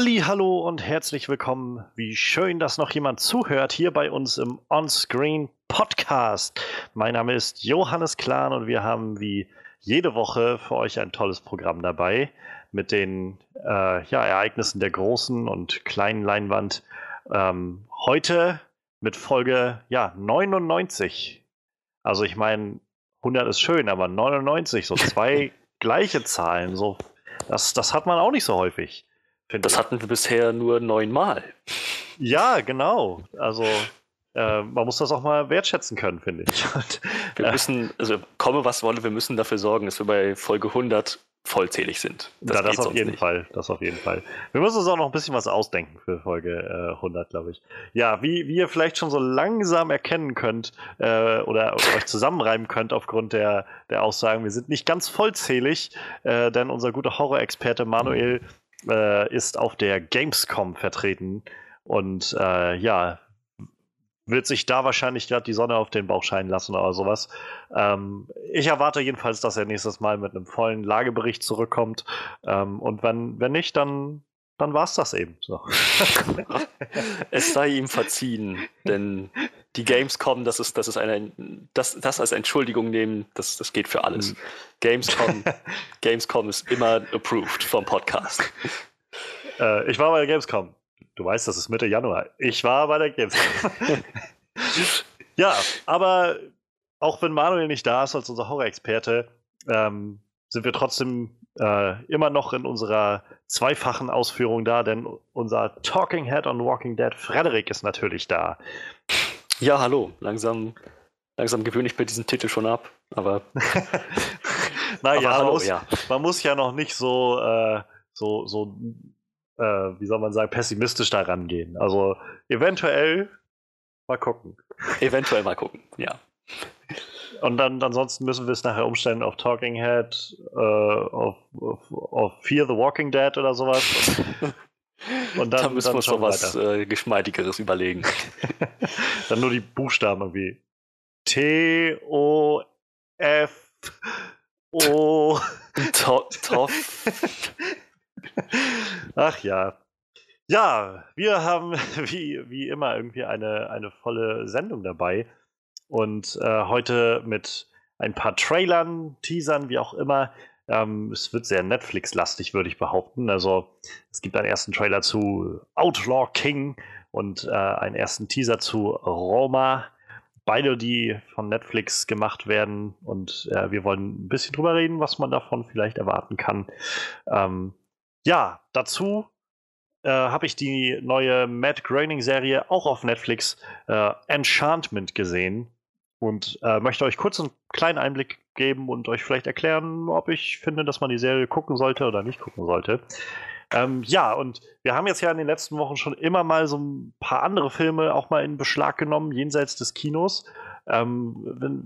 Halli, hallo und herzlich willkommen. Wie schön, dass noch jemand zuhört hier bei uns im Onscreen Podcast. Mein Name ist Johannes Klahn und wir haben wie jede Woche für euch ein tolles Programm dabei mit den äh, ja, Ereignissen der großen und kleinen Leinwand. Ähm, heute mit Folge ja, 99. Also ich meine, 100 ist schön, aber 99, so zwei gleiche Zahlen, so das, das hat man auch nicht so häufig. Das hatten wir bisher nur neunmal. Ja, genau. Also äh, man muss das auch mal wertschätzen können, finde ich. Und, wir äh, müssen, also komme was wolle, wir müssen dafür sorgen, dass wir bei Folge 100 vollzählig sind. Das, ja, das auf jeden nicht. Fall. Das auf jeden Fall. Wir müssen uns auch noch ein bisschen was ausdenken für Folge äh, 100, glaube ich. Ja, wie, wie ihr vielleicht schon so langsam erkennen könnt äh, oder, oder, euch zusammenreimen könnt aufgrund der, der Aussagen, wir sind nicht ganz vollzählig, äh, denn unser guter Horror-Experte Manuel äh, ist auf der Gamescom vertreten und äh, ja, wird sich da wahrscheinlich gerade die Sonne auf den Bauch scheinen lassen oder sowas. Ähm, ich erwarte jedenfalls, dass er nächstes Mal mit einem vollen Lagebericht zurückkommt. Ähm, und wenn, wenn nicht, dann, dann war es das eben. So. es sei ihm verziehen, denn die Gamescom, das ist, das ist eine, das, das als Entschuldigung nehmen, das, das geht für alles. Mhm. Gamescom, Gamescom ist immer approved vom Podcast. Äh, ich war bei der Gamescom. Du weißt, das ist Mitte Januar. Ich war bei der Gamescom. ja, aber auch wenn Manuel nicht da ist als unser Horror-Experte, ähm, sind wir trotzdem äh, immer noch in unserer zweifachen Ausführung da, denn unser Talking Head on Walking Dead, Frederik, ist natürlich da. Ja, hallo. Langsam, langsam gewöhne ich mir diesen Titel schon ab, aber. naja, man, muss, ja. man muss ja noch nicht so, äh, so, so äh, wie soll man sagen, pessimistisch da rangehen. Also eventuell mal gucken. Eventuell mal gucken, ja. Und dann ansonsten müssen wir es nachher umstellen auf Talking Head, äh, auf, auf, auf Fear the Walking Dead oder sowas. Und dann, da müssen wir uns noch was äh, Geschmeidigeres überlegen. dann nur die Buchstaben irgendwie. T, O, F, O. Toff. Ach ja. Ja, wir haben wie, wie immer irgendwie eine, eine volle Sendung dabei. Und äh, heute mit ein paar Trailern, Teasern, wie auch immer. Ähm, es wird sehr Netflix-lastig, würde ich behaupten. Also es gibt einen ersten Trailer zu Outlaw King und äh, einen ersten Teaser zu Roma. Beide, die von Netflix gemacht werden. Und äh, wir wollen ein bisschen drüber reden, was man davon vielleicht erwarten kann. Ähm, ja, dazu äh, habe ich die neue Matt Groening-Serie auch auf Netflix äh, Enchantment gesehen und äh, möchte euch kurz einen kleinen Einblick geben und euch vielleicht erklären, ob ich finde, dass man die Serie gucken sollte oder nicht gucken sollte. Ähm, ja, und wir haben jetzt ja in den letzten Wochen schon immer mal so ein paar andere Filme auch mal in Beschlag genommen, jenseits des Kinos. Ähm,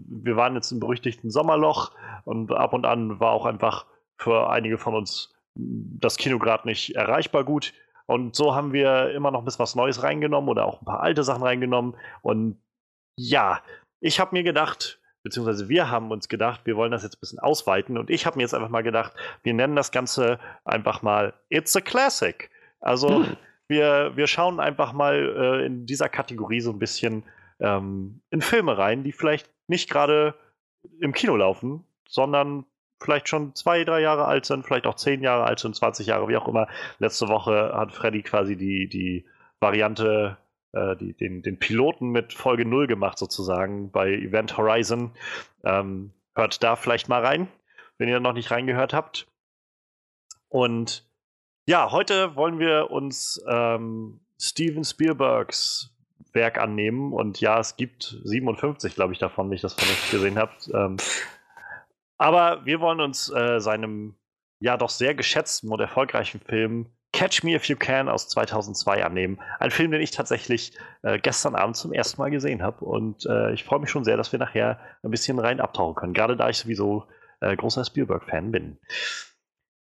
wir waren jetzt im berüchtigten Sommerloch und ab und an war auch einfach für einige von uns das Kino gerade nicht erreichbar gut. Und so haben wir immer noch ein bisschen was Neues reingenommen oder auch ein paar alte Sachen reingenommen. Und ja, ich habe mir gedacht, beziehungsweise wir haben uns gedacht, wir wollen das jetzt ein bisschen ausweiten. Und ich habe mir jetzt einfach mal gedacht, wir nennen das Ganze einfach mal It's a Classic. Also hm. wir, wir schauen einfach mal äh, in dieser Kategorie so ein bisschen ähm, in Filme rein, die vielleicht nicht gerade im Kino laufen, sondern vielleicht schon zwei, drei Jahre alt sind, vielleicht auch zehn Jahre alt sind, 20 Jahre, wie auch immer. Letzte Woche hat Freddy quasi die, die Variante, äh, die, den, den Piloten mit Folge 0 gemacht, sozusagen, bei Event Horizon. Ähm, hört da vielleicht mal rein, wenn ihr noch nicht reingehört habt. Und ja, heute wollen wir uns ähm, Steven Spielbergs Werk annehmen. Und ja, es gibt 57, glaube ich, davon, wenn ich das vernünftig gesehen habe. Ähm, aber wir wollen uns äh, seinem ja doch sehr geschätzten und erfolgreichen Film Catch Me If You Can aus 2002 annehmen. Ein Film, den ich tatsächlich äh, gestern Abend zum ersten Mal gesehen habe. Und äh, ich freue mich schon sehr, dass wir nachher ein bisschen rein abtauchen können. Gerade da ich sowieso äh, großer Spielberg-Fan bin.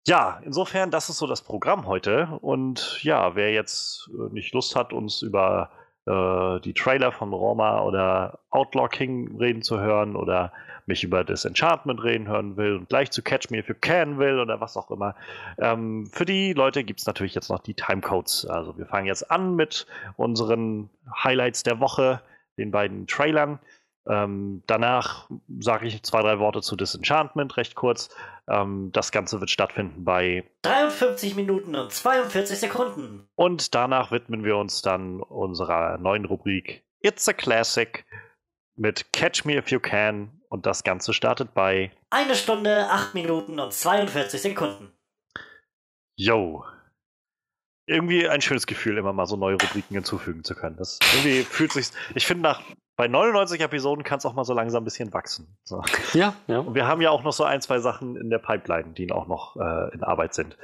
Ja, insofern, das ist so das Programm heute. Und ja, wer jetzt äh, nicht Lust hat, uns über äh, die Trailer von Roma oder Outlaw King reden zu hören oder mich über das Enchantment reden hören will und gleich zu Catch Me If You Can will oder was auch immer. Ähm, für die Leute gibt es natürlich jetzt noch die Timecodes. Also wir fangen jetzt an mit unseren Highlights der Woche, den beiden Trailern. Ähm, danach sage ich zwei, drei Worte zu Disenchantment, recht kurz. Ähm, das Ganze wird stattfinden bei 53 Minuten und 42 Sekunden. Und danach widmen wir uns dann unserer neuen Rubrik It's a Classic mit Catch Me If You Can. Und das Ganze startet bei Eine Stunde, 8 Minuten und 42 Sekunden. Yo. Irgendwie ein schönes Gefühl, immer mal so neue Rubriken hinzufügen zu können. Das irgendwie fühlt sich. Ich finde, nach bei 99 Episoden kann es auch mal so langsam ein bisschen wachsen. So. Ja, ja. Und wir haben ja auch noch so ein, zwei Sachen in der Pipeline, die auch noch äh, in Arbeit sind.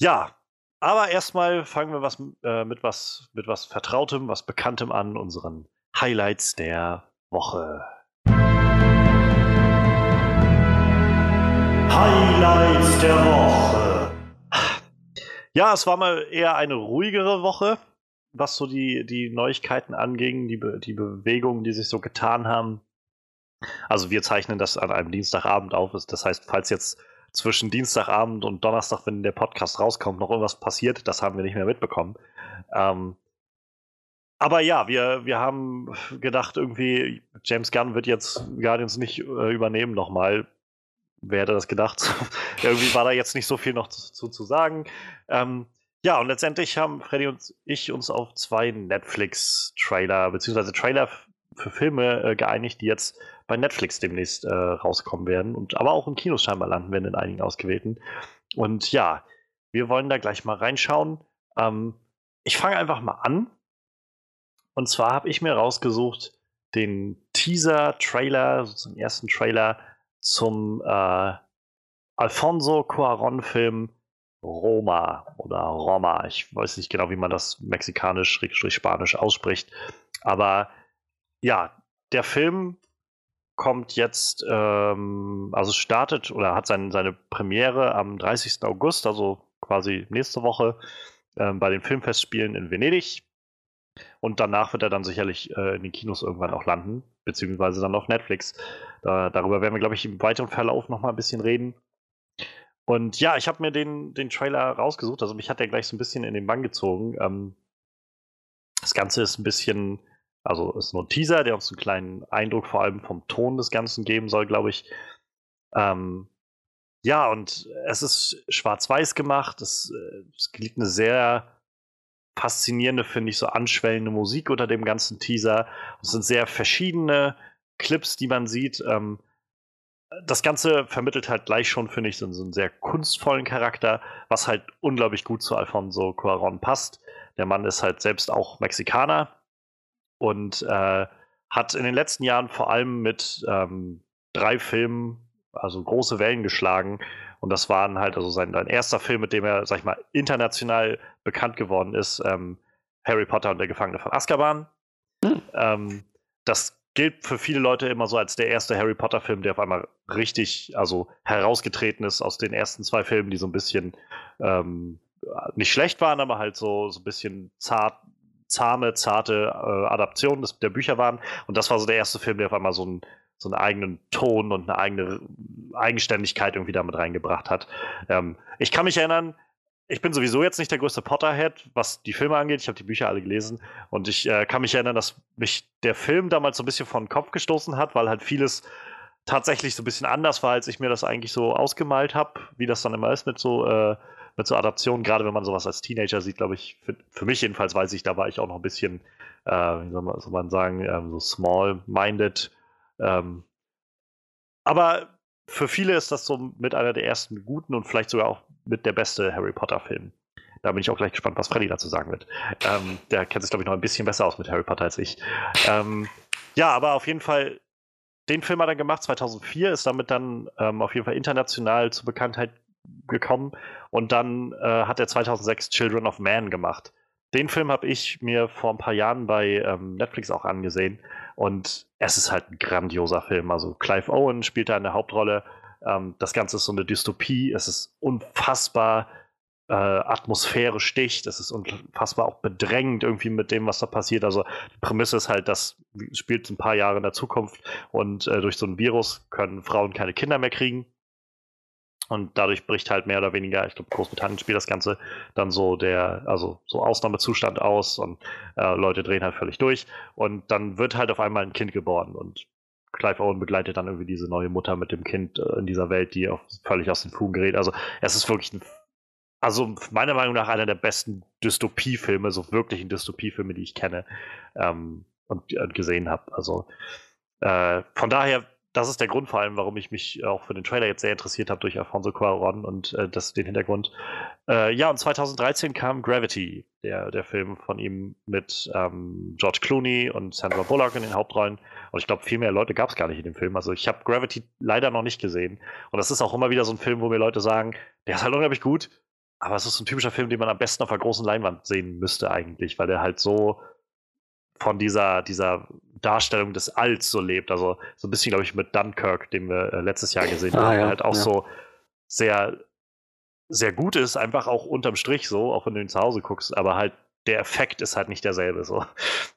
Ja, aber erstmal fangen wir was, äh, mit was mit was Vertrautem, was Bekanntem an, unseren Highlights der Woche. Highlights der Woche. Ja, es war mal eher eine ruhigere Woche, was so die, die Neuigkeiten anging, die, Be die Bewegungen, die sich so getan haben. Also wir zeichnen das an einem Dienstagabend auf. Das heißt, falls jetzt zwischen Dienstagabend und Donnerstag, wenn der Podcast rauskommt, noch irgendwas passiert, das haben wir nicht mehr mitbekommen. Ähm, aber ja, wir, wir haben gedacht, irgendwie, James Gunn wird jetzt Guardians nicht äh, übernehmen nochmal. Wer hätte das gedacht? irgendwie war da jetzt nicht so viel noch zu, zu, sagen. Ähm, ja, und letztendlich haben Freddy und ich uns auf zwei Netflix-Trailer, beziehungsweise Trailer für Filme äh, geeinigt, die jetzt bei Netflix demnächst äh, rauskommen werden und aber auch im Kino scheinbar landen werden in einigen ausgewählten. Und ja, wir wollen da gleich mal reinschauen. Ähm, ich fange einfach mal an. Und zwar habe ich mir rausgesucht den Teaser-Trailer, so zum ersten Trailer zum äh, Alfonso Cuaron-Film Roma oder Roma. Ich weiß nicht genau, wie man das mexikanisch-spanisch ausspricht. Aber ja, der Film kommt jetzt, ähm, also startet oder hat sein, seine Premiere am 30. August, also quasi nächste Woche, ähm, bei den Filmfestspielen in Venedig. Und danach wird er dann sicherlich äh, in den Kinos irgendwann auch landen, beziehungsweise dann auf Netflix. Da, darüber werden wir, glaube ich, im weiteren Verlauf nochmal ein bisschen reden. Und ja, ich habe mir den, den Trailer rausgesucht. Also mich hat der gleich so ein bisschen in den Bann gezogen. Ähm, das Ganze ist ein bisschen, also ist nur ein Teaser, der uns einen kleinen Eindruck vor allem vom Ton des Ganzen geben soll, glaube ich. Ähm, ja, und es ist schwarz-weiß gemacht. Es, äh, es liegt eine sehr faszinierende, finde ich, so anschwellende Musik unter dem ganzen Teaser. Es sind sehr verschiedene Clips, die man sieht. Ähm, das Ganze vermittelt halt gleich schon, finde ich, so, einen sehr kunstvollen Charakter, was halt unglaublich gut zu Alfonso Cuaron passt. Der Mann ist halt selbst auch Mexikaner und äh, hat in den letzten Jahren vor allem mit ähm, drei Filmen, also große Wellen geschlagen. Und das waren halt also sein, sein erster Film, mit dem er, sag ich mal, international bekannt geworden ist, ähm, Harry Potter und der Gefangene von Azkaban. Hm. Ähm, das gilt für viele Leute immer so als der erste Harry Potter-Film, der auf einmal richtig, also herausgetreten ist aus den ersten zwei Filmen, die so ein bisschen ähm, nicht schlecht waren, aber halt so, so ein bisschen zart, zahme, zarte äh, Adaptionen des, der Bücher waren. Und das war so der erste Film, der auf einmal so, ein, so einen eigenen Ton und eine eigene Eigenständigkeit irgendwie damit reingebracht hat. Ähm, ich kann mich erinnern, ich bin sowieso jetzt nicht der größte Potterhead, was die Filme angeht. Ich habe die Bücher alle gelesen und ich äh, kann mich erinnern, dass mich der Film damals so ein bisschen vor den Kopf gestoßen hat, weil halt vieles tatsächlich so ein bisschen anders war, als ich mir das eigentlich so ausgemalt habe, wie das dann immer ist mit so äh, mit so Adaptionen. Gerade wenn man sowas als Teenager sieht, glaube ich, für, für, mich jedenfalls weiß ich, da war ich auch noch ein bisschen, äh, wie soll man, sagen, ähm, so small-minded. Ähm, aber für viele ist das so mit einer der ersten guten und vielleicht sogar auch mit der beste Harry Potter-Film. Da bin ich auch gleich gespannt, was Freddy dazu sagen wird. Ähm, der kennt sich, glaube ich, noch ein bisschen besser aus mit Harry Potter als ich. Ähm, ja, aber auf jeden Fall, den Film hat er gemacht, 2004, ist damit dann ähm, auf jeden Fall international zur Bekanntheit gekommen. Und dann äh, hat er 2006 Children of Man gemacht. Den Film habe ich mir vor ein paar Jahren bei ähm, Netflix auch angesehen. Und es ist halt ein grandioser Film. Also Clive Owen spielt da eine Hauptrolle. Ähm, das Ganze ist so eine Dystopie. Es ist unfassbar äh, Atmosphäre sticht. Es ist unfassbar auch bedrängend irgendwie mit dem, was da passiert. Also die Prämisse ist halt, das spielt ein paar Jahre in der Zukunft und äh, durch so ein Virus können Frauen keine Kinder mehr kriegen. Und dadurch bricht halt mehr oder weniger, ich glaube, Großbritannien spielt das Ganze dann so der, also so Ausnahmezustand aus und äh, Leute drehen halt völlig durch. Und dann wird halt auf einmal ein Kind geboren und Clive Owen begleitet dann irgendwie diese neue Mutter mit dem Kind äh, in dieser Welt, die auch völlig aus den Fugen gerät. Also es ist wirklich ein, also meiner Meinung nach einer der besten Dystopiefilme, so wirklichen Dystopiefilme, die ich kenne ähm, und, und, gesehen habe. Also äh, von daher das ist der Grund vor allem, warum ich mich auch für den Trailer jetzt sehr interessiert habe durch Alfonso Cuarón und äh, das den Hintergrund. Äh, ja, und 2013 kam Gravity, der, der Film von ihm mit ähm, George Clooney und Sandra Bullock in den Hauptrollen. Und ich glaube, viel mehr Leute gab es gar nicht in dem Film. Also ich habe Gravity leider noch nicht gesehen. Und das ist auch immer wieder so ein Film, wo mir Leute sagen, der ist halt unglaublich gut, aber es ist ein typischer Film, den man am besten auf einer großen Leinwand sehen müsste eigentlich, weil der halt so von dieser, dieser Darstellung des Alls so lebt. Also so ein bisschen, glaube ich, mit Dunkirk, den wir äh, letztes Jahr gesehen ah, haben, ja, halt auch ja. so sehr, sehr gut ist, einfach auch unterm Strich so, auch wenn du ihn zu Hause guckst, aber halt der Effekt ist halt nicht derselbe. So.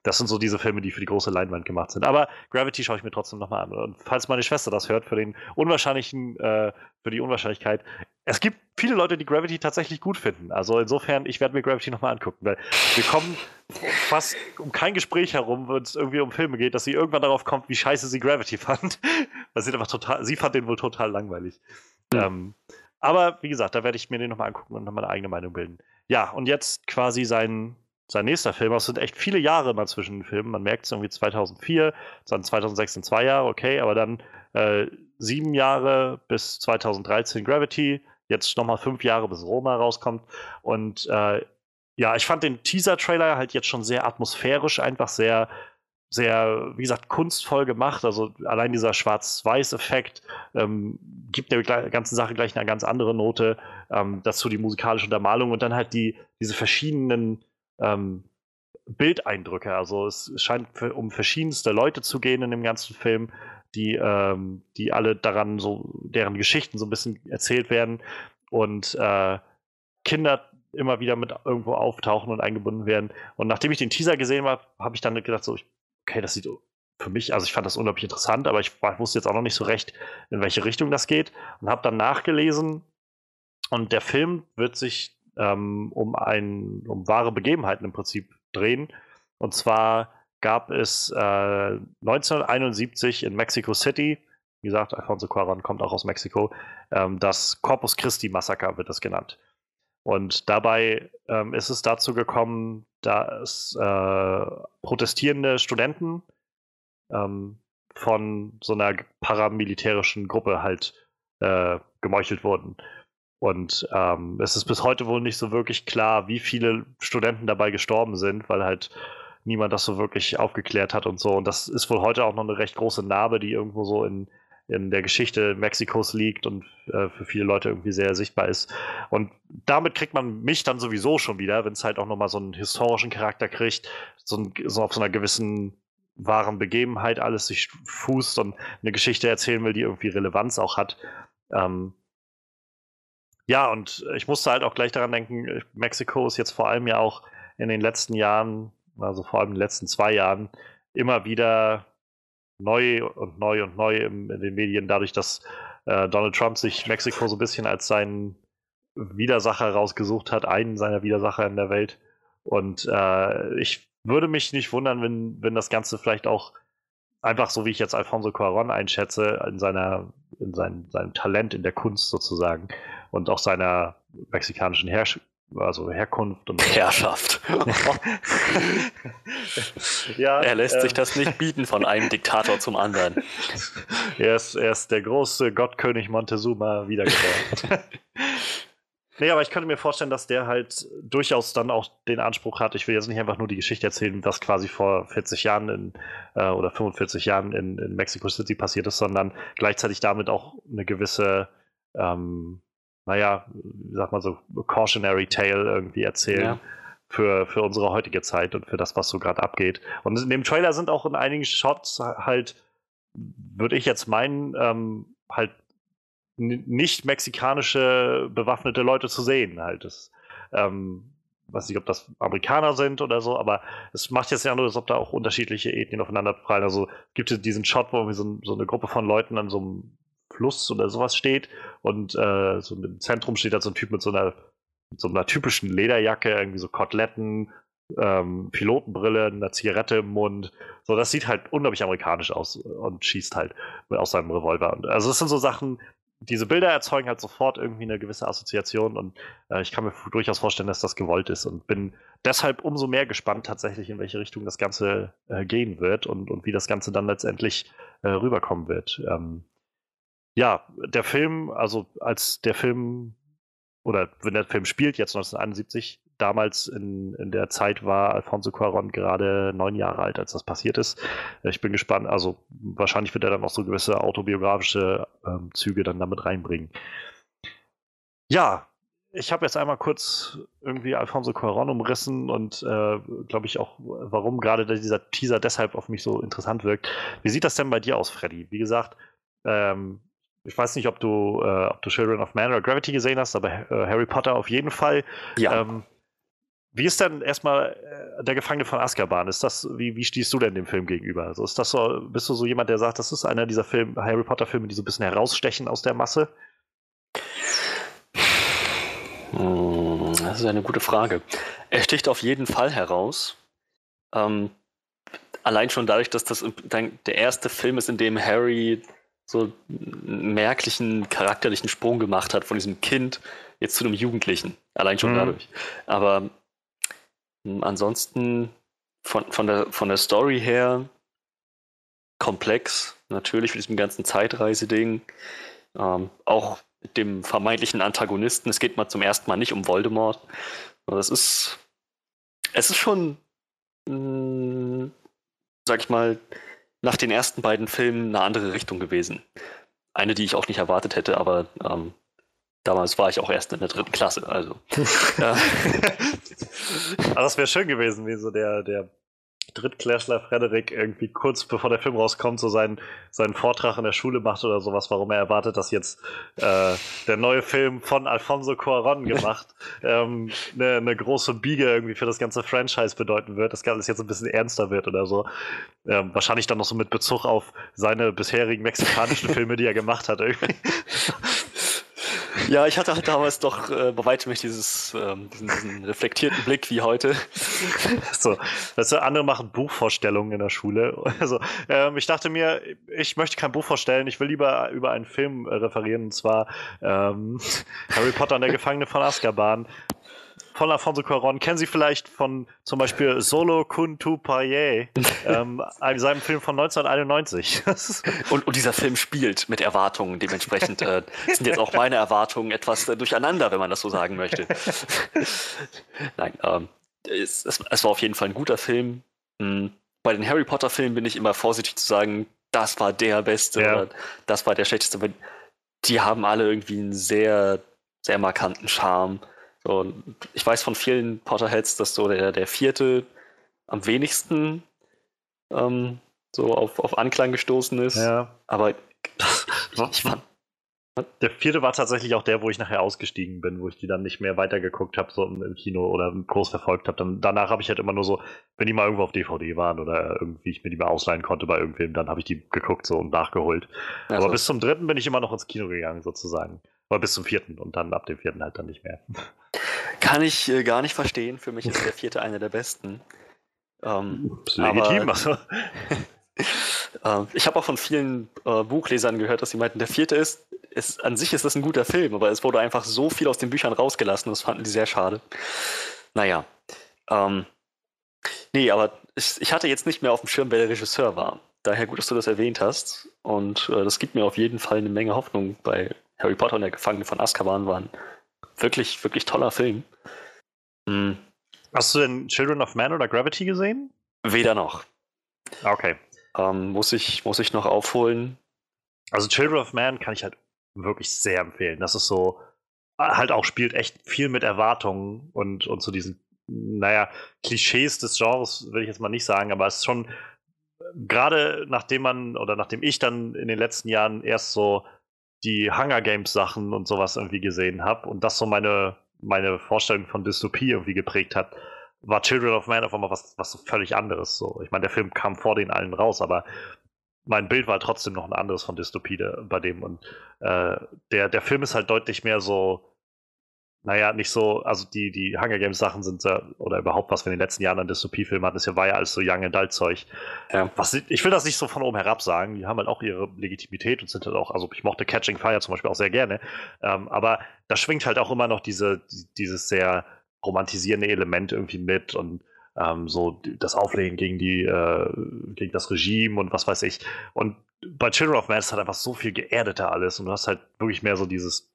Das sind so diese Filme, die für die große Leinwand gemacht sind. Aber Gravity schaue ich mir trotzdem nochmal an. Und falls meine Schwester das hört, für den unwahrscheinlichen, äh, für die Unwahrscheinlichkeit, es gibt viele Leute, die Gravity tatsächlich gut finden. Also insofern, ich werde mir Gravity nochmal angucken, weil wir kommen fast um kein Gespräch herum, wenn es irgendwie um Filme geht, dass sie irgendwann darauf kommt, wie scheiße sie Gravity fand. weil sie einfach total, sie fand den wohl total langweilig. Mhm. Ähm, aber wie gesagt, da werde ich mir den nochmal angucken und nochmal eine eigene Meinung bilden. Ja, und jetzt quasi sein, sein nächster Film. Es sind echt viele Jahre mal zwischen den Filmen. Man merkt es irgendwie 2004, dann 2006 sind zwei Jahre, okay, aber dann äh, sieben Jahre bis 2013 Gravity, jetzt nochmal fünf Jahre bis Roma rauskommt. Und äh, ja, ich fand den Teaser-Trailer halt jetzt schon sehr atmosphärisch, einfach sehr, sehr, wie gesagt, kunstvoll gemacht. Also allein dieser Schwarz-Weiß-Effekt ähm, gibt der ganzen Sache gleich eine ganz andere Note. Ähm, dazu die musikalische Untermalung und dann halt die, diese verschiedenen ähm, Bildeindrücke. Also es scheint um verschiedenste Leute zu gehen in dem ganzen Film, die, ähm, die alle daran so, deren Geschichten so ein bisschen erzählt werden und äh, Kinder immer wieder mit irgendwo auftauchen und eingebunden werden. Und nachdem ich den Teaser gesehen habe, habe ich dann gedacht, so, okay, das sieht für mich, also ich fand das unglaublich interessant, aber ich wusste jetzt auch noch nicht so recht, in welche Richtung das geht und habe dann nachgelesen und der Film wird sich ähm, um, ein, um wahre Begebenheiten im Prinzip drehen. Und zwar gab es äh, 1971 in Mexico City, wie gesagt, Alfonso Cuaron kommt auch aus Mexiko, ähm, das Corpus Christi Massaker wird das genannt. Und dabei ähm, ist es dazu gekommen, dass äh, protestierende Studenten ähm, von so einer paramilitärischen Gruppe halt äh, gemeuchelt wurden. Und ähm, es ist bis heute wohl nicht so wirklich klar, wie viele Studenten dabei gestorben sind, weil halt niemand das so wirklich aufgeklärt hat und so. Und das ist wohl heute auch noch eine recht große Narbe, die irgendwo so in, in der Geschichte Mexikos liegt und äh, für viele Leute irgendwie sehr sichtbar ist. Und damit kriegt man mich dann sowieso schon wieder, wenn es halt auch nochmal so einen historischen Charakter kriegt, so, ein, so auf so einer gewissen wahren Begebenheit alles sich fußt und eine Geschichte erzählen will, die irgendwie Relevanz auch hat. Ähm, ja, und ich musste halt auch gleich daran denken, Mexiko ist jetzt vor allem ja auch in den letzten Jahren, also vor allem in den letzten zwei Jahren, immer wieder neu und neu und neu in, in den Medien, dadurch, dass äh, Donald Trump sich Mexiko so ein bisschen als seinen Widersacher rausgesucht hat, einen seiner Widersacher in der Welt. Und äh, ich würde mich nicht wundern, wenn, wenn das Ganze vielleicht auch einfach so, wie ich jetzt Alfonso Cuaron einschätze, in seiner, in sein, seinem Talent in der Kunst sozusagen, und auch seiner mexikanischen Herrsch also Herkunft und Herrschaft. ja, er lässt äh, sich das nicht bieten von einem Diktator zum anderen. Er ist, er ist der große Gottkönig Montezuma wiedergeboren. nee, aber ich könnte mir vorstellen, dass der halt durchaus dann auch den Anspruch hat, ich will jetzt nicht einfach nur die Geschichte erzählen, was quasi vor 40 Jahren in, äh, oder 45 Jahren in, in Mexico City passiert ist, sondern gleichzeitig damit auch eine gewisse ähm, naja, wie sagt man so, cautionary tale irgendwie erzählen. Ja. Für, für unsere heutige Zeit und für das, was so gerade abgeht. Und in dem Trailer sind auch in einigen Shots halt, würde ich jetzt meinen, ähm, halt nicht mexikanische bewaffnete Leute zu sehen. Halt. Das, ähm, weiß nicht, ob das Amerikaner sind oder so, aber es macht jetzt ja nur, als ob da auch unterschiedliche Ethnien aufeinander prallen. Also gibt es diesen Shot, wo so, so, eine Gruppe von Leuten an so einem Fluss oder sowas steht und äh, so im Zentrum steht da so ein Typ mit so einer, mit so einer typischen Lederjacke, irgendwie so Koteletten, ähm, Pilotenbrille, eine Zigarette im Mund. So, das sieht halt unglaublich amerikanisch aus und schießt halt aus seinem Revolver. Und, also das sind so Sachen, diese Bilder erzeugen halt sofort irgendwie eine gewisse Assoziation und äh, ich kann mir durchaus vorstellen, dass das gewollt ist und bin deshalb umso mehr gespannt tatsächlich, in welche Richtung das Ganze äh, gehen wird und, und wie das Ganze dann letztendlich äh, rüberkommen wird. Ähm, ja, der Film, also als der Film oder wenn der Film spielt, jetzt 1971, damals in, in der Zeit war Alfonso Cuaron gerade neun Jahre alt, als das passiert ist. Ich bin gespannt, also wahrscheinlich wird er dann auch so gewisse autobiografische ähm, Züge dann damit reinbringen. Ja, ich habe jetzt einmal kurz irgendwie Alfonso Cuaron umrissen und äh, glaube ich auch, warum gerade dieser Teaser deshalb auf mich so interessant wirkt. Wie sieht das denn bei dir aus, Freddy? Wie gesagt, ähm, ich weiß nicht, ob du, äh, ob du Children of Man oder Gravity gesehen hast, aber äh, Harry Potter auf jeden Fall. Ja. Ähm, wie ist denn erstmal äh, der Gefangene von Azkaban? Ist das, wie, wie stehst du denn dem Film gegenüber? Also ist das so, bist du so jemand, der sagt, das ist einer dieser Film, Harry Potter-Filme, die so ein bisschen herausstechen aus der Masse? Hm, das ist eine gute Frage. Er sticht auf jeden Fall heraus. Ähm, allein schon dadurch, dass das der erste Film ist, in dem Harry so einen merklichen charakterlichen Sprung gemacht hat von diesem Kind jetzt zu einem Jugendlichen. Allein schon mhm. dadurch. Aber hm, ansonsten von, von, der, von der Story her komplex, natürlich mit diesem ganzen Zeitreiseding. Ähm, auch mit dem vermeintlichen Antagonisten. Es geht mal zum ersten Mal nicht um Voldemort. Das ist. Es ist schon, mh, hm, sag ich mal, nach den ersten beiden Filmen eine andere Richtung gewesen. Eine, die ich auch nicht erwartet hätte, aber ähm, damals war ich auch erst in der dritten Klasse, also. ja. Aber das wäre schön gewesen, wie so der, der Drittklässler Frederik irgendwie kurz bevor der Film rauskommt, so seinen, seinen Vortrag in der Schule macht oder sowas, warum er erwartet, dass jetzt äh, der neue Film von Alfonso Cuaron gemacht ähm, eine, eine große Biege irgendwie für das ganze Franchise bedeuten wird, das Ganze jetzt ein bisschen ernster wird oder so. Ähm, wahrscheinlich dann noch so mit Bezug auf seine bisherigen mexikanischen Filme, die er gemacht hat. Irgendwie. Ja, ich hatte halt damals doch äh, bei weitem nicht dieses, ähm, diesen, diesen, reflektierten Blick wie heute. So, weißt du, andere machen Buchvorstellungen in der Schule. Also, ähm, ich dachte mir, ich möchte kein Buch vorstellen, ich will lieber über einen Film äh, referieren, und zwar ähm, Harry Potter und der Gefangene von Azkaban von Alfonso Cuarón kennen Sie vielleicht von zum Beispiel Solo Kun Tu Paye, ähm, seinem Film von 1991. und, und, dieser Film spielt mit Erwartungen. Dementsprechend äh, sind jetzt auch meine Erwartungen etwas äh, durcheinander, wenn man das so sagen möchte. Nein, ähm, es, es, es, war auf jeden Fall ein guter Film. Mhm. Bei den Harry Potter Filmen bin ich immer vorsichtig zu sagen, das war der beste ja. oder das war der schlechteste. Weil die haben alle irgendwie einen sehr, sehr markanten Charme. So, ich weiß von vielen Potterheads, dass so der, der vierte am wenigsten ähm, so auf, auf Anklang gestoßen ist. Ja. Aber ich fand. Der vierte war tatsächlich auch der, wo ich nachher ausgestiegen bin, wo ich die dann nicht mehr weitergeguckt habe, so im Kino oder groß verfolgt habe. Dann, danach habe ich halt immer nur so, wenn die mal irgendwo auf DVD waren oder irgendwie ich mir die mal ausleihen konnte bei irgendwem, dann habe ich die geguckt so und nachgeholt. Also. Aber bis zum dritten bin ich immer noch ins Kino gegangen, sozusagen. Aber bis zum vierten und dann ab dem vierten halt dann nicht mehr. Kann ich äh, gar nicht verstehen. Für mich ist der vierte einer der besten. Ähm, Legitim, also. äh, ich habe auch von vielen äh, Buchlesern gehört, dass sie meinten, der vierte ist, ist, an sich ist das ein guter Film, aber es wurde einfach so viel aus den Büchern rausgelassen, das fanden die sehr schade. Naja. Ähm, nee, aber ich, ich, hatte jetzt nicht mehr auf dem Schirm, wer der Regisseur war. Daher gut, dass du das erwähnt hast. Und äh, das gibt mir auf jeden Fall eine Menge Hoffnung bei Harry Potter und der Gefangene von Azkaban waren wirklich, wirklich toller Film. Mhm. Hast du denn Children of Man oder Gravity gesehen? Weder noch. Okay. Ähm, muss, ich, muss ich noch aufholen. Also Children of Man kann ich halt wirklich sehr empfehlen. Das ist so, halt auch spielt echt viel mit Erwartungen und, und so diesen, naja, Klischees des Genres will ich jetzt mal nicht sagen, aber es ist schon, gerade nachdem man oder nachdem ich dann in den letzten Jahren erst so die Hunger Games Sachen und sowas irgendwie gesehen habe und das so meine meine Vorstellung von Dystopie irgendwie geprägt hat, war Children of Man auf einmal was, was völlig anderes. So. Ich meine, der Film kam vor den allen raus, aber mein Bild war trotzdem noch ein anderes von Dystopie bei dem. Und äh, der, der Film ist halt deutlich mehr so, naja, nicht so, also die, die Hunger Games Sachen sind ja, oder überhaupt was wir in den letzten Jahren an Dystopie-Filmen hatten, ist ja, war ja alles so Young Adult Zeug. Ja. Was, ich will das nicht so von oben herab sagen, die haben halt auch ihre Legitimität und sind halt auch, also ich mochte Catching Fire zum Beispiel auch sehr gerne, ähm, aber da schwingt halt auch immer noch diese, dieses sehr romantisierende Element irgendwie mit und ähm, so das Auflegen gegen die, äh, gegen das Regime und was weiß ich. Und bei Children of Man ist halt einfach so viel geerdeter alles und du hast halt wirklich mehr so dieses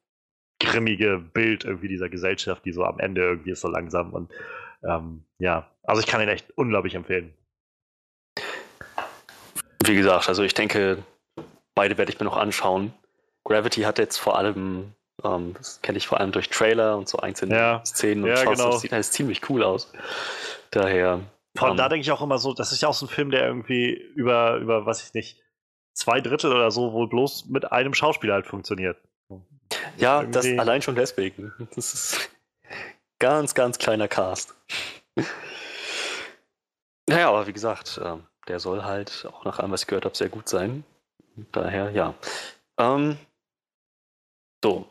grimmige Bild irgendwie dieser Gesellschaft, die so am Ende irgendwie ist so langsam und ähm, ja, also ich kann ihn echt unglaublich empfehlen. Wie gesagt, also ich denke, beide werde ich mir noch anschauen. Gravity hat jetzt vor allem, ähm, das kenne ich vor allem durch Trailer und so einzelne ja. Szenen und ja, Shots, genau. das sieht alles ziemlich cool aus. Daher. Vor allem um, da denke ich auch immer so, das ist ja auch so ein Film, der irgendwie über, über, was ich nicht, zwei Drittel oder so wohl bloß mit einem Schauspieler halt funktioniert. Ja, das allein schon deswegen. Das ist ganz, ganz kleiner Cast. Naja, aber wie gesagt, ähm, der soll halt auch nach allem, was ich gehört habe, sehr gut sein. Daher, ja. Ähm, so,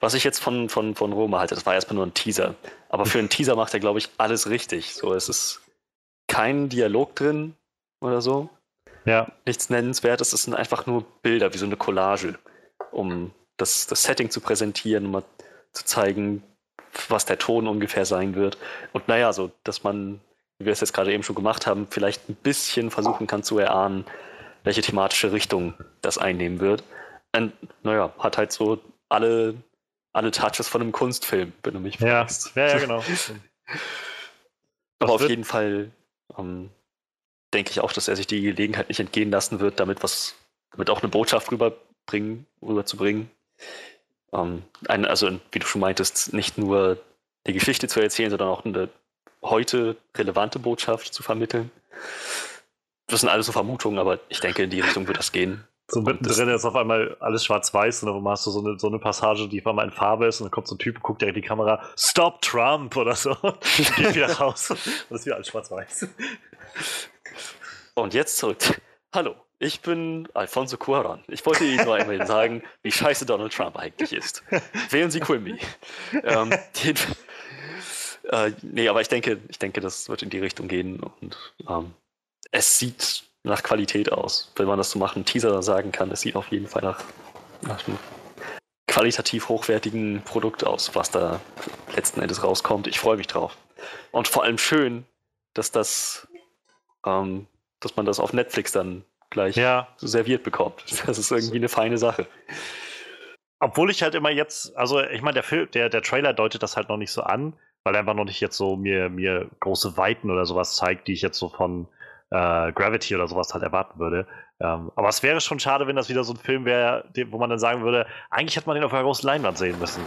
was ich jetzt von, von, von Roma halte, das war erstmal nur ein Teaser. Aber für einen Teaser macht er, glaube ich, alles richtig. So, es ist kein Dialog drin oder so. Ja. Nichts Nennenswertes, es sind einfach nur Bilder, wie so eine Collage, um das, das Setting zu präsentieren, um mal zu zeigen, was der Ton ungefähr sein wird. Und naja, so, dass man, wie wir es jetzt gerade eben schon gemacht haben, vielleicht ein bisschen versuchen kann zu erahnen, welche thematische Richtung das einnehmen wird. Und naja, hat halt so alle alle Touches von einem Kunstfilm, wenn du mich fragst. Ja, ja, ja genau. Aber auf jeden Fall ähm, denke ich auch, dass er sich die Gelegenheit nicht entgehen lassen wird, damit was, damit auch eine Botschaft rüberbringen, rüberzubringen. Ähm, ein, also, wie du schon meintest, nicht nur die Geschichte zu erzählen, sondern auch eine heute relevante Botschaft zu vermitteln. Das sind alles so Vermutungen, aber ich denke, in die Richtung wird das gehen. So mittendrin ist auf einmal alles schwarz-weiß und dann hast du so eine, so eine Passage, die auf einmal in Farbe ist und dann kommt so ein Typ und guckt direkt in die Kamera, Stop Trump oder so und geht wieder raus und ist wieder alles schwarz-weiß. Und jetzt zurück. Hallo, ich bin Alfonso Cuaron. Ich wollte Ihnen nur einmal sagen, wie scheiße Donald Trump eigentlich ist. Wählen Sie Quimby. ähm, äh, nee, aber ich denke, ich denke, das wird in die Richtung gehen und ähm, es sieht nach Qualität aus. Wenn man das so machen, Teaser sagen kann, es sieht auf jeden Fall nach, nach einem qualitativ hochwertigen Produkt aus, was da letzten Endes rauskommt. Ich freue mich drauf. Und vor allem schön, dass das, ähm, dass man das auf Netflix dann gleich ja. serviert bekommt. Das ist irgendwie eine feine Sache. Obwohl ich halt immer jetzt, also ich meine, der Film, der, der Trailer deutet das halt noch nicht so an, weil er einfach noch nicht jetzt so mir, mir große Weiten oder sowas zeigt, die ich jetzt so von, äh, Gravity oder sowas halt erwarten würde. Ähm, aber es wäre schon schade, wenn das wieder so ein Film wäre, wo man dann sagen würde, eigentlich hätte man den auf einer großen Leinwand sehen müssen.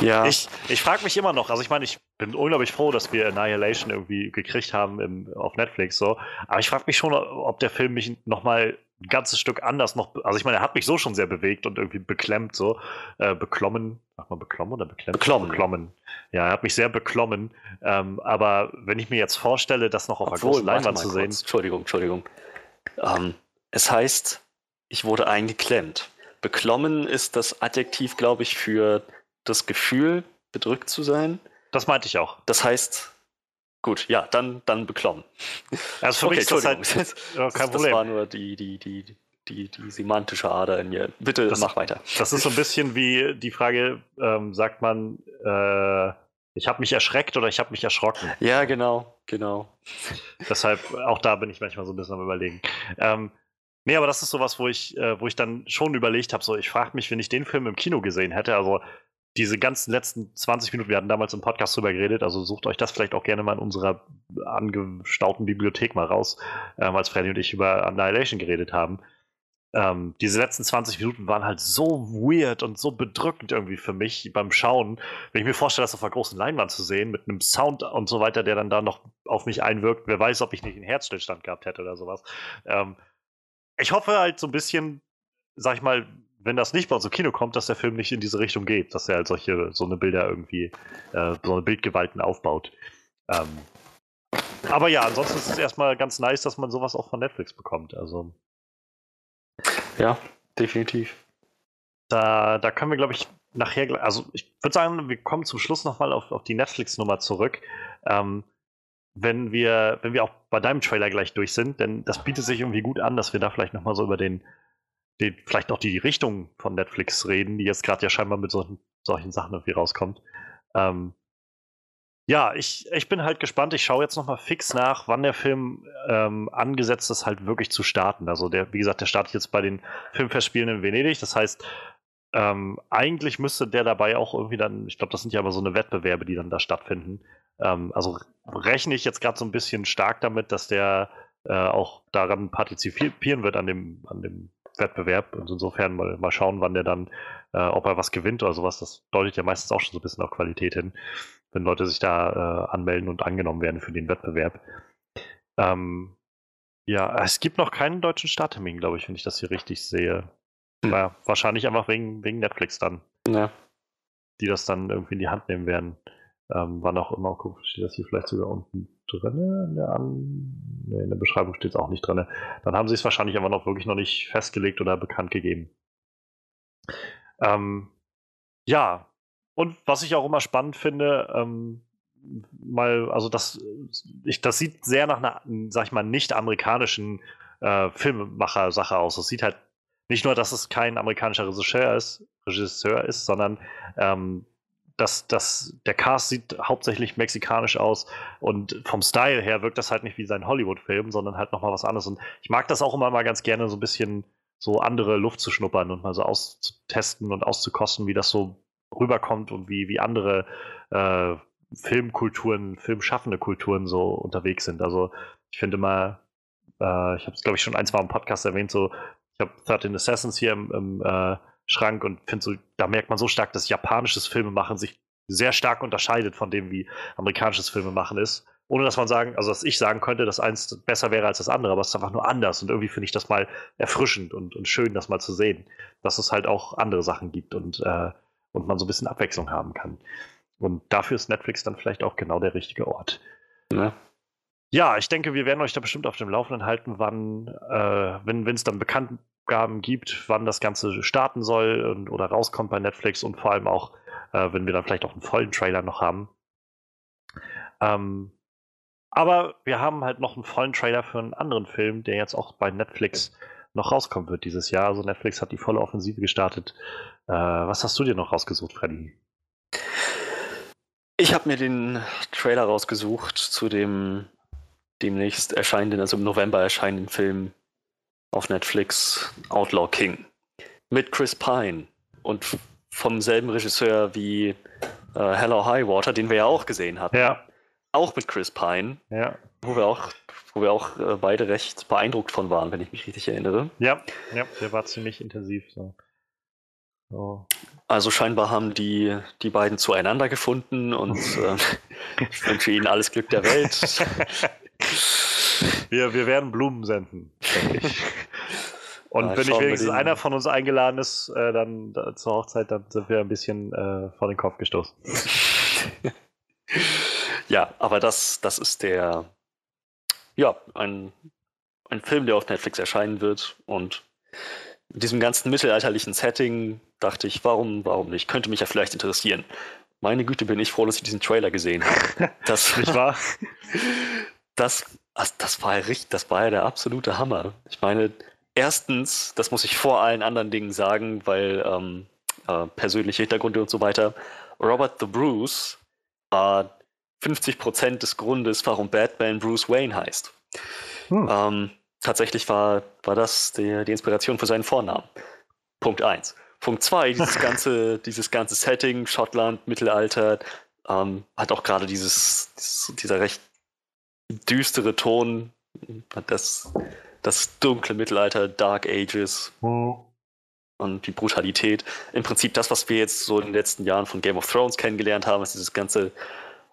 Ja. Ich, ich frage mich immer noch, also ich meine, ich bin unglaublich froh, dass wir Annihilation irgendwie gekriegt haben im, auf Netflix so, aber ich frage mich schon, ob der Film mich nochmal ein ganzes Stück anders noch. Also ich meine, er hat mich so schon sehr bewegt und irgendwie beklemmt, so. Äh, beklommen. Sag mal beklommen oder beklemmt? Beklommen. Beklommen. Ja, er hat mich sehr beklommen. Ähm, aber wenn ich mir jetzt vorstelle, das noch auf einer großen Leinwand zu sehen. Kurz. Entschuldigung, Entschuldigung. Ähm, es heißt, ich wurde eingeklemmt. Beklommen ist das Adjektiv, glaube ich, für das Gefühl, bedrückt zu sein. Das meinte ich auch. Das heißt, Gut, ja, dann, dann beklommen. Also für okay, mich ist das halt ja, kein das, Problem. Das war nur die, die, die, die, die semantische Ader in mir. Bitte das, mach weiter. Das ist so ein bisschen wie die Frage, ähm, sagt man, äh, ich habe mich erschreckt oder ich habe mich erschrocken. Ja, genau, genau. Deshalb, auch da bin ich manchmal so ein bisschen am überlegen. Ähm, nee, aber das ist sowas, wo ich, äh, wo ich dann schon überlegt habe, so ich frage mich, wenn ich den Film im Kino gesehen hätte, also diese ganzen letzten 20 Minuten, wir hatten damals im Podcast drüber geredet, also sucht euch das vielleicht auch gerne mal in unserer angestauten Bibliothek mal raus, ähm, als Freddy und ich über Annihilation geredet haben. Ähm, diese letzten 20 Minuten waren halt so weird und so bedrückend irgendwie für mich beim Schauen. Wenn ich mir vorstelle, das auf einer großen Leinwand zu sehen, mit einem Sound und so weiter, der dann da noch auf mich einwirkt, wer weiß, ob ich nicht einen Herzstillstand gehabt hätte oder sowas. Ähm, ich hoffe halt so ein bisschen, sag ich mal, wenn das nicht bei uns im Kino kommt, dass der Film nicht in diese Richtung geht, dass er halt solche, so eine Bilder irgendwie, äh, so eine Bildgewalten aufbaut. Ähm, aber ja, ansonsten ist es erstmal ganz nice, dass man sowas auch von Netflix bekommt. Also. Ja, definitiv. Da, da können wir, glaube ich, nachher, also ich würde sagen, wir kommen zum Schluss nochmal auf, auf die Netflix-Nummer zurück. Ähm, wenn wir, wenn wir auch bei deinem Trailer gleich durch sind, denn das bietet sich irgendwie gut an, dass wir da vielleicht nochmal so über den, den, vielleicht auch die Richtung von Netflix reden, die jetzt gerade ja scheinbar mit solchen, solchen Sachen irgendwie rauskommt. Ähm, ja, ich, ich bin halt gespannt. Ich schaue jetzt nochmal fix nach, wann der Film ähm, angesetzt ist, halt wirklich zu starten. Also der, wie gesagt, der startet jetzt bei den Filmfestspielen in Venedig. Das heißt, ähm, eigentlich müsste der dabei auch irgendwie dann, ich glaube, das sind ja aber so eine Wettbewerbe, die dann da stattfinden. Ähm, also rechne ich jetzt gerade so ein bisschen stark damit, dass der äh, auch daran partizipieren wird an dem, an dem Wettbewerb. Und insofern mal, mal schauen, wann der dann, äh, ob er was gewinnt oder sowas. Das deutet ja meistens auch schon so ein bisschen auf Qualität hin, wenn Leute sich da äh, anmelden und angenommen werden für den Wettbewerb. Ähm, ja, es gibt noch keinen deutschen Starttermin, glaube ich, wenn ich das hier richtig sehe. Hm. Ja, wahrscheinlich einfach wegen, wegen Netflix dann. Ja. Die das dann irgendwie in die Hand nehmen werden. Ähm, wann auch immer, guck, steht das hier vielleicht sogar unten drin? In der, nee, in der Beschreibung steht es auch nicht drin. Dann haben sie es wahrscheinlich aber noch wirklich noch nicht festgelegt oder bekannt gegeben. Ähm, ja, und was ich auch immer spannend finde, ähm, mal, also das, ich, das sieht sehr nach einer, sag ich mal, nicht amerikanischen äh, Filmemacher-Sache aus. Es sieht halt nicht nur, dass es kein amerikanischer Regisseur ist, Regisseur ist, sondern ähm, dass, dass der Cast sieht hauptsächlich mexikanisch aus und vom Style her wirkt das halt nicht wie sein Hollywood-Film, sondern halt nochmal was anderes. Und ich mag das auch immer mal ganz gerne, so ein bisschen so andere Luft zu schnuppern und mal so auszutesten und auszukosten, wie das so rüberkommt und wie, wie andere äh, Filmkulturen, filmschaffende Kulturen so unterwegs sind. Also ich finde mal, äh, ich habe es glaube ich schon ein, zwei im Podcast erwähnt, so ich habe 13 Assassins hier im, im äh, Schrank und finde so, da merkt man so stark, dass japanisches Filmemachen sich sehr stark unterscheidet von dem, wie amerikanisches Filmemachen ist. Ohne dass man sagen, also dass ich sagen könnte, dass eins besser wäre als das andere, aber es ist einfach nur anders und irgendwie finde ich das mal erfrischend und, und schön, das mal zu sehen, dass es halt auch andere Sachen gibt und, äh, und man so ein bisschen Abwechslung haben kann. Und dafür ist Netflix dann vielleicht auch genau der richtige Ort. Ja. Ja, ich denke, wir werden euch da bestimmt auf dem Laufenden halten, wann, äh, wenn es dann Bekanntgaben gibt, wann das Ganze starten soll und, oder rauskommt bei Netflix und vor allem auch, äh, wenn wir dann vielleicht auch einen vollen Trailer noch haben. Ähm, aber wir haben halt noch einen vollen Trailer für einen anderen Film, der jetzt auch bei Netflix noch rauskommen wird dieses Jahr. Also Netflix hat die volle Offensive gestartet. Äh, was hast du dir noch rausgesucht, Freddy? Ich habe mir den Trailer rausgesucht zu dem demnächst erscheinenden, also im November erscheinenden Film auf Netflix Outlaw King mit Chris Pine und vom selben Regisseur wie äh, Hello High Water, den wir ja auch gesehen hatten. Ja. Auch mit Chris Pine. Ja. Wo wir auch, wo wir auch äh, beide recht beeindruckt von waren, wenn ich mich richtig erinnere. Ja, ja, der war ziemlich intensiv. So. So. Also scheinbar haben die, die beiden zueinander gefunden und äh, ich wünsche ihnen alles Glück der Welt. Wir, wir werden Blumen senden, denke ich. Und ja, wenn nicht wenigstens einer von uns eingeladen ist, äh, dann da, zur Hochzeit, dann sind wir ein bisschen äh, vor den Kopf gestoßen. ja, aber das, das ist der, ja, ein, ein Film, der auf Netflix erscheinen wird. Und in diesem ganzen mittelalterlichen Setting dachte ich, warum, warum nicht? Könnte mich ja vielleicht interessieren. Meine Güte, bin ich froh, dass ich diesen Trailer gesehen habe. Das, nicht wahr? Das, das, war ja richtig, das war ja der absolute Hammer. Ich meine, erstens, das muss ich vor allen anderen Dingen sagen, weil ähm, äh, persönliche Hintergründe und so weiter. Robert the Bruce war 50% des Grundes, warum Batman Bruce Wayne heißt. Hm. Ähm, tatsächlich war, war das die, die Inspiration für seinen Vornamen. Punkt 1. Punkt 2, dieses ganze, dieses ganze Setting, Schottland, Mittelalter, ähm, hat auch gerade dieses, dieses, dieser recht düstere Ton, das, das dunkle Mittelalter, Dark Ages mhm. und die Brutalität. Im Prinzip das, was wir jetzt so in den letzten Jahren von Game of Thrones kennengelernt haben, ist dieses ganze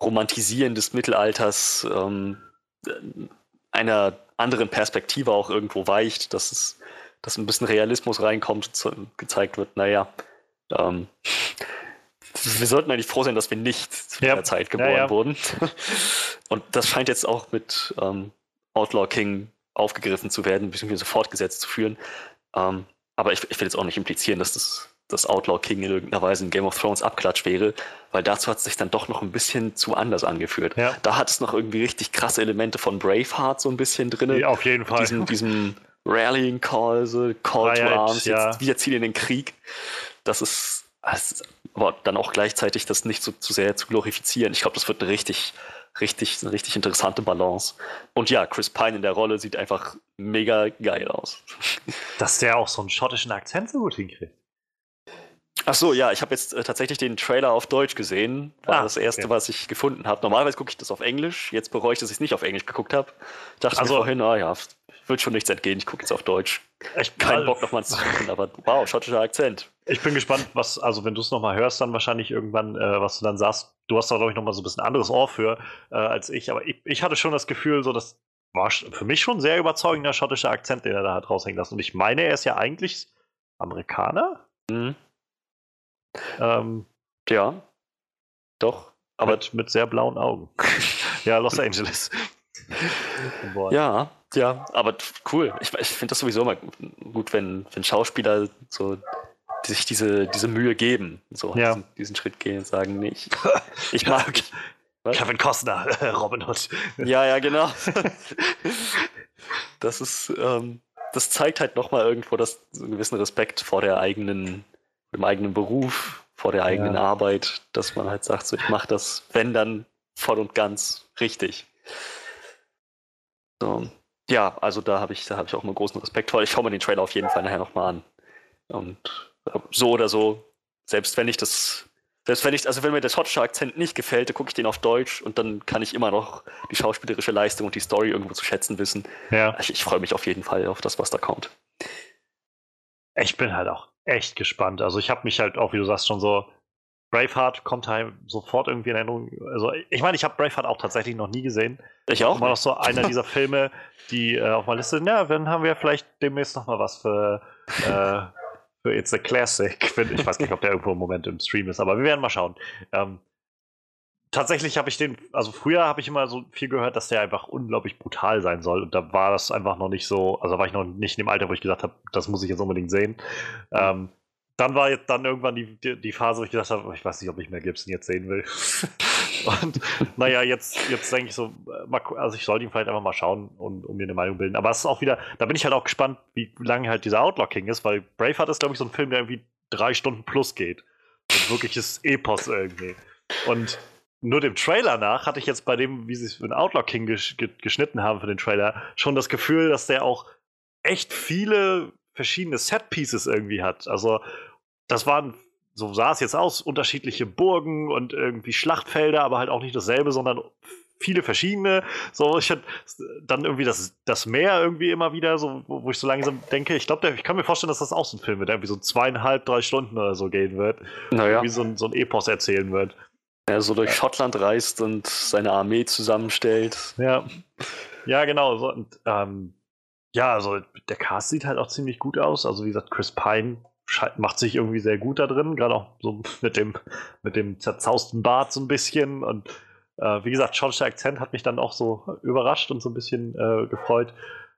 Romantisieren des Mittelalters ähm, einer anderen Perspektive auch irgendwo weicht, dass es dass ein bisschen Realismus reinkommt, gezeigt wird, naja, ähm, wir sollten eigentlich froh sein, dass wir nicht zu Ja. der Zeit geboren Ja, ja. wurden. Und das scheint jetzt auch mit ähm, Outlaw King aufgegriffen zu werden, beziehungsweise fortgesetzt zu führen. Ähm, aber ich, ich will jetzt auch nicht implizieren, dass das, das Outlaw King in irgendeiner Weise ein Game of Thrones Abklatsch wäre, weil dazu hat es sich dann doch noch ein bisschen zu anders angefühlt. Ja. Da hat es noch irgendwie richtig krasse Elemente von Braveheart so ein bisschen drin. Ja, auf jeden Fall. Diesen, diesen Rallying Call, so Call Freiheit, to Arms, jetzt, wir ziehen in den Krieg. Das ist, das ist aber dann auch gleichzeitig das nicht so zu sehr zu glorifizieren. Ich glaube, das wird eine richtig, richtig, eine richtig interessante Balance. Und ja, Chris Pine in der Rolle sieht einfach mega geil aus. Dass der auch so einen schottischen Akzent so gut hinkriegt. Ach so, ja, ich habe jetzt äh, tatsächlich den Trailer auf Deutsch gesehen. War Ah, das erste, okay. was ich gefunden habe. Normalerweise gucke ich das auf Englisch. Jetzt bereue ich, dass ich es nicht auf Englisch geguckt habe. Dachte Also- mir vorhin, ah ja, wird schon nichts entgehen. Ich gucke jetzt auf Deutsch. Ich, Kein Bock nochmal zu gucken, aber wow, schottischer Akzent. Ich bin gespannt, was, also wenn du es nochmal hörst, dann wahrscheinlich irgendwann, äh, was du dann sagst. Du hast da, glaube ich, nochmal so ein bisschen anderes Ohr für äh, als ich, aber ich, ich hatte schon das Gefühl, so das war für mich schon ein sehr überzeugender schottischer Akzent, den er da hat raushängen lassen. Und ich meine, er ist ja eigentlich Amerikaner. Mhm. Ähm, Ja, doch. Aber mit, mit sehr blauen Augen. ja, Los Angeles. Ja, ja, aber cool. Ich, ich finde das sowieso immer gut, wenn, wenn Schauspieler so sich diese, diese Mühe geben, so Ja. diesen, diesen Schritt gehen und sagen, nee, ich, ich mag. Was? Kevin Costner, Robin Hood. Ja, ja, genau. das ist, ähm, das zeigt halt nochmal irgendwo das, so einen gewissen Respekt vor der eigenen, dem eigenen Beruf, vor der eigenen Ja. Arbeit, dass man halt sagt, so, ich mache das, wenn dann voll und ganz richtig. So. Ja, also da habe ich, da habe ich auch immer großen Respekt vor. Ich schaue mir den Trailer auf jeden Fall nachher nochmal an. Und äh, so oder so, selbst wenn ich das, selbst wenn ich, also wenn mir der schottische Akzent nicht gefällt, dann gucke ich den auf Deutsch und dann kann ich immer noch die schauspielerische Leistung und die Story irgendwo zu schätzen wissen. Ja. Ich, ich freue mich auf jeden Fall auf das, was da kommt. Ich bin halt auch echt gespannt. Also ich habe mich halt auch, wie du sagst, schon so. Braveheart kommt halt sofort irgendwie in Erinnerung. Also ich meine, ich habe Braveheart auch tatsächlich noch nie gesehen. Ich auch? Immer noch so einer dieser Filme, die äh, auf meiner Liste sind. Ja, dann haben wir vielleicht demnächst noch mal was für, äh, für It's a Classic. Ich weiß nicht, ob der irgendwo im Moment im Stream ist, aber wir werden mal schauen. Ähm, tatsächlich habe ich den, also früher habe ich immer so viel gehört, dass der einfach unglaublich brutal sein soll. Und da war das einfach noch nicht so, also war ich noch nicht in dem Alter, wo ich gesagt habe, das muss ich jetzt unbedingt sehen. Ähm, dann war jetzt dann irgendwann die, die, die Phase, wo ich gedacht habe, ich weiß nicht, ob ich Mel Gibson jetzt sehen will. und naja, jetzt, jetzt denke ich so, äh, mal, also ich sollte ihn vielleicht einfach mal schauen und um mir eine Meinung bilden. Aber es ist auch wieder, da bin ich halt auch gespannt, wie lange halt dieser Outlaw King ist, weil Braveheart ist, glaube ich, so ein Film, der irgendwie drei Stunden plus geht. Und wirkliches Epos irgendwie. Und nur dem Trailer nach hatte ich jetzt bei dem, wie sie es für den Outlaw King gesch ge geschnitten haben für den Trailer, schon das Gefühl, dass der auch echt viele verschiedene Set-Pieces irgendwie hat. Also, das waren, so sah es jetzt aus, unterschiedliche Burgen und irgendwie Schlachtfelder, aber halt auch nicht dasselbe, sondern viele verschiedene. So, ich hatte dann irgendwie das, das Meer irgendwie immer wieder, so, wo, wo ich so langsam denke, ich glaube, ich kann mir vorstellen, dass das auch so ein Film wird, der irgendwie so zweieinhalb, drei Stunden oder so gehen wird. Naja, Wie so ein, so ein Epos erzählen wird. er so durch Schottland reist und seine Armee zusammenstellt. Ja. Ja, genau. So, und, ähm, ja, also der Cast sieht halt auch ziemlich gut aus. Also wie gesagt, Chris Pine macht sich irgendwie sehr gut da drin, gerade auch so mit dem, mit dem zerzausten Bart so ein bisschen. Und äh, wie gesagt, schottischer Akzent hat mich dann auch so überrascht und so ein bisschen äh, gefreut.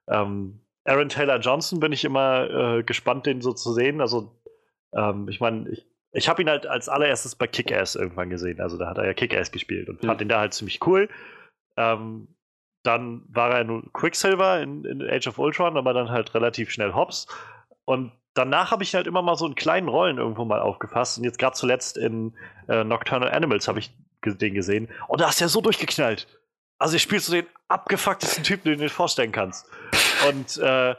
Ähm, Aaron Taylor Johnson bin ich immer äh, gespannt, den so zu sehen. Also, ähm, ich meine, ich, ich habe ihn halt als allererstes bei Kick-Ass irgendwann gesehen. Also, da hat er ja Kick-Ass gespielt und fand Mhm. ihn da halt ziemlich cool. Ähm, dann war er nur Quicksilver in, in Age of Ultron, aber dann halt relativ schnell Hops. Und danach habe ich halt immer mal so in kleinen Rollen irgendwo mal aufgefasst. Und jetzt gerade zuletzt in äh, Nocturnal Animals habe ich den gesehen. Und da ist er so durchgeknallt. Also, ich spielst du den abgefucktesten Typen, den du dir vorstellen kannst. Und äh,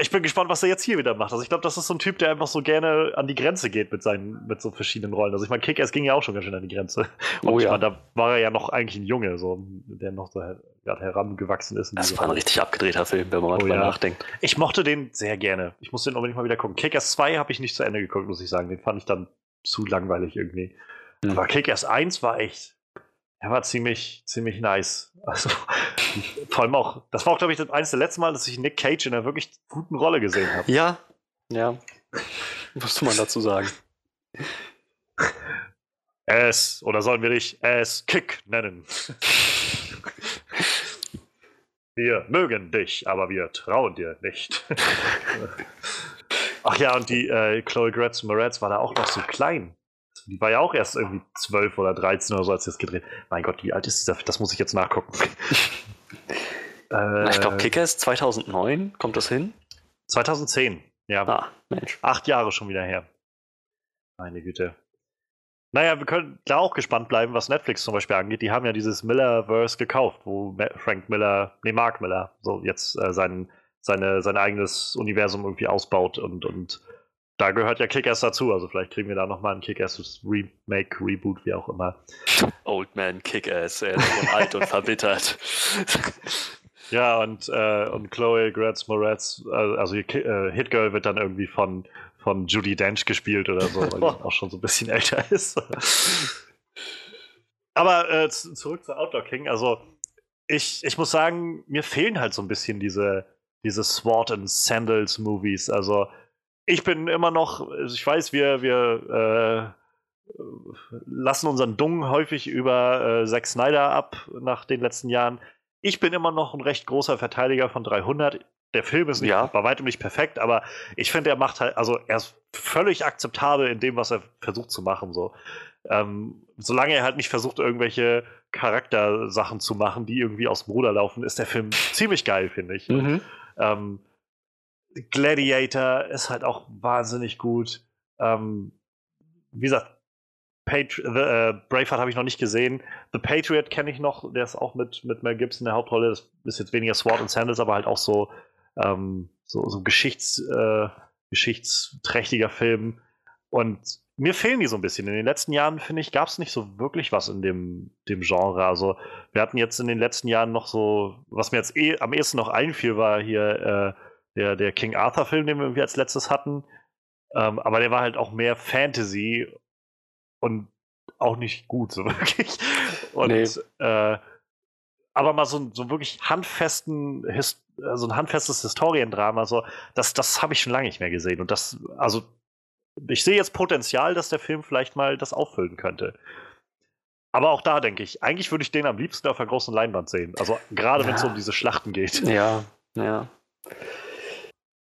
ich bin gespannt, was er jetzt hier wieder macht. Also ich glaube, das ist so ein Typ, der einfach so gerne an die Grenze geht mit seinen, mit so verschiedenen Rollen. Also ich meine, Kick-Ass ging ja auch schon ganz schön an die Grenze. Und Oh ich ja. meine, da war er ja noch eigentlich ein Junge, so, der noch so gerade herangewachsen ist. Das war ein Rolle. richtig abgedrehter Film, wenn man mal Oh drüber ja. nachdenkt. Ich mochte den sehr gerne. Ich muss den unbedingt mal wieder gucken. Kick-Ass 2 habe ich nicht zu Ende geguckt, muss ich sagen. Den fand ich dann zu langweilig irgendwie. Hm. Aber Kick-Ass 1 war echt, er war ziemlich, ziemlich nice. Also, Vor allem auch, das war auch, glaube ich, das eines der letzten Mal, dass ich Nick Cage in einer wirklich guten Rolle gesehen habe. Ja, ja. Was soll man dazu sagen? Es, oder sollen wir dich es Kick nennen? wir mögen dich, aber wir trauen dir nicht. Ach ja, und die äh, Chloe Gretz Moretz war da auch noch so klein. Die war ja auch erst irgendwie 12 oder 13 oder so, als sie das gedreht Mein Gott, wie alt ist das? Das muss ich jetzt nachgucken. äh, ich glaube, Kickers 2009, kommt das hin? 2010, ja. Ah, Mensch. Acht Jahre schon wieder her. Meine Güte. Naja, wir können da auch gespannt bleiben, was Netflix zum Beispiel angeht. Die haben ja dieses Miller-Verse gekauft, wo Frank Miller, nee, Mark Miller, so jetzt äh, sein, seine, sein eigenes Universum irgendwie ausbaut und, und da gehört ja Kick-Ass dazu. Also vielleicht kriegen wir da nochmal ein Kick-Ass Remake, Reboot, wie auch immer. Old Man Kick-Ass, er ist schon alt und verbittert. Ja, und, äh, und Chloe Gretz Moretz, äh, also äh, Hit Girl wird dann irgendwie von, von Judy Dench gespielt oder so, weil die auch schon so ein bisschen älter ist. Aber äh, zurück zu Outlaw King. Also, ich, ich muss sagen, mir fehlen halt so ein bisschen diese, diese Sword and Sandals Movies. Also, ich bin immer noch, also ich weiß, wir, wir äh, lassen unseren Dung häufig über äh, Zack Snyder ab nach den letzten Jahren. Ich bin immer noch ein recht großer Verteidiger von 300. Der Film ist nicht, ja. bei weitem nicht perfekt, aber ich finde, er macht halt, also er ist völlig akzeptabel in dem, was er versucht zu machen. So. Ähm, solange er halt nicht versucht, irgendwelche Charaktersachen zu machen, die irgendwie aus dem Ruder laufen, ist der Film ziemlich geil, finde ich. Mhm. Ähm, Gladiator ist halt auch wahnsinnig gut. Ähm, wie gesagt, Patri The, äh, Braveheart habe ich noch nicht gesehen. The Patriot kenne ich noch, der ist auch mit, mit Mel Gibson in der Hauptrolle. Das ist jetzt weniger Sword und Sandals, aber halt auch so, ähm, so, so Geschichts, äh, geschichtsträchtiger Film. Und mir fehlen die so ein bisschen. In den letzten Jahren, finde ich, gab es nicht so wirklich was in dem, dem Genre. Also, wir hatten jetzt in den letzten Jahren noch so, was mir jetzt eh am ehesten noch einfiel, war hier äh, der, der King Arthur-Film, den wir irgendwie als letztes hatten. Ähm, aber der war halt auch mehr Fantasy und auch nicht gut, so wirklich. Und nee. äh, aber mal so, so wirklich handfesten, Hist so ein handfestes Historiendrama, so, das, das habe ich schon lange nicht mehr gesehen. Und das, also, ich sehe jetzt Potenzial, dass der Film vielleicht mal das auffüllen könnte. Aber auch da denke ich, eigentlich würde ich den am liebsten auf der großen Leinwand sehen. Also gerade ja. wenn es um diese Schlachten geht. Ja, ja.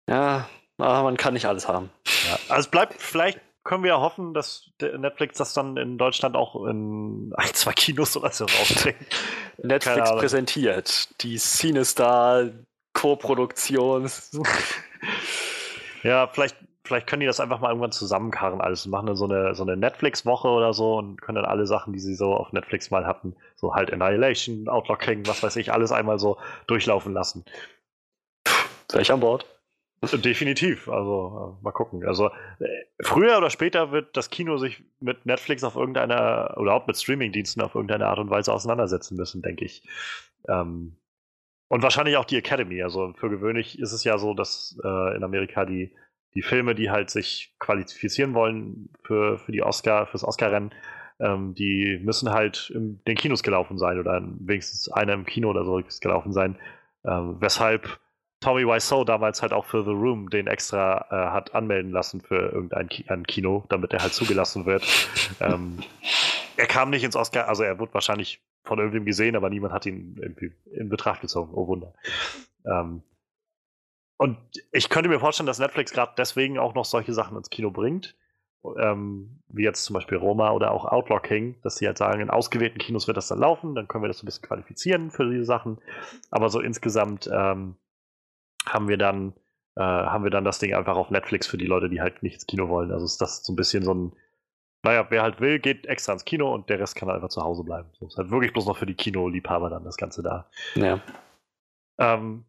Ja, aber man kann nicht alles haben. Ja, also es bleibt, vielleicht können wir ja hoffen, dass Netflix das dann in Deutschland auch in ein, zwei Kinos oder so rausbringt. Netflix präsentiert die Cinestar Co-Produktion. ja, vielleicht, vielleicht können die das einfach mal irgendwann zusammenkarren alles und machen dann so eine, so eine Netflix-Woche oder so und können dann alle Sachen, die sie so auf Netflix mal hatten, so halt Annihilation, Outlaw King, was weiß ich, alles einmal so durchlaufen lassen. Wäre ich an Bord. Definitiv. Also äh, mal gucken. Also äh, früher oder später wird das Kino sich mit Netflix auf irgendeiner oder auch mit Streamingdiensten auf irgendeine Art und Weise auseinandersetzen müssen, denke ich. Ähm, und wahrscheinlich auch die Academy. Also für gewöhnlich ist es ja so, dass äh, in Amerika die, die Filme, die halt sich qualifizieren wollen für, für die Oscar, fürs Oscar-Rennen, ähm, die müssen halt in den Kinos gelaufen sein oder wenigstens einer im Kino oder so gelaufen sein. Ähm, weshalb Tommy Wiseau damals halt auch für The Room den extra äh, hat anmelden lassen für irgendein Ki Kino, damit er halt zugelassen wird. ähm, er kam nicht ins Oscar, also er wurde wahrscheinlich von irgendwem gesehen, aber niemand hat ihn irgendwie in Betracht gezogen. Oh Wunder. Ähm, und ich könnte mir vorstellen, dass Netflix gerade deswegen auch noch solche Sachen ins Kino bringt. Ähm, wie jetzt zum Beispiel Roma oder auch Outlaw King, dass sie halt sagen, in ausgewählten Kinos wird das dann laufen, dann können wir das so ein bisschen qualifizieren für diese Sachen. Aber so insgesamt ähm, haben wir dann, äh, haben wir dann das Ding einfach auf Netflix für die Leute, die halt nicht ins Kino wollen. Also ist das so ein bisschen so ein, naja, wer halt will, geht extra ins Kino und der Rest kann einfach zu Hause bleiben. So ist halt wirklich bloß noch für die Kinoliebhaber dann das Ganze da. Ja. Ähm,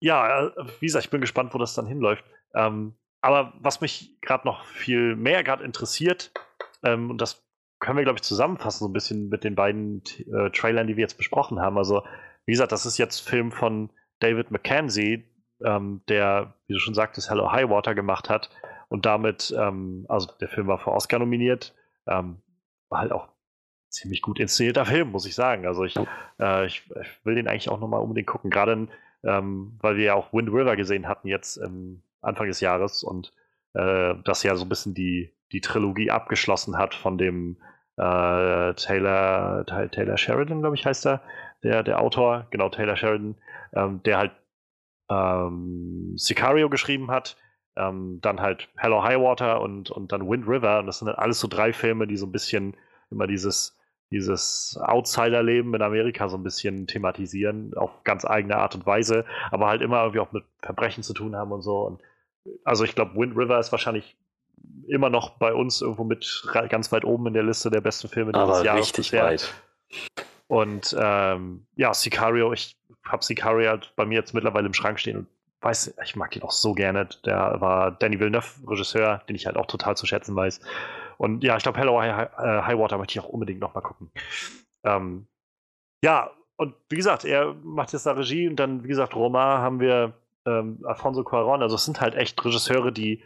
ja, äh, wie gesagt, ich bin gespannt, wo das dann hinläuft. Ähm, aber was mich gerade noch viel mehr gerade interessiert, ähm, und das können wir, glaube ich, zusammenfassen, so ein bisschen mit den beiden äh, Trailern, die wir jetzt besprochen haben. Also, wie gesagt, das ist jetzt Film von David Mackenzie, ähm, der, wie du schon sagtest, Hello High Water gemacht hat und damit, ähm, also der Film war für Oscar nominiert, ähm, war halt auch ziemlich gut inszenierter Film, muss ich sagen. Also ich, äh, ich, ich, will den eigentlich auch nochmal unbedingt gucken. Gerade ähm, weil wir ja auch Wind River gesehen hatten jetzt Anfang des Jahres und äh, das ja so ein bisschen die, die Trilogie abgeschlossen hat von dem äh, Taylor, Taylor Sheridan, glaube ich, heißt er, der, der Autor, genau, Taylor Sheridan, ähm, der halt ähm, Sicario geschrieben hat, ähm, dann halt Hello High Water und, und dann Wind River. Und das sind halt alles so drei Filme, die so ein bisschen immer dieses, dieses Outsider-Leben in Amerika so ein bisschen thematisieren, auf ganz eigene Art und Weise, aber halt immer irgendwie auch mit Verbrechen zu tun haben und so. Und also ich glaube, Wind River ist wahrscheinlich immer noch bei uns irgendwo mit ganz weit oben in der Liste der besten Filme dieses aber Jahres. Richtig bisher. weit. Und ähm, ja, Sicario, ich habe Sicario halt bei mir jetzt mittlerweile im Schrank stehen und weiß, ich mag ihn auch so gerne. Der war Danny Villeneuve, Regisseur, den ich halt auch total zu schätzen weiß. Und ja, ich glaube, Hello High, äh, möchte ich auch unbedingt nochmal gucken. Ähm, ja, und wie gesagt, er macht jetzt da Regie und dann, wie gesagt, Roma haben wir ähm, Alfonso Cuaron. Also es sind halt echt Regisseure, die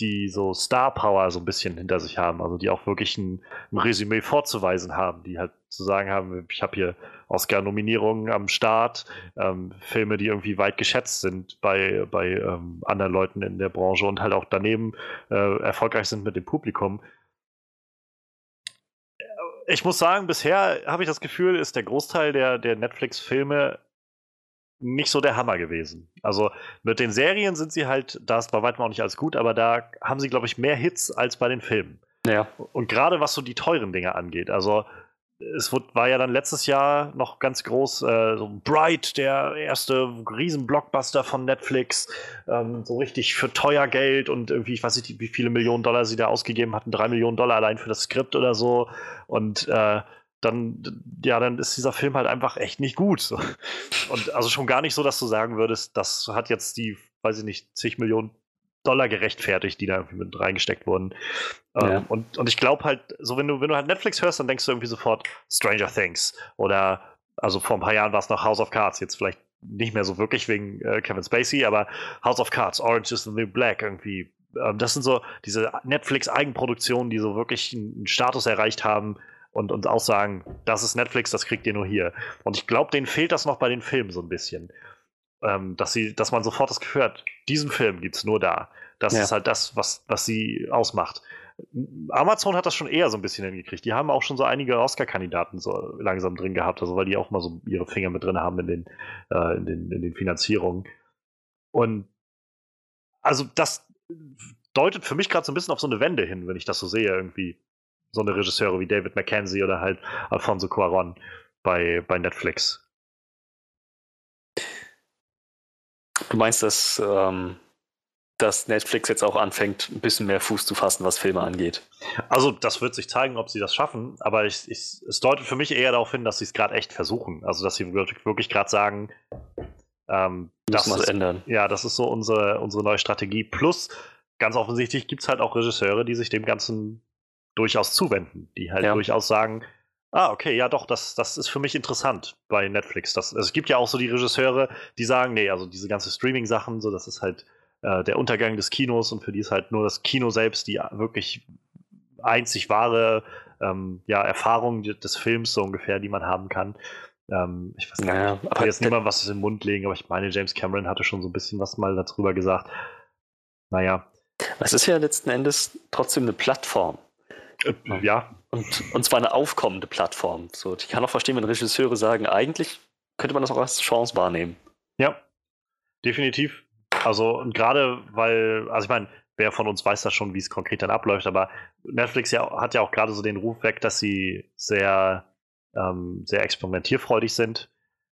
die so Star Power so ein bisschen hinter sich haben, also die auch wirklich ein, ein Resümee vorzuweisen haben, die halt zu sagen haben, ich habe hier Oscar-Nominierungen am Start, ähm, Filme, die irgendwie weit geschätzt sind bei, bei ähm, anderen Leuten in der Branche und halt auch daneben äh, erfolgreich sind mit dem Publikum. Ich muss sagen, bisher habe ich das Gefühl, ist der Großteil der, der Netflix-Filme nicht so der Hammer gewesen. Also mit den Serien sind sie halt, da ist bei weitem auch nicht alles gut, aber da haben sie, glaube ich, mehr Hits als bei den Filmen. Ja. Und gerade was so die teuren Dinge angeht, also es war ja dann letztes Jahr noch ganz groß, äh, so Bright, der erste Riesen-Blockbuster von Netflix, ähm, so richtig für teuer Geld und irgendwie, ich weiß nicht, wie viele Millionen Dollar sie da ausgegeben hatten, drei Millionen Dollar allein für das Skript oder so. Und äh, dann, ja, dann ist dieser Film halt einfach echt nicht gut. Und also schon gar nicht so, dass du sagen würdest, das hat jetzt die, weiß ich nicht, zig Millionen Dollar gerechtfertigt, die da irgendwie mit reingesteckt wurden. Ähm, ja. Ähm, und, und ich glaube halt, so wenn du, wenn du halt Netflix hörst, dann denkst du irgendwie sofort Stranger Things oder also vor ein paar Jahren war es noch House of Cards, jetzt vielleicht nicht mehr so wirklich wegen äh, Kevin Spacey, aber House of Cards, Orange is the New Black irgendwie. Ähm, das sind so diese Netflix-Eigenproduktionen, die so wirklich einen Status erreicht haben, und uns auch sagen, das ist Netflix, das kriegt ihr nur hier. Und ich glaube, denen fehlt das noch bei den Filmen so ein bisschen. Ähm, dass, sie, dass man sofort das Gefühl hat, diesen Film gibt es nur da. Das ja. ist halt das, was, was sie ausmacht. Amazon hat das schon eher so ein bisschen hingekriegt. Die haben auch schon so einige Oscar-Kandidaten so langsam drin gehabt, also weil die auch mal so ihre Finger mit drin haben in den, äh, in den, in den Finanzierungen. Und also das deutet für mich gerade so ein bisschen auf so eine Wende hin, wenn ich das so sehe irgendwie so eine Regisseure wie David Mackenzie oder halt Alfonso Cuaron bei, bei Netflix. Du meinst, dass, ähm, dass Netflix jetzt auch anfängt, ein bisschen mehr Fuß zu fassen, was Filme angeht? Also, das wird sich zeigen, ob sie das schaffen, aber ich, ich, es deutet für mich eher darauf hin, dass sie es gerade echt versuchen. Also, dass sie wirklich, gerade sagen, ähm, das ist, ändern. Ja, das ist so unsere, unsere neue Strategie. Plus, ganz offensichtlich gibt es halt auch Regisseure, die sich dem Ganzen durchaus zuwenden, die halt ja. durchaus sagen, ah, okay, ja doch, das, das ist für mich interessant bei Netflix. Das, also es gibt ja auch so die Regisseure, die sagen, nee, also diese ganze Streaming-Sachen, so, das ist halt äh, der Untergang des Kinos und für die ist halt nur das Kino selbst die wirklich einzig wahre ähm, ja, Erfahrung des Films so ungefähr, die man haben kann. Ähm, ich weiß naja, nicht, ich will jetzt niemand was in den Mund legen, aber ich meine, James Cameron hatte schon so ein bisschen was mal darüber gesagt. Naja. Es ist ja letzten Endes trotzdem eine Plattform. Äh, ja. Und, und zwar eine aufkommende Plattform. So, ich kann auch verstehen, wenn Regisseure sagen, eigentlich könnte man das auch als Chance wahrnehmen. Ja, definitiv. Also gerade weil, also ich meine, wer von uns weiß das schon, wie es konkret dann abläuft, aber Netflix ja, hat ja auch gerade so den Ruf weg, dass sie sehr, ähm, sehr experimentierfreudig sind,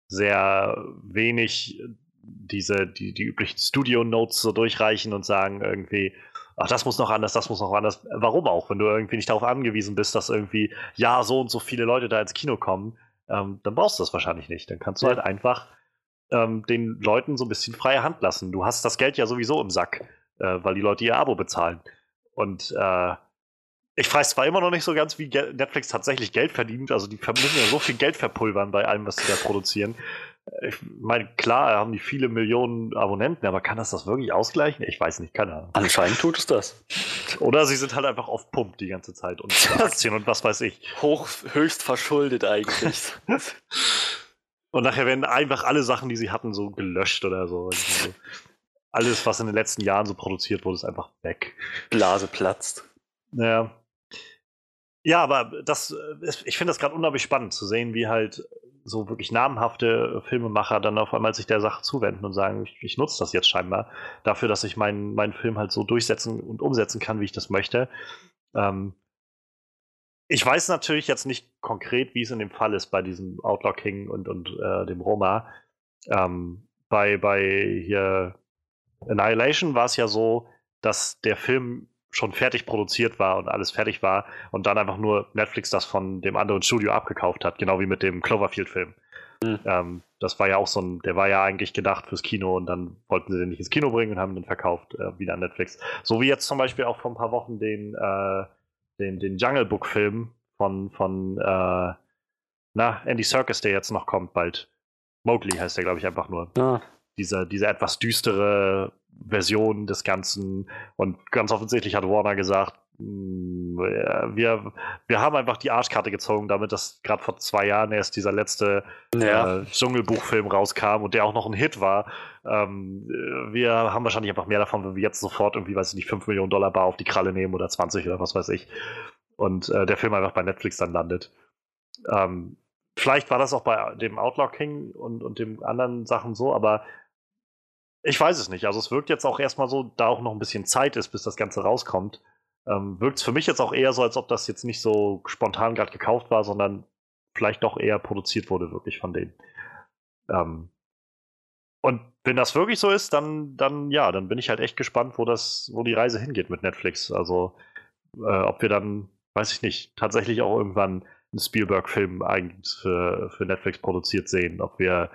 sehr wenig diese, die, die üblichen Studio-Notes so durchreichen und sagen irgendwie, ach, das muss noch anders, das muss noch anders. Warum auch, wenn du irgendwie nicht darauf angewiesen bist, dass irgendwie, ja, so und so viele Leute da ins Kino kommen, ähm, dann brauchst du das wahrscheinlich nicht. Dann kannst du ja. halt einfach ähm, den Leuten so ein bisschen freie Hand lassen. Du hast das Geld ja sowieso im Sack, äh, weil die Leute ihr Abo bezahlen. Und äh, ich weiß zwar immer noch nicht so ganz, wie Netflix tatsächlich Geld verdient. Also die müssen ja so viel Geld verpulvern bei allem, was sie da produzieren. Ich meine, klar, haben die viele Millionen Abonnenten, aber kann das das wirklich ausgleichen? Ich weiß nicht, keine Ahnung. Anscheinend tut es das. Oder sie sind halt einfach auf Pump die ganze Zeit und Aktien und was weiß ich. Hoch, höchst verschuldet eigentlich. und nachher werden einfach alle Sachen, die sie hatten, so gelöscht oder so. Also alles, was in den letzten Jahren so produziert wurde, ist einfach weg. Blase platzt. Ja. Ja, aber das, ich finde das gerade unglaublich spannend zu sehen, wie halt so wirklich namhafte Filmemacher dann auf einmal sich der Sache zuwenden und sagen, ich, ich nutze das jetzt scheinbar dafür, dass ich meinen, meinen Film halt so durchsetzen und umsetzen kann, wie ich das möchte. Ähm, ich weiß natürlich jetzt nicht konkret, wie es in dem Fall ist bei diesem Outlaw King und, und äh, dem Roma. Ähm, bei, bei hier Annihilation war es ja so, dass der Film schon fertig produziert war und alles fertig war und dann einfach nur Netflix das von dem anderen Studio abgekauft hat, genau wie mit dem Cloverfield-Film. Mhm. Ähm, das war ja auch so ein, der war ja eigentlich gedacht fürs Kino und dann wollten sie den nicht ins Kino bringen und haben den verkauft äh, wieder an Netflix. So wie jetzt zum Beispiel auch vor ein paar Wochen den, äh, den, den Jungle Book-Film von, von äh, na, Andy Serkis, der jetzt noch kommt bald. Mowgli heißt der, glaube ich, einfach nur. Ah. Dieser, diese etwas düstere Version des Ganzen. Und ganz offensichtlich hat Warner gesagt, mm, wir, wir haben einfach die Arschkarte gezogen, damit dass gerade vor zwei Jahren erst dieser letzte ja. äh, Dschungelbuchfilm rauskam und der auch noch ein Hit war. Ähm, wir haben wahrscheinlich einfach mehr davon, wenn wir jetzt sofort irgendwie, weiß ich nicht, 5 Millionen Dollar bar auf die Kralle nehmen oder 20 oder was weiß ich. Und äh, der Film einfach bei Netflix dann landet. Ähm, vielleicht war das auch bei dem Outlaw King und, und dem anderen Sachen so, aber ich weiß es nicht. Also es wirkt jetzt auch erstmal so, da auch noch ein bisschen Zeit ist, bis das Ganze rauskommt. Ähm, wirkt es für mich jetzt auch eher so, als ob das jetzt nicht so spontan gerade gekauft war, sondern vielleicht doch eher produziert wurde, wirklich von denen. Ähm, und wenn das wirklich so ist, dann, dann ja, dann bin ich halt echt gespannt, wo das, wo die Reise hingeht mit Netflix. Also äh, ob wir dann, weiß ich nicht, tatsächlich auch irgendwann einen Spielberg-Film eigentlich für, für Netflix produziert sehen, ob wir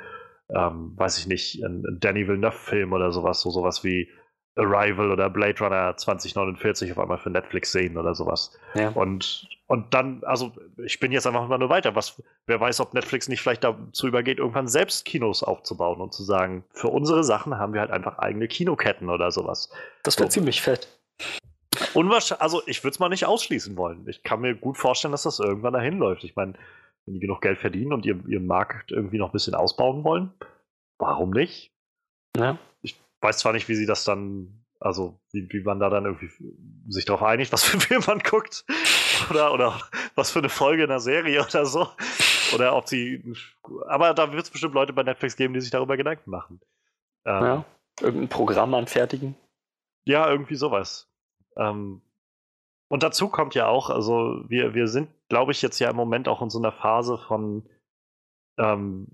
ähm, weiß ich nicht, ein, Danny Villeneuve-Film oder sowas, so sowas wie Arrival oder Blade Runner 2049 auf einmal für Netflix sehen oder sowas. Ja. Und, und dann, also ich bin jetzt einfach mal nur weiter. Was, wer weiß, ob Netflix nicht vielleicht dazu übergeht, irgendwann selbst Kinos aufzubauen und zu sagen, für unsere Sachen haben wir halt einfach eigene Kinoketten oder sowas. Das wäre so. ziemlich fett. Unwahrscheinlich, also ich würde es mal nicht ausschließen wollen. Ich kann mir gut vorstellen, dass das irgendwann dahin läuft. Ich meine, wenn die genug Geld verdienen und ihr, ihren Markt irgendwie noch ein bisschen ausbauen wollen, warum nicht? Ja. Ich weiß zwar nicht, wie sie das dann, also wie, wie man da dann irgendwie sich darauf einigt, was für einen Film man guckt oder, oder was für eine Folge in der Serie oder so. Oder ob sie. Aber da wird es bestimmt Leute bei Netflix geben, die sich darüber Gedanken machen. Ähm, ja. Irgendein Programm anfertigen. Ja, irgendwie sowas. Ähm, und dazu kommt ja auch, also wir, wir sind, glaube ich, jetzt ja im Moment auch in so einer Phase von, ähm,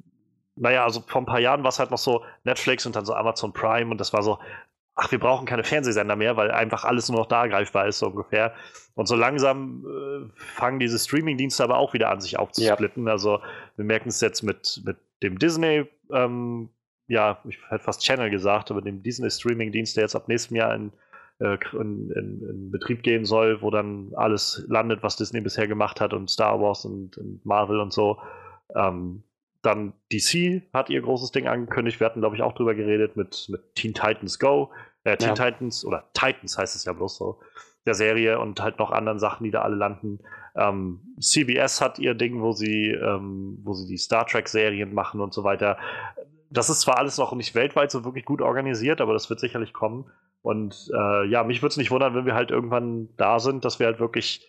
naja, also vor ein paar Jahren war es halt noch so Netflix und dann so Amazon Prime und das war so, ach, wir brauchen keine Fernsehsender mehr, weil einfach alles nur noch da greifbar ist, so ungefähr. Und so langsam äh, fangen diese Streaming-Dienste aber auch wieder an, sich aufzusplitten. Ja. Also wir merken es jetzt mit, mit dem Disney, ähm, ja, ich hätte fast Channel gesagt, aber dem Disney-Streaming-Dienst, der jetzt ab nächstem Jahr in in, in, in, Betrieb gehen soll, wo dann alles landet, was Disney bisher gemacht hat und Star Wars und, und Marvel und so. Ähm, dann DC hat ihr großes Ding angekündigt. Wir hatten, glaube ich, auch drüber geredet mit, mit Teen Titans Go. Äh, Teen ja. Titans oder Titans heißt es ja bloß so. Der Serie und halt noch anderen Sachen, die da alle landen. Ähm, CBS hat ihr Ding, wo sie, ähm, wo sie die Star Trek-Serien machen und so weiter. Das ist zwar alles noch nicht weltweit so wirklich gut organisiert, aber das wird sicherlich kommen. Und äh, ja, mich würde es nicht wundern, wenn wir halt irgendwann da sind, dass wir halt wirklich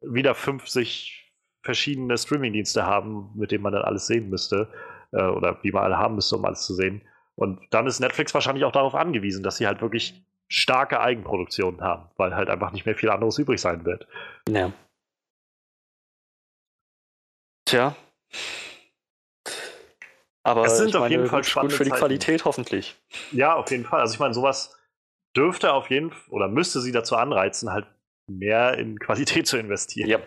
wieder 50 verschiedene Streaming-Dienste haben, mit denen man dann alles sehen müsste. Äh, oder wie man alle haben müsste, um alles zu sehen. Und dann ist Netflix wahrscheinlich auch darauf angewiesen, dass sie halt wirklich starke Eigenproduktionen haben, weil halt einfach nicht mehr viel anderes übrig sein wird. Ja. Tja. Aber es sind auf meine, jeden Fall gut für die Zeiten. Qualität hoffentlich. Ja, auf jeden Fall. Also ich meine, sowas dürfte auf jeden Fall oder müsste sie dazu anreizen, halt mehr in Qualität zu investieren. Ja.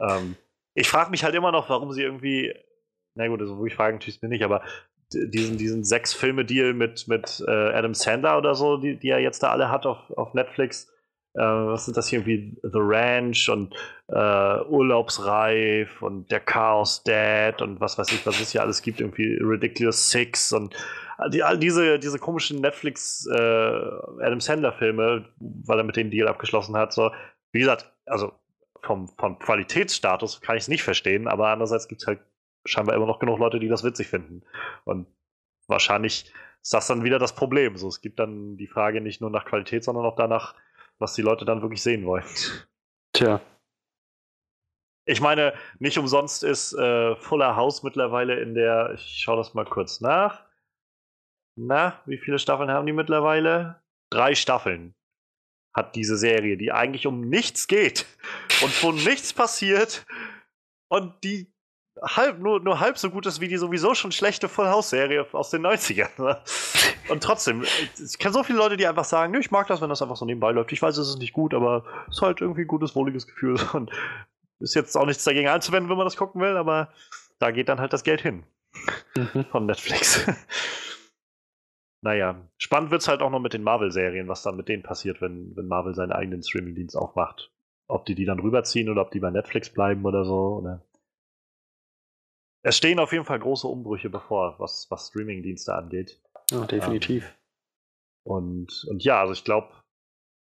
Ähm, ich frage mich halt immer noch, warum sie irgendwie, na gut, also ich fragen tue ich mir nicht, aber diesen, diesen sechs Filme-Deal mit, mit äh, Adam Sander oder so, die, die er jetzt da alle hat auf, auf Netflix, äh, was sind das hier irgendwie? The Ranch und äh, Urlaubsreif und der Chaos Dad und was weiß ich, was es hier alles gibt, irgendwie Ridiculous Six und die, all diese, diese komischen Netflix äh, Adam Sandler-Filme, weil er mit denen Deal abgeschlossen hat. So, wie gesagt, also vom, vom Qualitätsstatus kann ich es nicht verstehen, aber andererseits gibt es halt scheinbar immer noch genug Leute, die das witzig finden. Und wahrscheinlich ist das dann wieder das Problem. So, es gibt dann die Frage nicht nur nach Qualität, sondern auch danach, was die Leute dann wirklich sehen wollen. Tja. Ich meine, nicht umsonst ist äh, Fuller House mittlerweile in der, ich schaue das mal kurz nach. Na, wie viele Staffeln haben die mittlerweile? Drei Staffeln hat diese Serie, die eigentlich um nichts geht und wo nichts passiert und die halb, nur, nur halb so gut ist wie die sowieso schon schlechte Full House Serie aus den 90ern. Ne? Und trotzdem, ich kenne so viele Leute, die einfach sagen, ich mag das, wenn das einfach so nebenbei läuft. Ich weiß, es ist nicht gut, aber es ist halt irgendwie ein gutes, wohliges Gefühl. Und ist jetzt auch nichts dagegen einzuwenden, wenn man das gucken will, aber da geht dann halt das Geld hin. Mhm. Von Netflix. naja, spannend wird es halt auch noch mit den Marvel-Serien, was dann mit denen passiert, wenn, wenn Marvel seinen eigenen Streaming-Dienst aufmacht. Ob die die dann rüberziehen oder ob die bei Netflix bleiben oder so. Oder es stehen auf jeden Fall große Umbrüche bevor, was, was Streaming-Dienste angeht. Ja, definitiv. Ähm, und, und ja, also ich glaube,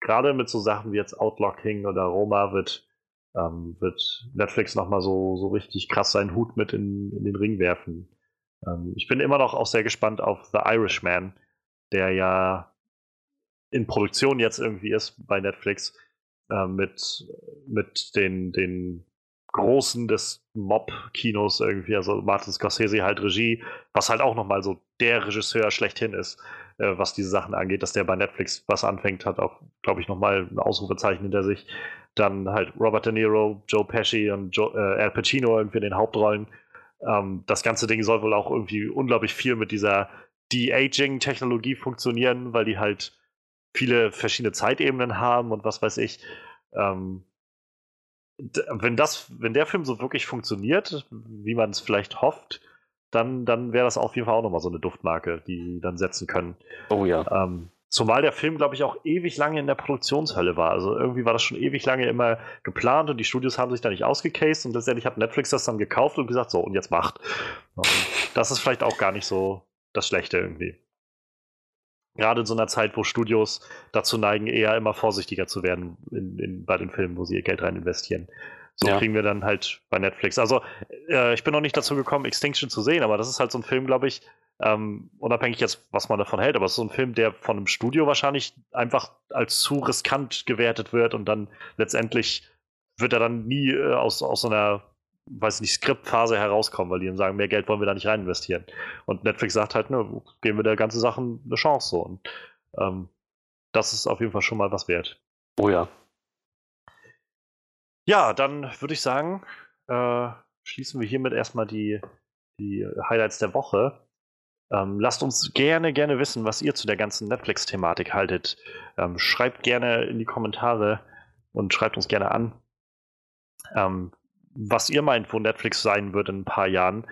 gerade mit so Sachen wie jetzt Outlaw King oder Roma wird, ähm, wird Netflix nochmal so, so richtig krass seinen Hut mit in, in den Ring werfen. Ähm, ich bin immer noch auch sehr gespannt auf The Irishman, der ja in Produktion jetzt irgendwie ist bei Netflix äh, mit, mit den, den Großen des Mob-Kinos irgendwie, also Martin Scorsese halt Regie, was halt auch nochmal so der Regisseur schlechthin ist, äh, was diese Sachen angeht, dass der bei Netflix was anfängt, hat auch, glaube ich, nochmal ein Ausrufezeichen hinter sich. Dann halt Robert De Niro, Joe Pesci und Joe, äh, Al Pacino irgendwie in den Hauptrollen. Ähm, das ganze Ding soll wohl auch irgendwie unglaublich viel mit dieser De-Aging-Technologie funktionieren, weil die halt viele verschiedene Zeitebenen haben und was weiß ich. Ähm, wenn das, wenn der Film so wirklich funktioniert, wie man es vielleicht hofft, dann, dann wäre das auf jeden Fall auch nochmal so eine Duftmarke, die dann setzen können. Oh ja. Ähm, zumal der Film, glaube ich, auch ewig lange in der Produktionshölle war. Also irgendwie war das schon ewig lange immer geplant und die Studios haben sich da nicht ausgecased und letztendlich hat Netflix das dann gekauft und gesagt, so, und jetzt macht. Und das ist vielleicht auch gar nicht so das Schlechte irgendwie. Gerade in so einer Zeit, wo Studios dazu neigen, eher immer vorsichtiger zu werden in, in, bei den Filmen, wo sie ihr Geld rein investieren. So ja. kriegen wir dann halt bei Netflix. Also, äh, ich bin noch nicht dazu gekommen, Extinction zu sehen, aber das ist halt so ein Film, glaube ich, ähm, unabhängig jetzt, was man davon hält, aber es ist so ein Film, der von einem Studio wahrscheinlich einfach als zu riskant gewertet wird und dann letztendlich wird er dann nie äh, aus, aus so einer weiß nicht, Skriptphase herauskommen, weil die dann sagen, mehr Geld wollen wir da nicht rein investieren. Und Netflix sagt halt, ne, geben wir der ganzen Sache eine Chance so. Und ähm, das ist auf jeden Fall schon mal was wert. Oh ja. Ja, dann würde ich sagen, äh, schließen wir hiermit erstmal die, die Highlights der Woche. Ähm, lasst uns gerne, gerne wissen, was ihr zu der ganzen Netflix-Thematik haltet. Ähm, schreibt gerne in die Kommentare und schreibt uns gerne an. Ähm, was ihr meint, wo Netflix sein wird in ein paar Jahren.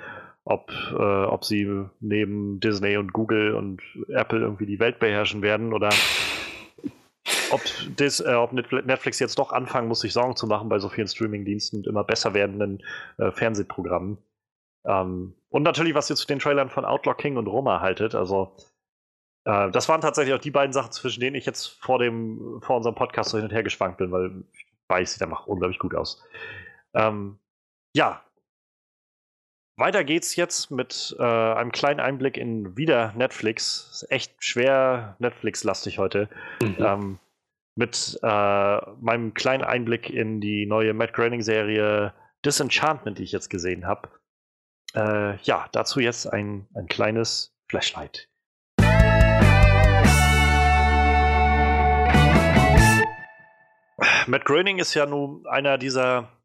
Ob, äh, ob sie neben Disney und Google und Apple irgendwie die Welt beherrschen werden oder ob, Dis, äh, ob Netflix jetzt doch anfangen muss, sich Sorgen zu machen bei so vielen Streaming-Diensten und immer besser werdenden äh, Fernsehprogrammen. Ähm, und natürlich, was ihr zu den Trailern von Outlaw King und Roma haltet. Also, äh, das waren tatsächlich auch die beiden Sachen, zwischen denen ich jetzt vor, dem, vor unserem Podcast so hin und her geschwankt bin, weil ich weiß, sieht einfach unglaublich gut aus. Ähm, ja. Weiter geht's jetzt mit äh, einem kleinen Einblick in wieder Netflix. Ist echt schwer Netflix-lastig heute. Mhm. Ähm, mit äh, meinem kleinen Einblick in die neue Matt Groening-Serie Disenchantment, die ich jetzt gesehen habe. Äh, ja, dazu jetzt ein, ein kleines Flashlight. Matt Groening ist ja nun einer dieser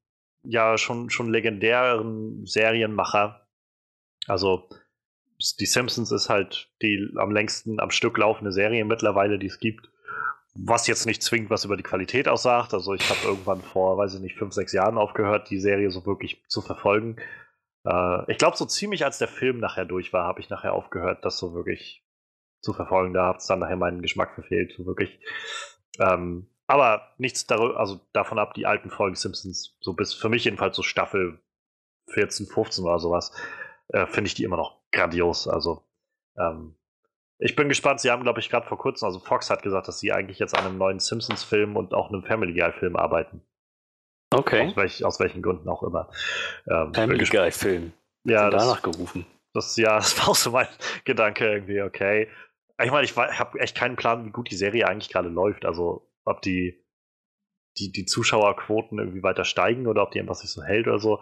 ja schon, schon legendären Serienmacher. Also die Simpsons ist halt die am längsten am Stück laufende Serie mittlerweile, die es gibt. Was jetzt nicht zwingend was über die Qualität aussagt. Also ich habe irgendwann vor, weiß ich nicht, fünf, sechs Jahren aufgehört, die Serie so wirklich zu verfolgen. Äh, ich glaube, so ziemlich als der Film nachher durch war, habe ich nachher aufgehört, das so wirklich zu verfolgen. Da hat es dann nachher meinen Geschmack verfehlt, so wirklich. Ähm, aber nichts darüber, also davon ab, die alten Folgen Simpsons, so bis für mich jedenfalls so Staffel 14, 15 oder sowas, äh, finde ich die immer noch grandios. Also ähm, ich bin gespannt. Sie haben, glaube ich, gerade vor kurzem, also Fox hat gesagt, dass sie eigentlich jetzt an einem neuen Simpsons-Film und auch einem Family Guy-Film arbeiten. Okay. Aus, welch, aus, welchen Gründen auch immer. Ähm, Family Guy-Film. Ja, das, danach gerufen. Das, ja, das war auch so mein Gedanke irgendwie, okay. Ich meine, ich, ich habe echt keinen Plan, wie gut die Serie eigentlich gerade läuft. Also, ob die, die, die Zuschauerquoten irgendwie weiter steigen oder ob die einfach sich so hält oder so.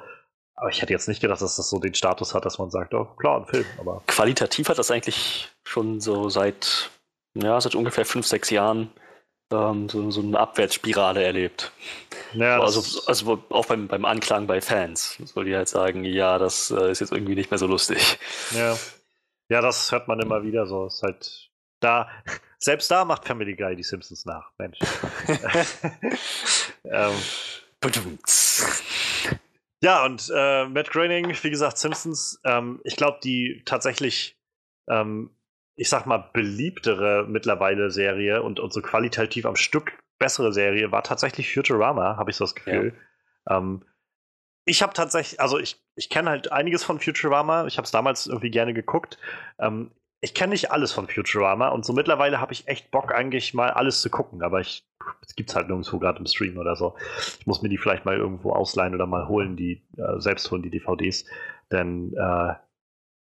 Aber ich hätte jetzt nicht gedacht, dass das so den Status hat, dass man sagt, oh klar, ein Film. Aber Qualitativ hat das eigentlich schon so seit, ja, seit ungefähr fünf, sechs Jahren ähm, so, so eine Abwärtsspirale erlebt. Ja, also, also auch beim, beim Anklang bei Fans, soll die halt sagen, ja, das äh, ist jetzt irgendwie nicht mehr so lustig. Ja. ja, das hört man immer wieder so. Ist halt da, selbst da macht Family Guy die Simpsons nach, Mensch. ähm, ja, und äh, Matt Groening, wie gesagt, Simpsons, ähm, ich glaube, die tatsächlich, ähm, ich sag mal, beliebtere mittlerweile Serie und, und so qualitativ am Stück bessere Serie war tatsächlich Futurama, habe ich so das Gefühl. Ja. Ähm, ich habe tatsächlich, also ich, ich kenne halt einiges von Futurama. Ich habe es damals irgendwie gerne geguckt. Ähm, ich kenne nicht alles von Futurama und so mittlerweile habe ich echt Bock, eigentlich mal alles zu gucken, aber ich, es gibt es halt nirgendwo gerade im Stream oder so. Ich muss mir die vielleicht mal irgendwo ausleihen oder mal holen, die, äh, selbst holen, die DVDs. Denn äh,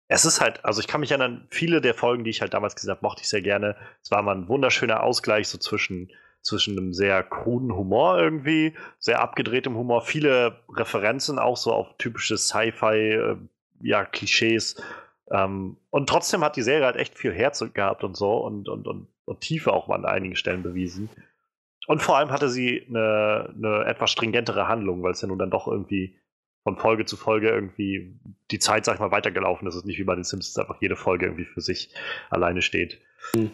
es ist halt, also ich kann mich erinnern, viele der Folgen, die ich halt damals gesagt habe, mochte ich sehr gerne. Es war mal ein wunderschöner Ausgleich so zwischen, zwischen einem sehr kruden Humor irgendwie, sehr abgedrehtem Humor, viele Referenzen auch so auf typische Sci-Fi, äh, ja, Klischees ähm, und trotzdem hat die Serie halt echt viel Herz gehabt und so und, und, und, und Tiefe auch mal an einigen Stellen bewiesen. Und vor allem hatte sie eine, eine etwas stringentere Handlung, weil es ja nun dann doch irgendwie von Folge zu Folge irgendwie die Zeit, sag ich mal, weitergelaufen ist. Es ist nicht wie bei den Simpsons einfach jede Folge irgendwie für sich alleine steht. Mhm.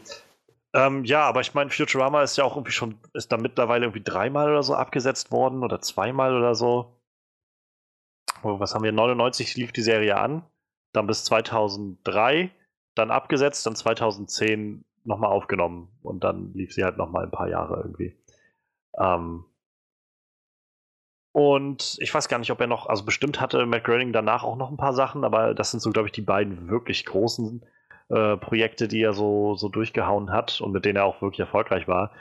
Ähm, ja, aber ich meine, Futurama ist ja auch irgendwie schon, ist da mittlerweile irgendwie dreimal oder so abgesetzt worden oder zweimal oder so. Oh, was haben wir? 99 lief die Serie an dann bis 2003, dann abgesetzt, dann 2010 nochmal aufgenommen und dann lief sie halt nochmal ein paar Jahre irgendwie. Ähm und ich weiß gar nicht, ob er noch, also bestimmt hatte Matt Groening danach auch noch ein paar Sachen, aber das sind so, glaube ich, die beiden wirklich großen äh, Projekte, die er so, so durchgehauen hat und mit denen er auch wirklich erfolgreich war.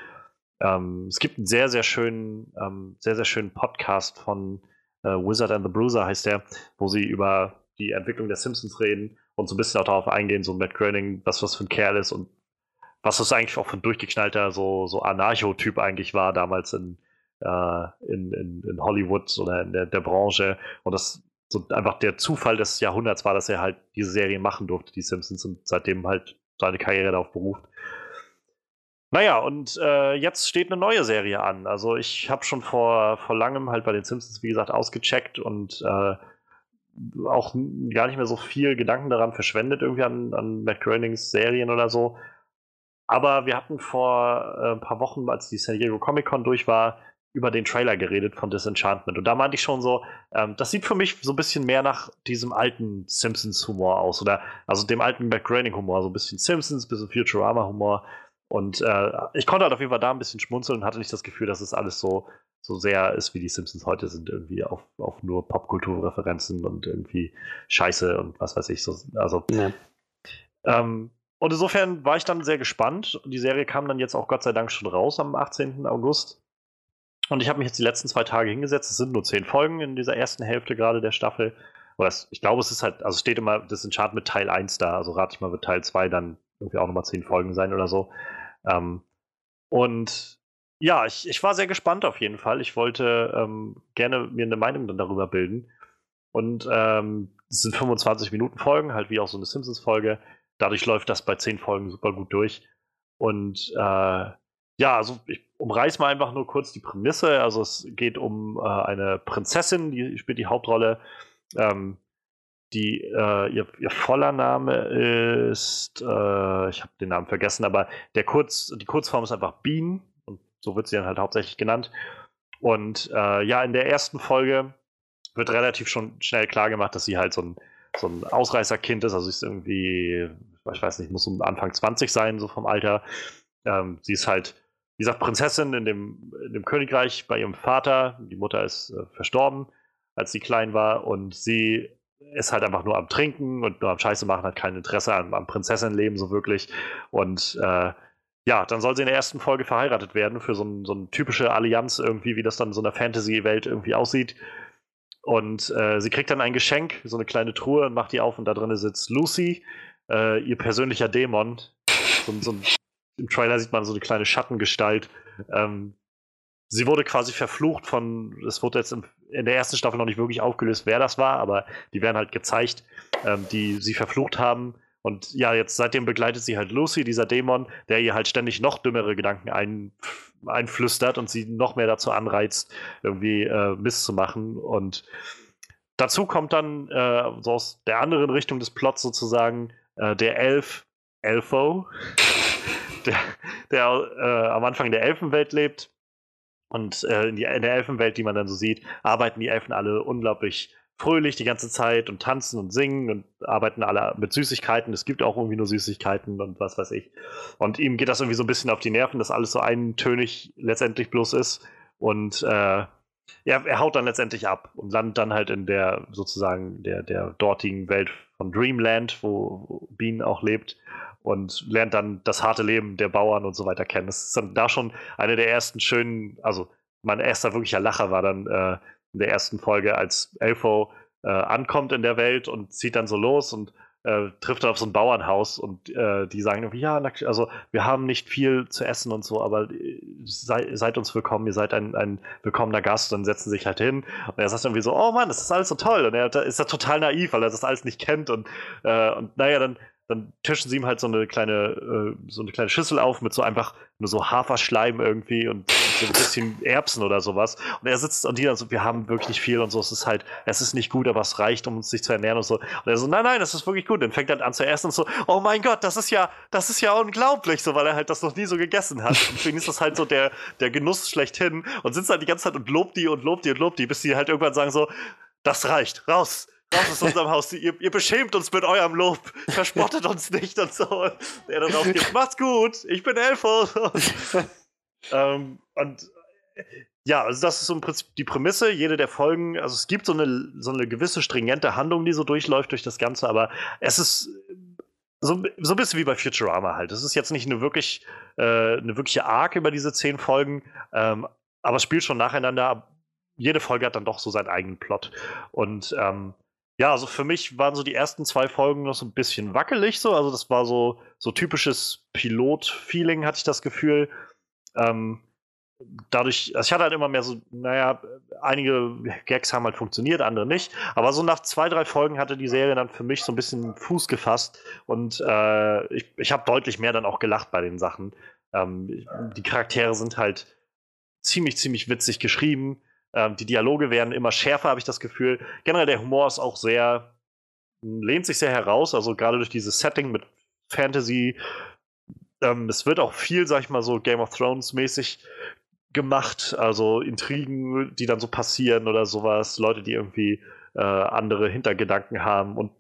Ähm, es gibt einen sehr, sehr schönen, ähm, sehr, sehr schönen Podcast von äh, Wizard and the Bruiser, heißt der, wo sie über die Entwicklung der Simpsons reden und so ein bisschen auch darauf eingehen, so Matt Groening, was das für ein Kerl ist und was das eigentlich auch für ein durchgeknallter so, so Anarcho-Typ eigentlich war damals in, äh, in, in, in, Hollywood oder in der, der Branche. Und das so einfach der Zufall des Jahrhunderts war, dass er halt diese Serie machen durfte, die Simpsons, und seitdem halt seine Karriere darauf beruft. Naja, und äh, jetzt steht eine neue Serie an. Also ich habe schon vor, vor langem halt bei den Simpsons, wie gesagt, ausgecheckt und äh, auch gar nicht mehr so viel Gedanken daran verschwendet, irgendwie an, an Matt Groenings Serien oder so. Aber wir hatten vor äh, ein paar Wochen, als die San Diego Comic Con durch war, über den Trailer geredet von Disenchantment. Und da meinte ich schon so, ähm, das sieht für mich so ein bisschen mehr nach diesem alten Simpsons-Humor aus. Oder also dem alten Matt Groening-Humor. So ein bisschen Simpsons, bisschen Futurama-Humor. Und äh, ich konnte halt auf jeden Fall da ein bisschen schmunzeln und hatte nicht das Gefühl, dass es alles so so sehr ist, wie die Simpsons heute sind, irgendwie auf, auf nur Popkulturreferenzen und irgendwie Scheiße und was weiß ich. So, also, ja. ähm, und insofern war ich dann sehr gespannt. Die Serie kam dann jetzt auch Gott sei Dank schon raus am 18. August. Und ich habe mich jetzt die letzten zwei Tage hingesetzt. Es sind nur zehn Folgen in dieser ersten Hälfte gerade der Staffel. Oder es, ich glaube, es ist halt, also steht immer das Enchant mit Teil 1 da. Also rate ich mal, wird Teil 2 dann irgendwie auch nochmal zehn Folgen sein oder so. Ähm, und ja, ich, ich war sehr gespannt auf jeden Fall. Ich wollte ähm, gerne mir eine Meinung dann darüber bilden. Und ähm, es sind 25 Minuten Folgen, halt wie auch so eine Simpsons-Folge. Dadurch läuft das bei 10 Folgen super gut durch. Und äh, ja, also ich umreiß mal einfach nur kurz die Prämisse. Also es geht um äh, eine Prinzessin, die spielt die Hauptrolle. Ähm, die, äh, ihr, ihr, voller Name ist, äh, ich habe den Namen vergessen, aber der Kurz, die Kurzform ist einfach Bean. So wird sie dann halt hauptsächlich genannt. Und äh, ja, in der ersten Folge wird relativ schon schnell klar gemacht, dass sie halt so ein, so ein Ausreißerkind ist. Also sie ist irgendwie, ich weiß nicht, muss um Anfang 20 sein, so vom Alter. Ähm, sie ist halt wie gesagt, Prinzessin in dem, in dem Königreich bei ihrem Vater. Die Mutter ist äh, verstorben, als sie klein war. Und sie ist halt einfach nur am Trinken und nur am Scheiße machen, hat kein Interesse am, am Prinzessinleben so wirklich. Und äh, ja, dann soll sie in der ersten Folge verheiratet werden für so, ein, so eine typische Allianz irgendwie, wie das dann in so einer Fantasy-Welt irgendwie aussieht. Und äh, sie kriegt dann ein Geschenk, so eine kleine Truhe und macht die auf und da drin sitzt Lucy, äh, ihr persönlicher Dämon. So, so ein, Im Trailer sieht man so eine kleine Schattengestalt. Ähm, sie wurde quasi verflucht von, es wurde jetzt in, der ersten Staffel noch nicht wirklich aufgelöst, wer das war, aber die werden halt gezeigt, ähm, die sie verflucht haben. Und ja, jetzt seitdem begleitet sie halt Lucy, dieser Dämon, der ihr halt ständig noch dümmere Gedanken ein, einflüstert und sie noch mehr dazu anreizt, irgendwie äh, Mist zu machen. Und dazu kommt dann äh, so aus der anderen Richtung des Plots sozusagen äh, der Elf, Elfo, der, der äh, am Anfang der Elfenwelt lebt und äh, in, die, in, der Elfenwelt, die man dann so sieht, arbeiten die Elfen alle unglaublich fröhlich die ganze Zeit und tanzen und singen und arbeiten alle mit Süßigkeiten. Es gibt auch irgendwie nur Süßigkeiten und was weiß ich. Und ihm geht das irgendwie so ein bisschen auf die Nerven, dass alles so eintönig letztendlich bloß ist. Und äh, ja, er haut dann letztendlich ab und landet dann halt in der sozusagen der, der dortigen Welt von Dreamland, wo Bean auch lebt und lernt dann das harte Leben der Bauern und so weiter kennen. Das ist dann da schon eine der ersten schönen, also mein erster wirklicher Lacher war dann äh, in der ersten Folge, als Elfo äh, ankommt in der Welt und zieht dann so los und äh, trifft dann auf so ein Bauernhaus und äh, die sagen irgendwie, ja, also wir haben nicht viel zu essen und so, aber äh, sei, seid uns willkommen, ihr seid ein, ein willkommener Gast und dann setzen sich halt hin und er sagt irgendwie so, oh Mann, das ist alles so toll und er ist da total naiv, weil er das alles nicht kennt und, äh, und naja, dann dann tischen sie ihm halt so eine kleine, äh, so eine kleine Schüssel auf mit so einfach nur so Haferschleim irgendwie und so ein bisschen Erbsen oder sowas. Und er sitzt und die dann so, wir haben wirklich viel und so. Es ist halt, es ist nicht gut, aber es reicht, um uns sich zu ernähren und so. Und er so, nein, nein, das ist wirklich gut. Dann fängt er an zu essen und so, oh mein Gott, das ist ja, das ist ja unglaublich, so, weil er halt das noch nie so gegessen hat. Und ihn ist das halt so der, der Genuss schlechthin und sitzt halt die ganze Zeit und lobt die und lobt die und lobt die, bis sie halt irgendwann sagen so, das reicht, raus, raus aus unserem Haus. Ihr, ihr, beschämt uns mit eurem Lob. Verspottet uns nicht und so. Und er dann rausgeht, macht's gut, ich bin Elfo. ähm, und ja, also das ist so im Prinzip die Prämisse. Jede der Folgen, also es gibt so eine, so eine gewisse stringente Handlung, die so durchläuft durch das Ganze, aber es ist so, so ein bisschen wie bei Futurama halt. Es ist jetzt nicht eine wirklich äh, eine wirkliche Arc über diese zehn Folgen, ähm, aber es spielt schon nacheinander. Jede Folge hat dann doch so seinen eigenen Plot. Und ähm, ja, also für mich waren so die ersten zwei Folgen noch so ein bisschen wackelig, so. Also das war so, so typisches Pilot-Feeling, hatte ich das Gefühl. Ähm, dadurch, also ich hatte halt immer mehr so, naja, einige Gags haben halt funktioniert, andere nicht. Aber so nach zwei, drei Folgen hatte die Serie dann für mich so ein bisschen Fuß gefasst und äh, ich, ich habe deutlich mehr dann auch gelacht bei den Sachen. Ähm, die Charaktere sind halt ziemlich, ziemlich witzig geschrieben. Ähm, die Dialoge werden immer schärfer, habe ich das Gefühl. Generell der Humor ist auch sehr, lehnt sich sehr heraus, also gerade durch dieses Setting mit Fantasy. Ähm, es wird auch viel, sag ich mal, so Game of Thrones mäßig gemacht, also Intrigen, die dann so passieren oder sowas, Leute, die irgendwie äh, andere Hintergedanken haben und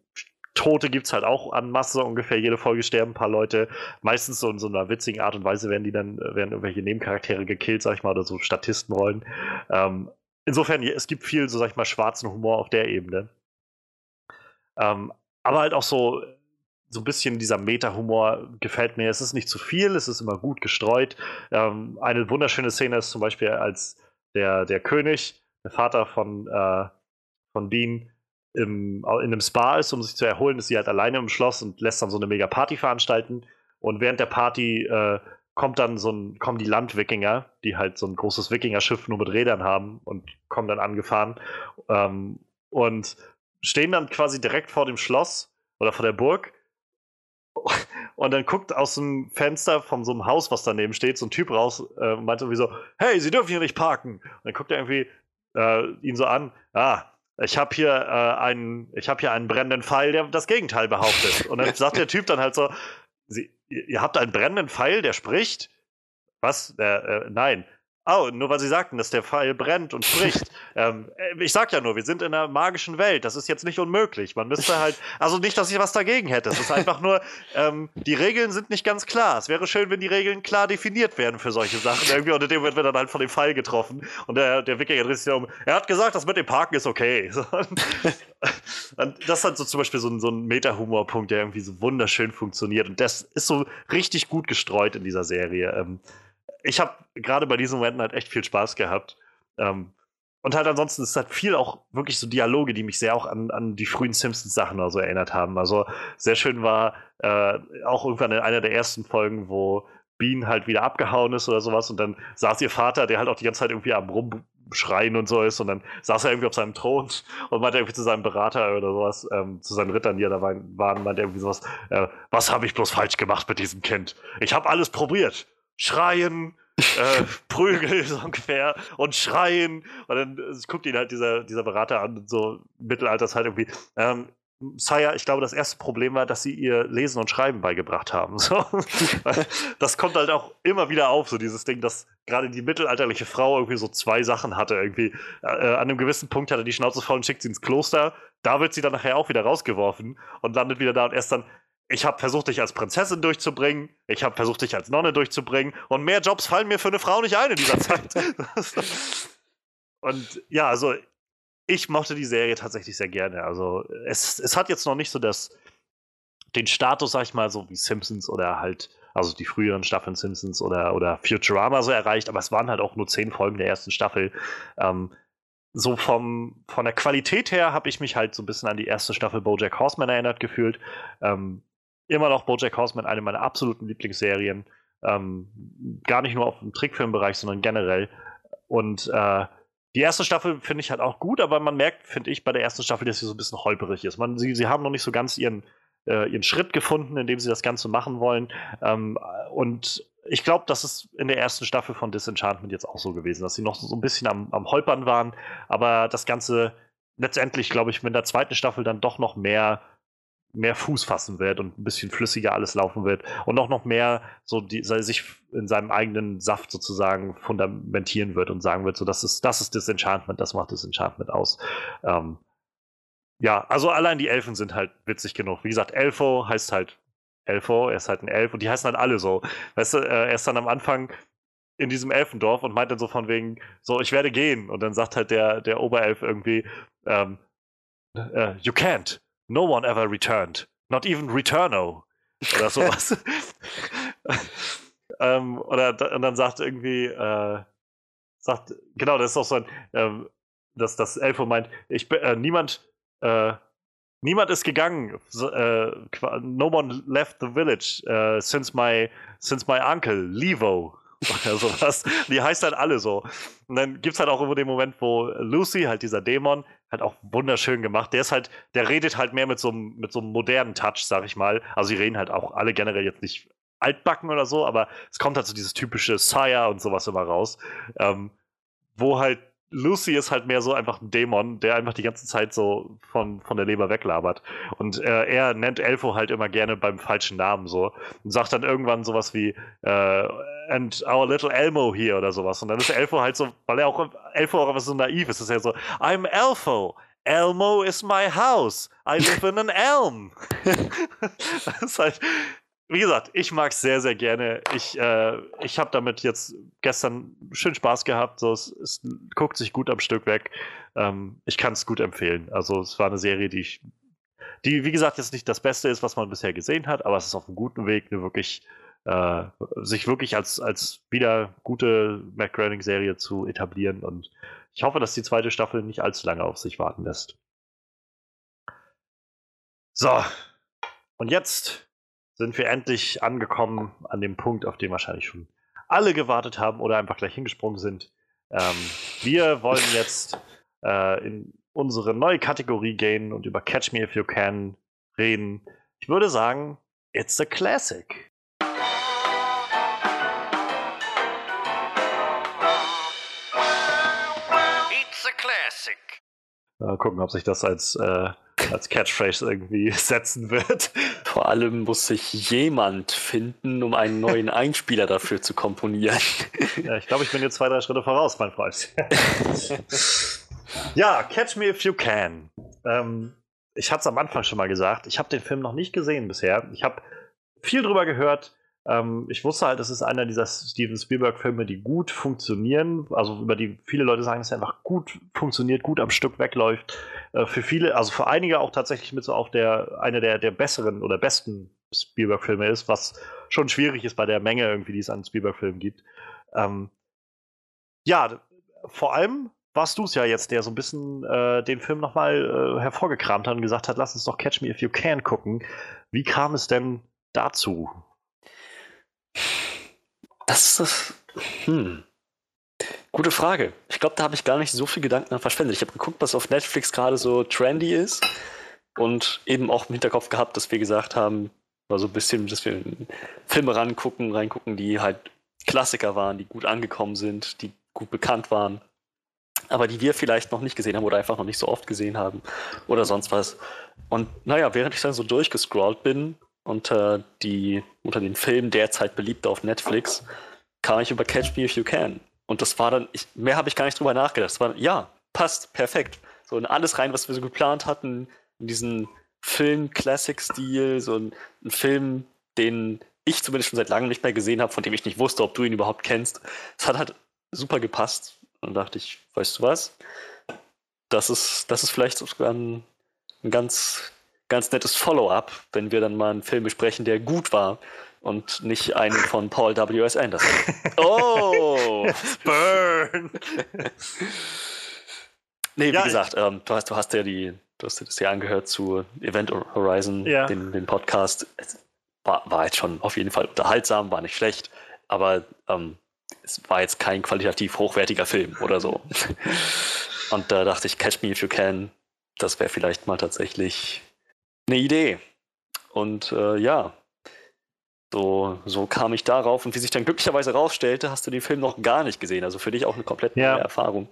Tote gibt es halt auch an Masse, ungefähr jede Folge sterben ein paar Leute. Meistens so in so einer witzigen Art und Weise werden die dann, werden irgendwelche Nebencharaktere gekillt, sag ich mal, oder so Statistenrollen. Ähm, insofern, es gibt viel, so sag ich mal, schwarzen Humor auf der Ebene. Ähm, aber halt auch so, so ein bisschen dieser Meta-Humor gefällt mir. Es ist nicht zu viel, es ist immer gut gestreut. Ähm, eine wunderschöne Szene ist zum Beispiel, als der, der König, der Vater von, äh, von Bean, im, in einem Spa ist, um sich zu erholen, ist sie halt alleine im Schloss und lässt dann so eine mega Party veranstalten. Und während der Party äh, kommt dann so ein, kommen die Landwikinger, die halt so ein großes Wikingerschiff nur mit Rädern haben und kommen dann angefahren ähm, und stehen dann quasi direkt vor dem Schloss oder vor der Burg. Und dann guckt aus dem Fenster von so einem Haus, was daneben steht, so ein Typ raus äh, und meint irgendwie so: Hey, Sie dürfen hier nicht parken. Und dann guckt er irgendwie äh, ihn so an: Ah, ich habe hier äh, einen, ich habe hier einen brennenden Pfeil, der das Gegenteil behauptet. Und dann sagt der Typ dann halt so: Sie, ihr habt einen brennenden Pfeil, der spricht? Was? Äh, äh, nein. Oh, nur weil sie sagten, dass der Pfeil brennt und spricht. ähm, äh, ich sag ja nur, wir sind in einer magischen Welt. Das ist jetzt nicht unmöglich. Man müsste halt, also nicht, dass ich was dagegen hätte. Es ist einfach nur, ähm, die Regeln sind nicht ganz klar. Es wäre schön, wenn die Regeln klar definiert werden für solche Sachen. Irgendwie und in dem wird dann halt von dem Pfeil getroffen. Und der, der Wikinger dreht sich um. Er hat gesagt, das mit dem Parken ist okay. und das ist halt so zum Beispiel so ein, so ein Meta-Humor-Punkt, der irgendwie so wunderschön funktioniert. Und das ist so richtig gut gestreut in dieser Serie. Ähm, ich habe gerade bei diesen Momenten halt echt viel Spaß gehabt. Ähm, und halt ansonsten ist halt viel auch wirklich so Dialoge, die mich sehr auch an, an die frühen Simpsons-Sachen oder so erinnert haben. Also sehr schön war äh, auch irgendwann in einer der ersten Folgen, wo Bean halt wieder abgehauen ist oder sowas und dann saß ihr Vater, der halt auch die ganze Zeit irgendwie am Rumschreien und so ist und dann saß er irgendwie auf seinem Thron und meinte irgendwie zu seinem Berater oder sowas, ähm, zu seinen Rittern, die da waren, meinte irgendwie sowas, äh, was habe ich bloß falsch gemacht mit diesem Kind? Ich habe alles probiert schreien, äh, Prügel so ungefähr und schreien. Und dann äh, guckt ihn halt dieser, dieser Berater an, so Mittelalters halt irgendwie. Ähm, Saya, ich glaube, das erste Problem war, dass sie ihr Lesen und Schreiben beigebracht haben. So. Das kommt halt auch immer wieder auf, so dieses Ding, dass gerade die mittelalterliche Frau irgendwie so zwei Sachen hatte. Irgendwie äh, an einem gewissen Punkt hat er die Schnauze voll und schickt sie ins Kloster. Da wird sie dann nachher auch wieder rausgeworfen und landet wieder da und erst dann, ich habe versucht, dich als Prinzessin durchzubringen, ich habe versucht, dich als Nonne durchzubringen und mehr Jobs fallen mir für eine Frau nicht ein in dieser Zeit. und ja, also ich mochte die Serie tatsächlich sehr gerne. Also es, es hat jetzt noch nicht so das, den Status, sag ich mal, so wie Simpsons oder halt, also die früheren Staffeln Simpsons oder, oder Futurama so erreicht, aber es waren halt auch nur zehn Folgen der ersten Staffel. Ähm, so vom, von der Qualität her habe ich mich halt so ein bisschen an die erste Staffel Bojack Horseman erinnert gefühlt. Ähm, immer noch Bojack Horseman, eine meiner absoluten Lieblingsserien. Ähm, gar nicht nur auf dem Trickfilmbereich, sondern generell. Und äh, die erste Staffel finde ich halt auch gut, aber man merkt, finde ich, bei der ersten Staffel, dass sie so ein bisschen holperig ist. Man, sie, sie haben noch nicht so ganz ihren, äh, ihren Schritt gefunden, in dem sie das Ganze machen wollen. Ähm, und ich glaube, das ist in der ersten Staffel von Disenchantment jetzt auch so gewesen, dass sie noch so ein bisschen am, am Holpern waren, aber das Ganze letztendlich, glaube ich, mit der zweiten Staffel dann doch noch mehr mehr Fuß fassen wird und ein bisschen flüssiger alles laufen wird und auch noch mehr so die, sich in seinem eigenen Saft sozusagen fundamentieren wird und sagen wird, so das ist, das ist Disenchantment, das macht Disenchantment aus. Ähm, ja, also allein die Elfen sind halt witzig genug. Wie gesagt, Elfo heißt halt Elfo, er ist halt ein Elf und die heißen halt alle so. Weißt du, äh, er ist dann am Anfang in diesem Elfendorf und meint dann so von wegen, so, ich werde gehen. Und dann sagt halt der, der Oberelf irgendwie, ähm, uh, you can't. No one ever returned. Not even Returno. Oder sowas. ähm, oder und dann sagt irgendwie, äh, sagt, genau, das ist auch so ein, ähm, dass das Elfo meint, ich äh, niemand, äh, niemand ist gegangen. Uh, no one left the village uh, since my since my uncle Levo oder sowas. Die heißt halt alle so. Und dann gibt es halt auch immer den Moment, wo Lucy, halt dieser Dämon, halt auch wunderschön gemacht. Der ist halt, der redet halt mehr mit so einem, mit so einem modernen Touch, sag ich mal. Also sie reden halt auch alle generell jetzt nicht altbacken oder so, aber es kommt halt so dieses typische Sire und sowas immer raus. Ähm, wo halt Lucy ist halt mehr so einfach ein Dämon, der einfach die ganze Zeit so von, von der Leber weglabert. Und äh, er nennt Elfo halt immer gerne beim falschen Namen so und sagt dann irgendwann sowas wie äh, and our little Elmo hier oder sowas. Und dann ist Elfo halt so, weil er auch Elfo auch einfach so naiv ist, ist er so, I'm Elfo. Elmo is my house. I live in an elm. das ist halt, wie gesagt, ich mag es sehr, sehr gerne. Ich, äh, ich habe damit jetzt gestern schön Spaß gehabt. So, es, es guckt sich gut am Stück weg. Ähm, ich kann es gut empfehlen. Also es war eine Serie, die ich, die wie gesagt jetzt nicht das Beste ist, was man bisher gesehen hat, aber es ist auf einem guten Weg, eine wirklich äh, sich wirklich als, als wieder gute McGranning-Serie zu etablieren. Und ich hoffe, dass die zweite Staffel nicht allzu lange auf sich warten lässt. So, und jetzt sind wir endlich angekommen an dem Punkt, auf den wahrscheinlich schon alle gewartet haben oder einfach gleich hingesprungen sind. Ähm, wir wollen jetzt äh, in unsere neue Kategorie gehen und über Catch Me If You Can reden. Ich würde sagen, it's a classic. It's a classic. Mal gucken, ob sich das als, äh, als Catchphrase irgendwie setzen wird. Vor allem muss sich jemand finden, um einen neuen Einspieler dafür zu komponieren. Ja, ich glaube, ich bin jetzt zwei, drei Schritte voraus, mein Freund. ja, Catch Me If You Can. Ähm, ich hatte es am Anfang schon mal gesagt, ich habe den Film noch nicht gesehen bisher. Ich habe viel drüber gehört. Ähm, ich wusste halt, es ist einer dieser Steven Spielberg-Filme, die gut funktionieren, also über die viele Leute sagen, dass er einfach gut funktioniert, gut am Stück wegläuft. Äh, für viele, also für einige auch tatsächlich mit so auf der, einer der, der besseren oder besten Spielberg-Filme ist, was schon schwierig ist bei der Menge irgendwie, die es an Spielberg-Filmen gibt. Ähm, ja, vor allem warst du es ja jetzt, der so ein bisschen äh, den Film nochmal äh, hervorgekramt hat und gesagt hat, lass uns doch Catch Me If You Can gucken. Wie kam es denn dazu? Das ist das. Hm. Gute Frage. Ich glaube, da habe ich gar nicht so viel Gedanken an verschwendet. Ich habe geguckt, was auf Netflix gerade so trendy ist und eben auch im Hinterkopf gehabt, dass wir gesagt haben, war so ein bisschen, dass wir Filme rangucken, reingucken, die halt Klassiker waren, die gut angekommen sind, die gut bekannt waren, aber die wir vielleicht noch nicht gesehen haben oder einfach noch nicht so oft gesehen haben oder sonst was. Und naja, während ich dann so durchgescrollt bin, unter, die, unter den Filmen derzeit beliebt auf Netflix, kam ich über Catch Me If You Can. Und das war dann, ich, mehr habe ich gar nicht drüber nachgedacht. Das war, ja, passt, perfekt. So in alles rein, was wir so geplant hatten, in diesen Film-Classic-Stil, so ein, ein Film, den ich zumindest schon seit langem nicht mehr gesehen habe, von dem ich nicht wusste, ob du ihn überhaupt kennst. Es hat halt super gepasst. Und dachte ich, weißt du was? Das ist, das ist vielleicht sogar ein, ein ganz ganz nettes Follow-up, wenn wir dann mal einen Film besprechen, der gut war und nicht einen von Paul W.S. Anderson. Oh! Burn! nee, wie ja, gesagt, ähm, du, hast, du hast ja die, du hast das ja angehört zu Event Horizon, ja. den, den Podcast. Es war, war jetzt schon auf jeden Fall unterhaltsam, war nicht schlecht, aber ähm, es war jetzt kein qualitativ hochwertiger Film oder so. Und da dachte ich, Catch Me If You Can, das wäre vielleicht mal tatsächlich eine Idee. Und äh, ja, so, so kam ich darauf. Und wie sich dann glücklicherweise rausstellte, hast du den Film noch gar nicht gesehen. Also für dich auch eine komplett neue ja. Erfahrung.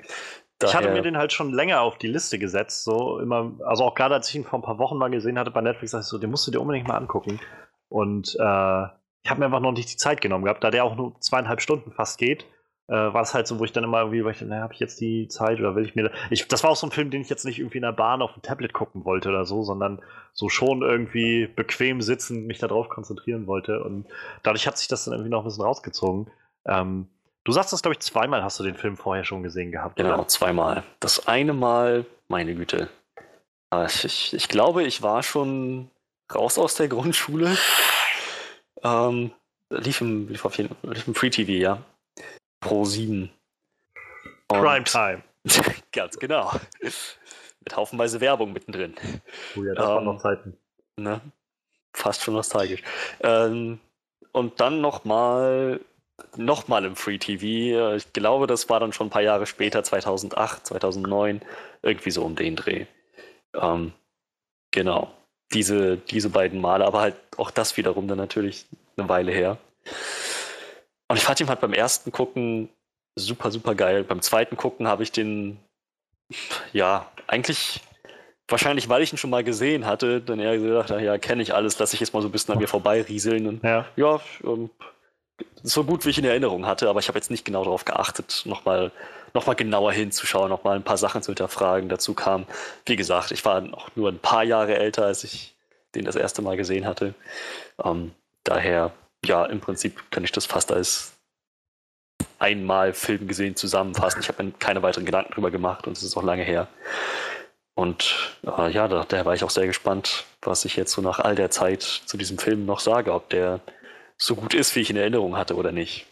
Daher, ich hatte mir den halt schon länger auf die Liste gesetzt. So immer, also auch gerade als ich ihn vor ein paar Wochen mal gesehen hatte bei Netflix, dachte ich so, den musst du dir unbedingt mal angucken. Und äh, ich habe mir einfach noch nicht die Zeit genommen gehabt, da der auch nur zweieinhalb Stunden fast geht äh, war es halt so, wo ich dann immer irgendwie, weil ich, naja, habe ich jetzt die Zeit oder will ich mir. Ich, das war auch so ein Film, den ich jetzt nicht irgendwie in der Bahn auf dem Tablet gucken wollte oder so, sondern so schon irgendwie bequem sitzen, mich darauf konzentrieren wollte. Und dadurch hat sich das dann irgendwie noch ein bisschen rausgezogen. Ähm, du sagst das, glaube ich, zweimal hast du den Film vorher schon gesehen gehabt. Genau, oder? zweimal. Das eine Mal, meine Güte. Ich, ich, ich glaube, ich war schon raus aus der Grundschule. Ähm, lief im, lief auf jeden lief im Free TV, ja. Pro 7. Prime Time. Ganz genau. Mit haufenweise Werbung mittendrin. Oh ja, das ähm, waren noch Zeiten. Ne? Fast schon nostalgisch. Ähm, und dann nochmal noch mal im Free TV. Ich glaube, das war dann schon ein paar Jahre später, 2008, 2009, irgendwie so um den Dreh. Ähm, genau. Diese, diese beiden Male, aber halt auch das wiederum dann natürlich eine Weile her. Und ich fand ihn halt beim ersten Gucken super, super geil. Beim zweiten Gucken habe ich den, ja, eigentlich, wahrscheinlich, weil ich ihn schon mal gesehen hatte, dann eher gesagt, ja, kenne ich alles, lasse ich jetzt mal so ein bisschen an mir vorbeirieseln. Und ja, ja ähm, so gut, wie ich in Erinnerung hatte, aber ich habe jetzt nicht genau darauf geachtet, nochmal noch mal genauer hinzuschauen, nochmal ein paar Sachen zu hinterfragen. Dazu kam, wie gesagt, ich war auch nur ein paar Jahre älter, als ich den das erste Mal gesehen hatte. Ähm, daher ja, im Prinzip kann ich das fast als einmal Film gesehen zusammenfassen. Ich habe mir keine weiteren Gedanken drüber gemacht und es ist auch lange her. Und äh, ja, da, daher war ich auch sehr gespannt, was ich jetzt so nach all der Zeit zu diesem Film noch sage, ob der so gut ist, wie ich in Erinnerung hatte oder nicht.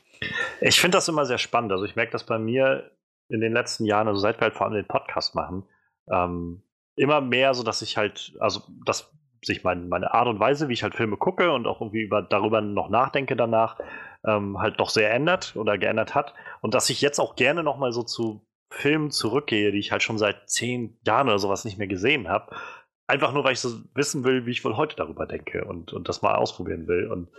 Ich finde das immer sehr spannend. Also ich merke das bei mir in den letzten Jahren, also seit wir halt vor allem den Podcast machen, ähm, immer mehr so, dass ich halt, also das sich mein, meine Art und Weise, wie ich halt Filme gucke und auch irgendwie über, darüber noch nachdenke danach, ähm, halt doch sehr ändert oder geändert hat. Und dass ich jetzt auch gerne nochmal so zu Filmen zurückgehe, die ich halt schon seit zehn Jahren oder sowas nicht mehr gesehen habe. Einfach nur, weil ich so wissen will, wie ich wohl heute darüber denke und, und das mal ausprobieren will. Und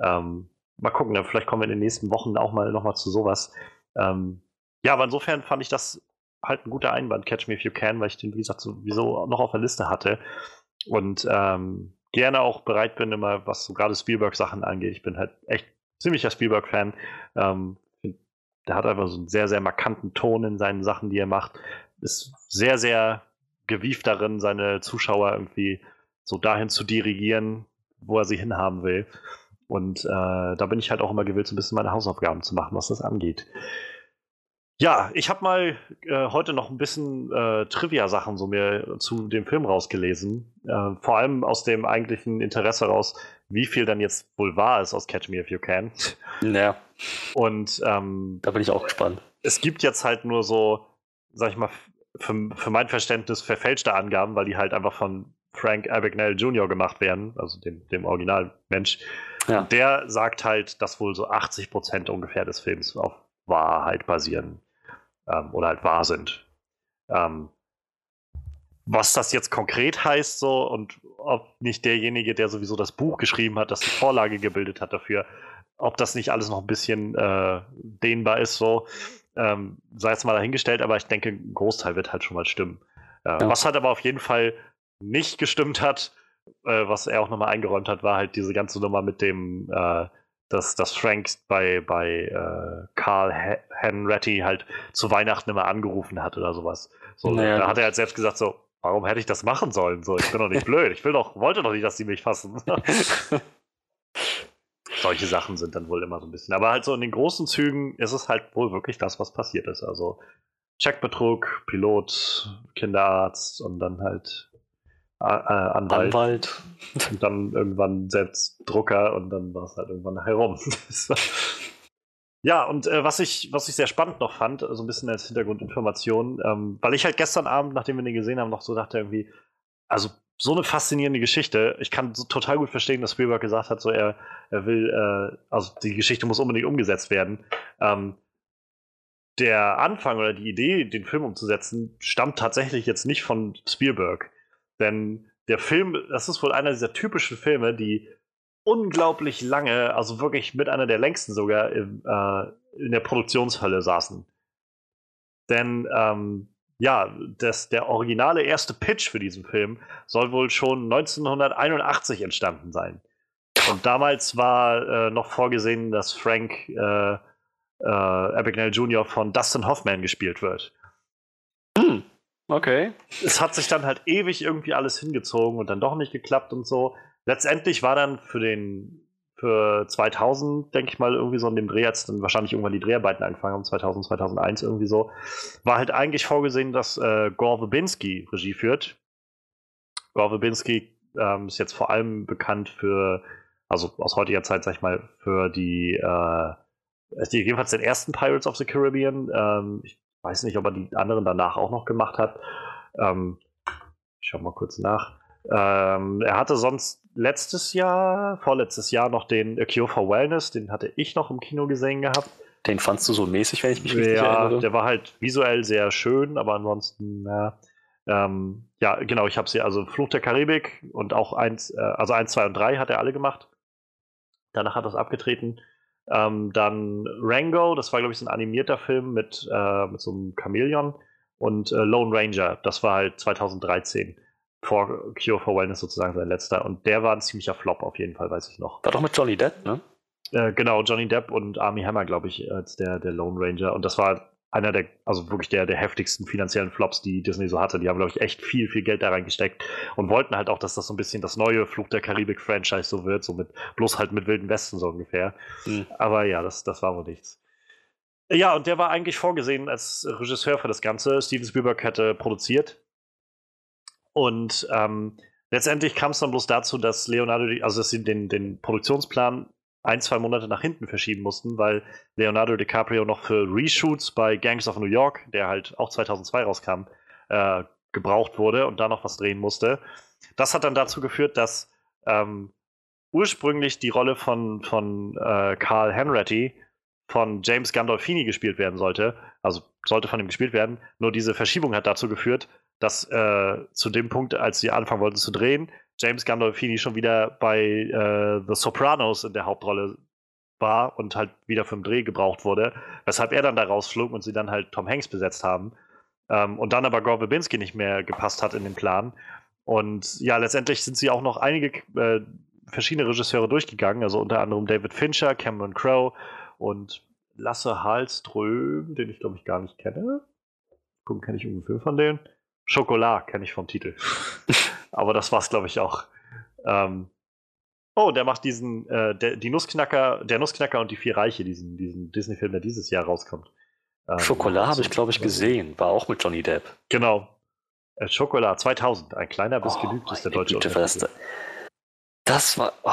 ähm, mal gucken, dann vielleicht kommen wir in den nächsten Wochen auch mal nochmal zu sowas. Ähm, ja, aber insofern fand ich das halt ein guter Einwand, Catch Me If You Can, weil ich den, wie gesagt, sowieso noch auf der Liste hatte. Und ähm, gerne auch bereit bin, immer, was so gerade Spielberg-Sachen angeht. Ich bin halt echt ziemlicher Spielberg-Fan. Ähm, der hat einfach so einen sehr, sehr markanten Ton in seinen Sachen, die er macht. Ist sehr, sehr gewieft darin, seine Zuschauer irgendwie so dahin zu dirigieren, wo er sie hinhaben will. Und äh, da bin ich halt auch immer gewillt, so ein bisschen meine Hausaufgaben zu machen, was das angeht. Ja, ich habe mal äh, heute noch ein bisschen äh, Trivia-Sachen so mir zu dem Film rausgelesen. Äh, vor allem aus dem eigentlichen Interesse raus, wie viel dann jetzt wohl wahr ist aus Catch Me If You Can. Ja. Und ähm, da bin ich auch gespannt. Es gibt jetzt halt nur so, sag ich mal, für, für mein Verständnis verfälschte Angaben, weil die halt einfach von Frank Abagnale Jr. gemacht werden, also dem, dem Originalmensch. Ja. Der sagt halt, dass wohl so 80 Prozent ungefähr des Films auf Wahrheit basieren ähm, oder halt wahr sind. Ähm, was das jetzt konkret heißt, so und ob nicht derjenige, der sowieso das Buch geschrieben hat, das die Vorlage gebildet hat dafür, ob das nicht alles noch ein bisschen äh, dehnbar ist, so ähm, sei jetzt mal dahingestellt, aber ich denke, ein Großteil wird halt schon mal stimmen. Äh, ja. Was halt aber auf jeden Fall nicht gestimmt hat, äh, was er auch nochmal eingeräumt hat, war halt diese ganze Nummer mit dem äh, dass, dass Frank bei, bei äh, Carl Henretti halt zu Weihnachten immer angerufen hat oder sowas. So, naja, da hat er halt selbst gesagt, so, warum hätte ich das machen sollen? So, ich bin doch nicht blöd. Ich will doch, wollte doch nicht, dass sie mich fassen. Solche Sachen sind dann wohl immer so ein bisschen. Aber halt so in den großen Zügen ist es halt wohl wirklich das, was passiert ist. Also Checkbetrug, Pilot, Kinderarzt und dann halt Anwalt. Anwalt. Und dann irgendwann selbst Drucker und dann war es halt irgendwann herum. ja, und äh, was, ich, was ich sehr spannend noch fand, so ein bisschen als Hintergrundinformation, ähm, weil ich halt gestern Abend, nachdem wir den gesehen haben, noch so dachte irgendwie, also so eine faszinierende Geschichte. Ich kann so total gut verstehen, dass Spielberg gesagt hat, so er, er will, äh, also die Geschichte muss unbedingt umgesetzt werden. Ähm, der Anfang oder die Idee, den Film umzusetzen, stammt tatsächlich jetzt nicht von Spielberg. Denn der Film, das ist wohl einer dieser typischen Filme, die unglaublich lange, also wirklich mit einer der längsten sogar, im, äh, in der Produktionshölle saßen. Denn ähm, ja, das, der originale erste Pitch für diesen Film soll wohl schon 1981 entstanden sein. Und damals war äh, noch vorgesehen, dass Frank äh, äh, Abagnale Jr. von Dustin Hoffman gespielt wird. Okay. Es hat sich dann halt ewig irgendwie alles hingezogen und dann doch nicht geklappt und so. Letztendlich war dann für den für 2000, denke ich mal, irgendwie so in dem Dreh, als dann wahrscheinlich irgendwann die Dreharbeiten angefangen haben, 2000, 2001 irgendwie so, war halt eigentlich vorgesehen, dass äh, Gore Verbinski Regie führt. Gore Verbinski ähm, ist jetzt vor allem bekannt für, also aus heutiger Zeit, sag ich mal, für die, äh, jedenfalls den ersten Pirates of the Caribbean. Ähm, ich weiß nicht, ob er die anderen danach auch noch gemacht hat. Ähm, ich schau mal kurz nach. Ähm, er hatte sonst letztes Jahr, vorletztes Jahr noch den A Cure for Wellness, den hatte ich noch im Kino gesehen gehabt. Den fandst du so mäßig, wenn ich mich richtig ja, erinnere? der war halt visuell sehr schön, aber ansonsten, ja, ähm, ja genau, ich habe sie, also Fluch der Karibik und auch eins, äh, also eins, zwei und drei hat er alle gemacht. Danach hat er es abgetreten. Ähm, dann Rango, das war, glaube ich, so ein animierter Film mit, äh, mit so einem Chamäleon. Und äh, Lone Ranger, das war halt 2013. Vor Cure for Wellness sozusagen sein letzter. Und der war ein ziemlicher Flop auf jeden Fall, weiß ich noch. War doch mit Johnny Depp, ne? Äh, genau, Johnny Depp und Army Hammer, glaube ich, als der, der Lone Ranger. Und das war einer der, also wirklich der, der heftigsten finanziellen Flops, die Disney so hatte. Die haben, glaube ich, echt viel, viel Geld da reingesteckt und wollten halt auch, dass das so ein bisschen das neue Flug der Karibik-Franchise so wird, so mit, bloß halt mit Wilden Westen so ungefähr. Mhm. Aber ja, das, das war wohl nichts. Ja, und der war eigentlich vorgesehen als Regisseur für das Ganze. Steven Spielberg hätte produziert. Und ähm, letztendlich kam es dann bloß dazu, dass Leonardo, also dass sie den, den Produktionsplan ein, zwei Monate nach hinten verschieben mussten, weil Leonardo DiCaprio noch für Reshoots bei Gangs of New York, der halt auch 2002 rauskam, äh, gebraucht wurde und da noch was drehen musste. Das hat dann dazu geführt, dass ähm, ursprünglich die Rolle von, von äh, Carl Henretti von James Gandolfini gespielt werden sollte. Also sollte von ihm gespielt werden. Nur diese Verschiebung hat dazu geführt, dass äh, zu dem Punkt, als sie anfangen wollten zu drehen, James Gandolfini schon wieder bei äh, The Sopranos in der Hauptrolle war und halt wieder für den Dreh gebraucht wurde, weshalb er dann da rausflog und sie dann halt Tom Hanks besetzt haben. Ähm, und dann aber Gore Verbinski nicht mehr gepasst hat in den Plan. Und ja, letztendlich sind sie auch noch einige äh, verschiedene Regisseure durchgegangen, also unter anderem David Fincher, Cameron Crowe und Lasse Hallström, den ich glaube ich gar nicht kenne. Gucken, kenne ich Film von denen. Schokolade kenne ich vom Titel. Aber das war's, glaube ich, auch. Ähm, oh, der macht diesen, äh, der, die Nussknacker, der Nussknacker und die vier Reiche, diesen, diesen Disney-Film, der dieses Jahr rauskommt. Ähm, Schokolade habe ich, glaube ich, gesehen. War auch mit Johnny Depp. Genau. Äh, Schokolade 2000. Ein kleiner bis oh, genügt ist der deutsche Güte, das, das war. Oh,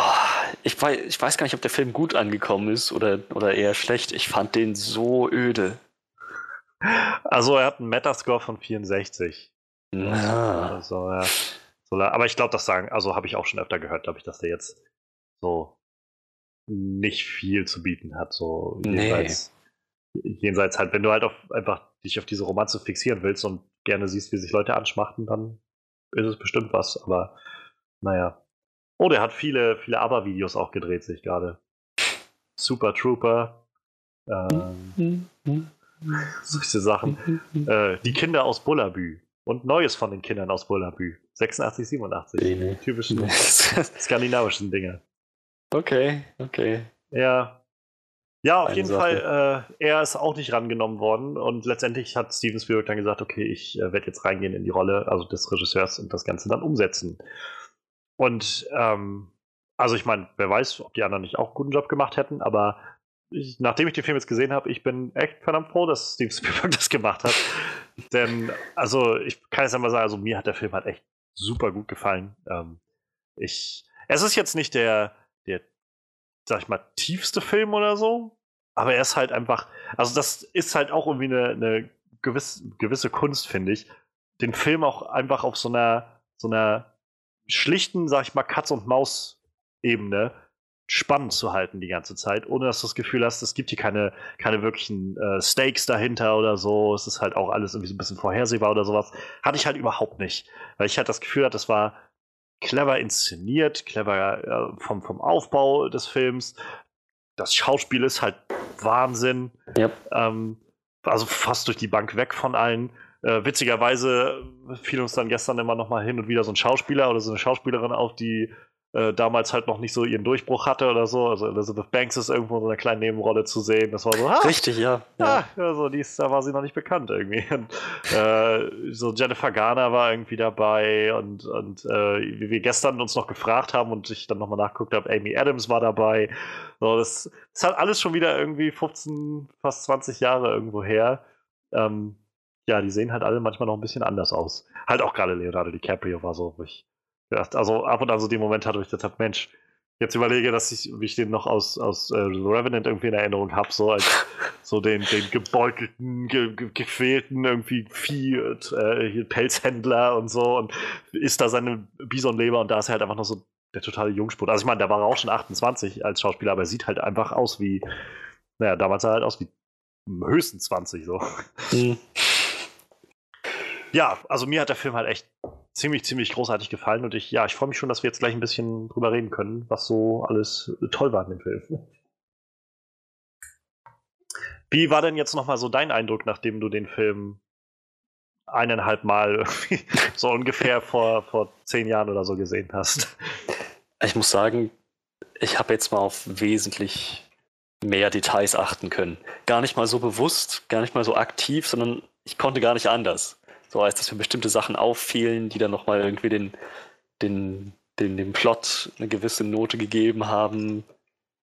ich, weiß, ich weiß gar nicht, ob der Film gut angekommen ist oder, oder eher schlecht. Ich fand den so öde. Also, er hat einen Metascore von 64. Ja. Also, ja. So, aber ich glaube, das sagen, also habe ich auch schon öfter gehört, glaube ich, dass der jetzt so nicht viel zu bieten hat. So jenseits, nee. jenseits halt, wenn du halt auf, einfach dich auf diese Romanze fixieren willst und gerne siehst, wie sich Leute anschmachten, dann ist es bestimmt was. Aber naja. Oh, der hat viele, viele Aber-Videos auch gedreht, sich gerade. Super Trooper. Ähm, solche Sachen. äh, die Kinder aus Bullabü. Und Neues von den Kindern aus Bullabü. 86, 87. Die typischen skandinavischen Dinge. Okay, okay. Ja. Ja, auf Eine jeden Sache. Fall, äh, er ist auch nicht rangenommen worden und letztendlich hat Steven Spielberg dann gesagt, okay, ich äh, werde jetzt reingehen in die Rolle, also des Regisseurs und das Ganze dann umsetzen. Und ähm, also ich meine, wer weiß, ob die anderen nicht auch einen guten Job gemacht hätten, aber ich, nachdem ich den Film jetzt gesehen habe, ich bin echt verdammt froh, dass Steven Spielberg das gemacht hat. Denn, also, ich kann jetzt einmal sagen, also mir hat der Film halt echt super gut gefallen. Ähm, ich, es ist jetzt nicht der, der, sag ich mal, tiefste Film oder so, aber er ist halt einfach, also das ist halt auch irgendwie eine, eine gewisse, gewisse Kunst, finde ich, den Film auch einfach auf so einer, so einer schlichten, sag ich mal, Katz- und Maus-Ebene spannend zu halten die ganze Zeit, ohne dass du das Gefühl hast, es gibt hier keine, keine wirklichen äh, Stakes dahinter oder so. Es ist halt auch alles irgendwie so ein bisschen vorhersehbar oder sowas. Hatte ich halt überhaupt nicht. Weil ich halt das Gefühl hatte, das war clever inszeniert, clever äh, vom, vom Aufbau des Films. Das Schauspiel ist halt Wahnsinn. Yep. Ähm, also fast durch die Bank weg von allen. Äh, witzigerweise fiel uns dann gestern immer noch mal hin und wieder so ein Schauspieler oder so eine Schauspielerin auf, die äh, damals halt noch nicht so ihren Durchbruch hatte oder so. Also Elizabeth Banks ist irgendwo in so einer kleinen Nebenrolle zu sehen. Das war so, ha, Richtig, ja. ja. ja also die ist, da war sie noch nicht bekannt irgendwie. Und, äh, so Jennifer Garner war irgendwie dabei und, und äh, wie wir gestern uns noch gefragt haben und ich dann nochmal nachgeguckt habe, Amy Adams war dabei. So, das, das hat alles schon wieder irgendwie 15, fast 20 Jahre irgendwo her. Ähm, ja, die sehen halt alle manchmal noch ein bisschen anders aus. Halt auch gerade Leonardo DiCaprio war so, wo ich gedacht. Also ab und an so den Moment hatte, wo ich gedacht habe, Mensch, jetzt überlege, dass ich, wie ich den noch aus, aus äh, Revenant irgendwie in Erinnerung habe, so als so den, den gebeutelten, ge, ge, gequälten irgendwie Vieh, äh, Pelzhändler und so und isst da seine Bisonleber und da ist er halt einfach noch so der totale Jungspurt. Also ich meine, da war er auch schon 28 als Schauspieler, aber er sieht halt einfach aus wie, naja, damals sah er halt aus wie höchstens 20 so. Mhm. Ja, also mir hat der Film halt echt ziemlich, ziemlich großartig gefallen und ich, ja, ich freue mich schon, dass wir jetzt gleich ein bisschen drüber reden können, was so alles toll war in dem Film. Wie war denn jetzt nochmal so dein Eindruck, nachdem du den Film eineinhalb Mal so ungefähr vor, vor zehn Jahren oder so gesehen hast? Ich muss sagen, ich habe jetzt mal auf wesentlich mehr Details achten können. Gar nicht mal so bewusst, gar nicht mal so aktiv, sondern ich konnte gar nicht anders. So als dass mir bestimmte Sachen auffielen, die dann nochmal irgendwie den, den, den, dem Plot eine gewisse Note gegeben haben,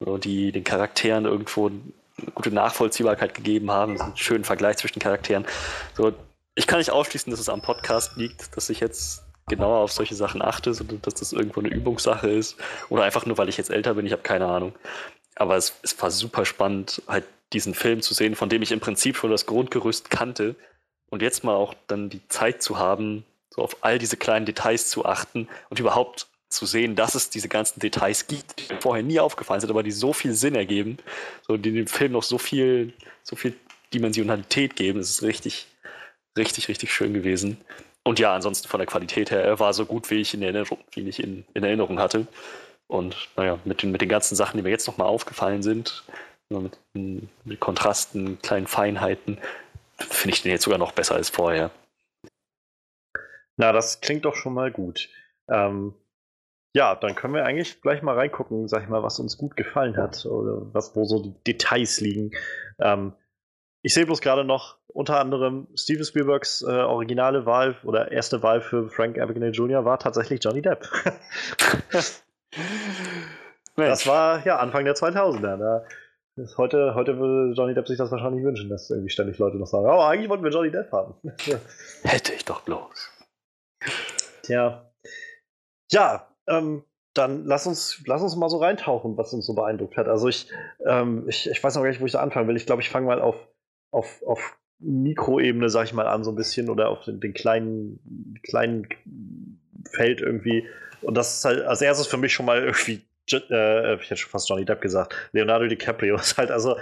so, die den Charakteren irgendwo eine gute Nachvollziehbarkeit gegeben haben, einen schönen Vergleich zwischen Charakteren. So, ich kann nicht ausschließen, dass es am Podcast liegt, dass ich jetzt genauer auf solche Sachen achte, sondern dass das irgendwo eine Übungssache ist. Oder einfach nur, weil ich jetzt älter bin, ich habe keine Ahnung. Aber es, es war super spannend, halt diesen Film zu sehen, von dem ich im Prinzip schon das Grundgerüst kannte und jetzt mal auch dann die Zeit zu haben, so auf all diese kleinen Details zu achten und überhaupt zu sehen, dass es diese ganzen Details gibt, die mir vorher nie aufgefallen sind, aber die so viel Sinn ergeben, so die dem Film noch so viel, so viel Dimensionalität geben. Es ist richtig, richtig, richtig schön gewesen. Und ja, ansonsten von der Qualität her, er war so gut, wie ich in Erinnerung, wie ich in, in Erinnerung hatte. Und naja, mit den, mit den ganzen Sachen, die mir jetzt nochmal aufgefallen sind, mit, mit Kontrasten, kleinen Feinheiten, finde ich den jetzt sogar noch besser als vorher. Na, das klingt doch schon mal gut. Ähm, ja, dann können wir eigentlich gleich mal reingucken, sag ich mal, was uns gut gefallen hat oder was, wo so die Details liegen. Ähm, ich sehe bloß gerade noch unter anderem Steven Spielbergs äh, originale Wahl oder erste Wahl für Frank Abagnale Jr. war tatsächlich Johnny Depp. das war ja Anfang der 2000er. Da heute, heute würde Johnny Depp sich das wahrscheinlich wünschen, dass irgendwie ständig Leute noch sagen: Oh, eigentlich wollten wir Johnny Depp haben. Hätte ich doch bloß. Tja. Ja, ähm, dann lass uns, lass uns mal so reintauchen, was uns so beeindruckt hat. Also ich, ähm, ich, ich weiß noch gar nicht, wo ich da anfangen will. Ich glaube, ich fange mal auf, auf, auf Mikroebene, sag ich mal, an, so ein bisschen, oder auf den, den kleinen, kleinen Feld irgendwie. Und das ist halt als erstes für mich schon mal irgendwie, äh, ich hätte schon fast Johnny Depp gesagt, Leonardo DiCaprio ist halt, also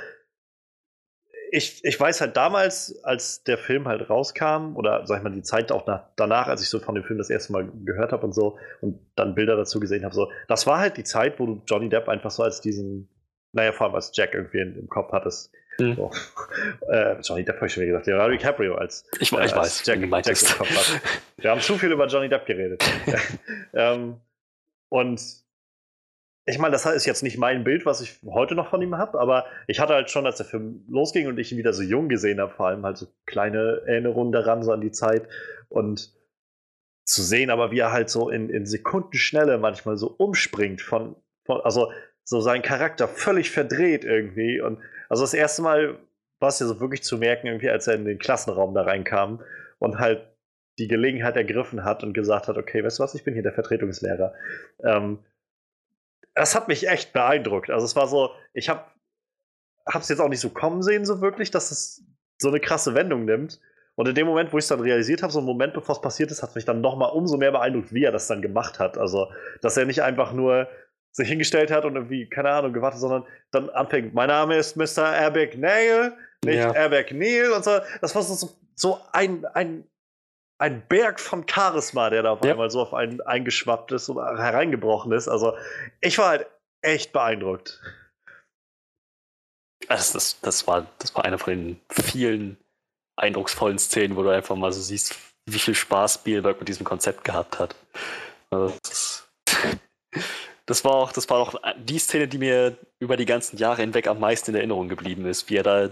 ich, ich weiß halt damals, als der Film halt rauskam, oder sag ich mal, die Zeit auch nach, danach, als ich so von dem Film das erste Mal gehört habe und so und dann Bilder dazu gesehen habe, so, das war halt die Zeit, wo du Johnny Depp einfach so als diesen, naja, vor allem als Jack irgendwie in, im Kopf hattest. Mhm. So. Äh, Johnny Depp habe ich schon wieder gesagt, Leonardo DiCaprio als, ich, äh, ich weiß, Jack, Jack im Kopf hat. Wir haben zu viel über Johnny Depp geredet. ähm, und ich meine, das ist jetzt nicht mein Bild, was ich heute noch von ihm habe, aber ich hatte halt schon, als der Film losging und ich ihn wieder so jung gesehen habe, vor allem halt so kleine Erinnerungen daran, so an die Zeit. Und zu sehen, aber wie er halt so in, in Sekundenschnelle manchmal so umspringt von, von, also so seinen Charakter völlig verdreht irgendwie. Und also das erste Mal war es ja so wirklich zu merken, irgendwie, als er in den Klassenraum da reinkam und halt die Gelegenheit ergriffen hat und gesagt hat, okay, weißt du was, ich bin hier der Vertretungslehrer. Ähm, das hat mich echt beeindruckt. Also es war so, ich habe es jetzt auch nicht so kommen sehen, so wirklich, dass es so eine krasse Wendung nimmt. Und in dem Moment, wo ich es dann realisiert habe, so einen Moment bevor es passiert ist, hat mich dann nochmal umso mehr beeindruckt, wie er das dann gemacht hat. Also, dass er nicht einfach nur sich hingestellt hat und irgendwie, keine Ahnung, gewartet, sondern dann anfängt, mein Name ist Mr. Abagnale, nicht ja. Abagnale und so. Das war so, so ein, ein ein Berg von Charisma, der da auf ja. einmal so auf einen eingeschwappt ist und hereingebrochen ist. Also ich war halt echt beeindruckt. Also das, das, war, das war eine von den vielen eindrucksvollen Szenen, wo du einfach mal so siehst, wie viel Spaß Spielberg mit diesem Konzept gehabt hat. Also das, das, war auch, das war auch die Szene, die mir über die ganzen Jahre hinweg am meisten in Erinnerung geblieben ist, wie er da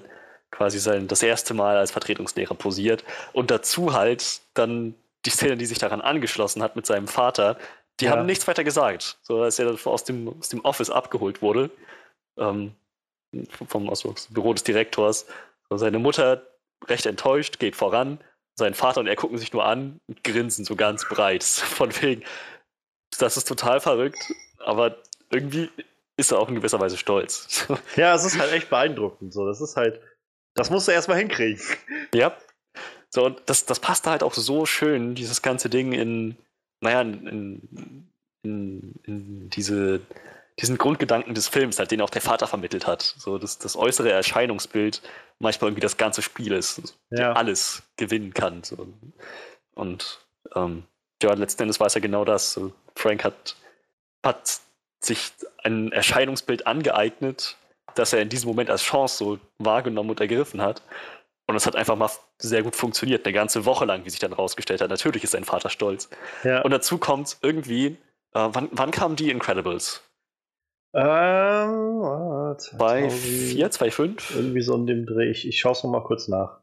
quasi sein, das erste Mal als Vertretungslehrer posiert. Und dazu halt dann die Szene, die sich daran angeschlossen hat mit seinem Vater, die ja. haben nichts weiter gesagt. So als er aus dem, aus dem Office abgeholt wurde, ähm, vom, aus dem Büro des Direktors. So seine Mutter recht enttäuscht, geht voran. Sein Vater und er gucken sich nur an und grinsen so ganz breit. Von wegen, das ist total verrückt, aber irgendwie ist er auch in gewisser Weise stolz. Ja, es ist halt echt beeindruckend. So, das ist halt, das musst du erstmal hinkriegen. Ja. So, und das, das passt halt auch so schön, dieses ganze Ding in, naja, in, in, in diese, diesen Grundgedanken des Films, halt, den auch der Vater vermittelt hat. So, dass das äußere Erscheinungsbild manchmal irgendwie das ganze Spiel ist, ja. alles gewinnen kann. So. Und ähm, ja, letzten Endes war es ja genau das. Frank hat, hat sich ein Erscheinungsbild angeeignet, dass er in diesem Moment als Chance so wahrgenommen und ergriffen hat. Und es hat einfach mal sehr gut funktioniert, eine ganze Woche lang, wie sich dann rausgestellt hat. Natürlich ist sein Vater stolz. Ja. Und dazu kommt irgendwie, äh, wann, wann kamen die Incredibles? Ähm, bei 4, 2, 5? Irgendwie so in dem Dreh. Ich, ich schaue es nochmal kurz nach.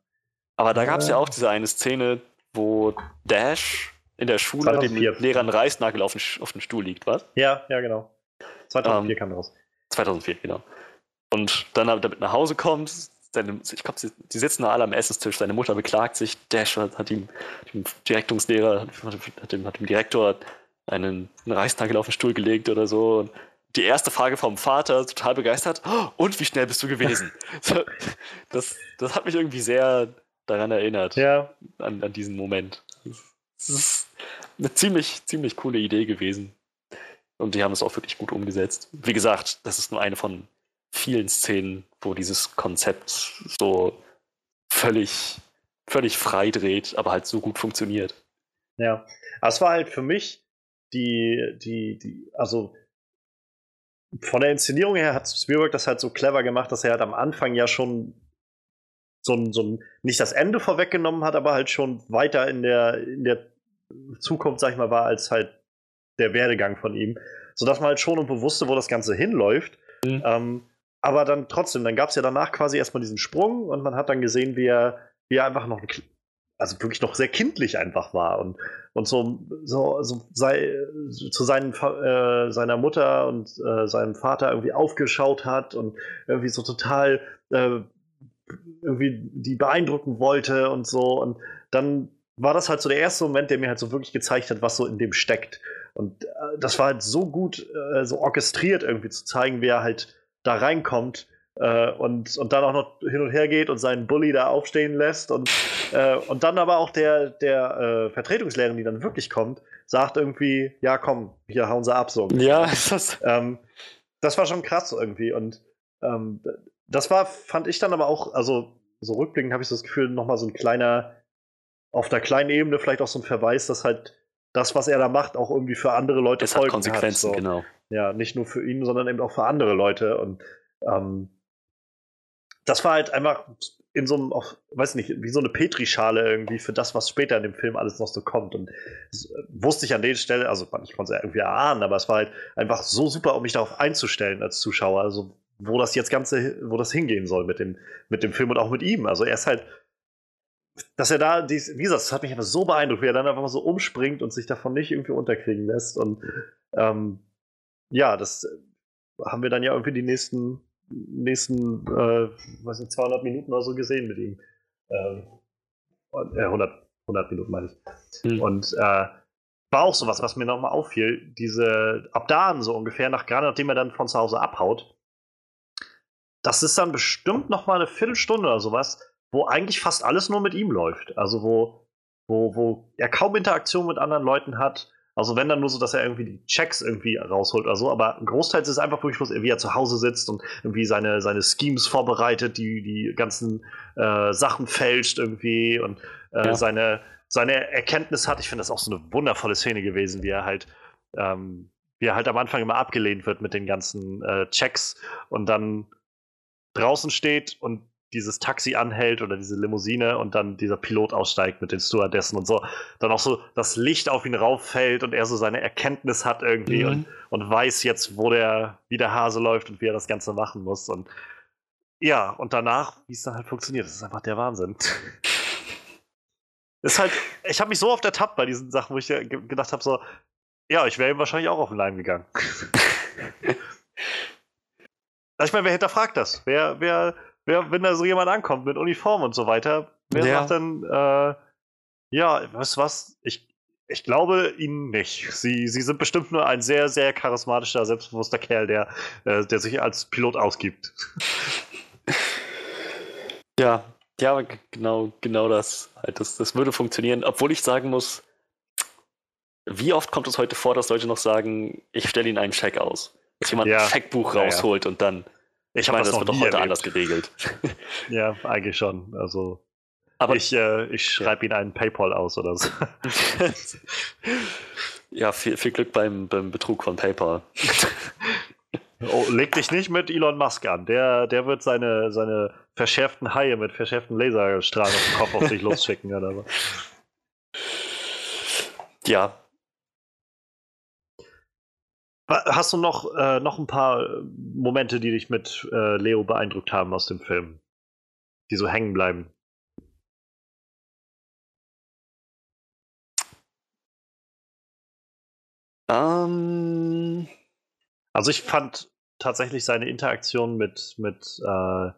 Aber da gab es äh. ja auch diese eine Szene, wo Dash in der Schule 2004. dem Lehrer einen Reißnagel auf den, auf den Stuhl liegt, was? Ja, ja, genau. 2004 ähm, kam raus. 2004, genau. Und dann damit nach Hause kommt, seine, ich glaube, sie, sie, sitzen alle am Essenstisch, seine Mutter beklagt sich, Dash hat ihm, dem Direktungslehrer, hat dem, hat dem Direktor einen, einen Reichstagel auf den Stuhl gelegt oder so. Und die erste Frage vom Vater, total begeistert, oh, und wie schnell bist du gewesen? das, das hat mich irgendwie sehr daran erinnert, ja. an, an diesen Moment. Das ist eine ziemlich, ziemlich coole Idee gewesen. Und die haben es auch wirklich gut umgesetzt. Wie gesagt, das ist nur eine von vielen Szenen, wo dieses Konzept so völlig, völlig frei dreht, aber halt so gut funktioniert. Ja, es war halt für mich die, die, die, also von der Inszenierung her hat Spielberg das halt so clever gemacht, dass er halt am Anfang ja schon so ein, so ein, nicht das Ende vorweggenommen hat, aber halt schon weiter in der, in der Zukunft, sag ich mal, war als halt der Werdegang von ihm. Sodass man halt schon irgendwo wusste, wo das Ganze hinläuft. Mhm. Ähm, aber dann trotzdem, dann gab es ja danach quasi erstmal diesen Sprung und man hat dann gesehen, wie er, wie er einfach noch, also wirklich noch sehr kindlich einfach war und, und so, so, so sei, zu seinen, äh, seiner Mutter und äh, seinem Vater irgendwie aufgeschaut hat und irgendwie so total äh, irgendwie die beeindrucken wollte und so. Und dann war das halt so der erste Moment, der mir halt so wirklich gezeigt hat, was so in dem steckt. Und äh, das war halt so gut, äh, so orchestriert irgendwie zu zeigen, wie er halt da reinkommt äh, und, und dann auch noch hin und her geht und seinen Bully da aufstehen lässt. Und, äh, und dann aber auch der, der äh, Vertretungslehrerin, die dann wirklich kommt, sagt irgendwie, ja komm, hier hauen sie ab so. Ja, ist das. Ähm, das war schon krass irgendwie. Und ähm, das war, fand ich dann aber auch, also so rückblickend habe ich so das Gefühl, nochmal so ein kleiner, auf der kleinen Ebene vielleicht auch so ein Verweis, dass halt das, was er da macht, auch irgendwie für andere Leute es Folgen hat. Konsequenzen, hat, so. genau. Ja, nicht nur für ihn, sondern eben auch für andere Leute. Und ähm, das war halt einfach in so einem, auch, weiß nicht, wie so eine Petrischale irgendwie für das, was später in dem Film alles noch so kommt. Und äh, wusste ich an der Stelle, also ich konnte es ja irgendwie erahnen, aber es war halt einfach so super, um mich darauf einzustellen als Zuschauer. Also wo das jetzt Ganze, wo das hingehen soll mit dem, mit dem Film und auch mit ihm. Also er ist halt, dass er da, dies, wie gesagt, das hat mich einfach so beeindruckt, wie er dann einfach mal so umspringt und sich davon nicht irgendwie unterkriegen lässt. Und ähm, ja, das haben wir dann ja irgendwie die nächsten, nächsten, äh, weiß nicht, 200 Minuten oder so gesehen mit ihm. Ähm, äh, 100, 100 Minuten meine ich. Mhm. Und äh, war auch sowas, was mir nochmal auffiel. Diese, ab da so ungefähr, nach, gerade nachdem er dann von zu Hause abhaut, das ist dann bestimmt noch mal eine Viertelstunde oder sowas, wo eigentlich fast alles nur mit ihm läuft. Also wo, wo, wo er kaum Interaktion mit anderen Leuten hat. Also wenn dann nur so, dass er irgendwie die Checks irgendwie rausholt oder so, aber großteils ist es einfach wirklich bloß, wie er zu Hause sitzt und irgendwie seine, seine Schemes vorbereitet, die, die ganzen äh, Sachen fälscht irgendwie und äh, ja. seine, seine Erkenntnis hat. Ich finde das auch so eine wundervolle Szene gewesen, wie er halt ähm, wie er halt am Anfang immer abgelehnt wird mit den ganzen äh, Checks und dann draußen steht und dieses Taxi anhält oder diese Limousine und dann dieser Pilot aussteigt mit den Stewardessen und so, dann auch so das Licht auf ihn rauffällt und er so seine Erkenntnis hat irgendwie mhm. und, und weiß jetzt, wo der, wie der Hase läuft und wie er das Ganze machen muss. Und ja, und danach, wie es dann halt funktioniert, das ist einfach der Wahnsinn. ist halt, ich habe mich so oft ertappt bei diesen Sachen, wo ich gedacht habe, so, ja, ich wäre ihm wahrscheinlich auch auf den Leim gegangen. Ich meine, wer hinterfragt das? Wer, wer, wer, wenn da so jemand ankommt mit Uniform und so weiter, wer ja. sagt dann, äh, ja, weißt du was, ich, ich glaube Ihnen nicht. Sie, Sie sind bestimmt nur ein sehr, sehr charismatischer, selbstbewusster Kerl, der, äh, der sich als Pilot ausgibt. Ja, ja, genau, genau das. Halt, das. Das würde funktionieren, obwohl ich sagen muss, wie oft kommt es heute vor, dass Leute noch sagen, ich stelle Ihnen einen Check aus? dass jemand ja. ein Checkbuch rausholt ja, ja. und dann. Ich, ich meine, das, das wird doch heute erlebt. anders geregelt. ja, eigentlich schon. Also. Aber ich, äh, ich schreibe Ihnen einen PayPal aus oder so. ja, viel, viel Glück beim, beim Betrug von PayPal. Oh, leg dich nicht mit Elon Musk an. Der, der wird seine, seine verschärften Haie mit verschärften Laserstrahlen auf den Kopf auf sich losschicken. Oder so. Ja, Hast du noch, äh, noch ein paar äh, Momente, die dich mit äh, Leo beeindruckt haben aus dem Film? Die so hängen bleiben? Um... Ähm. Also ich fand tatsächlich seine Interaktion mit, mit äh,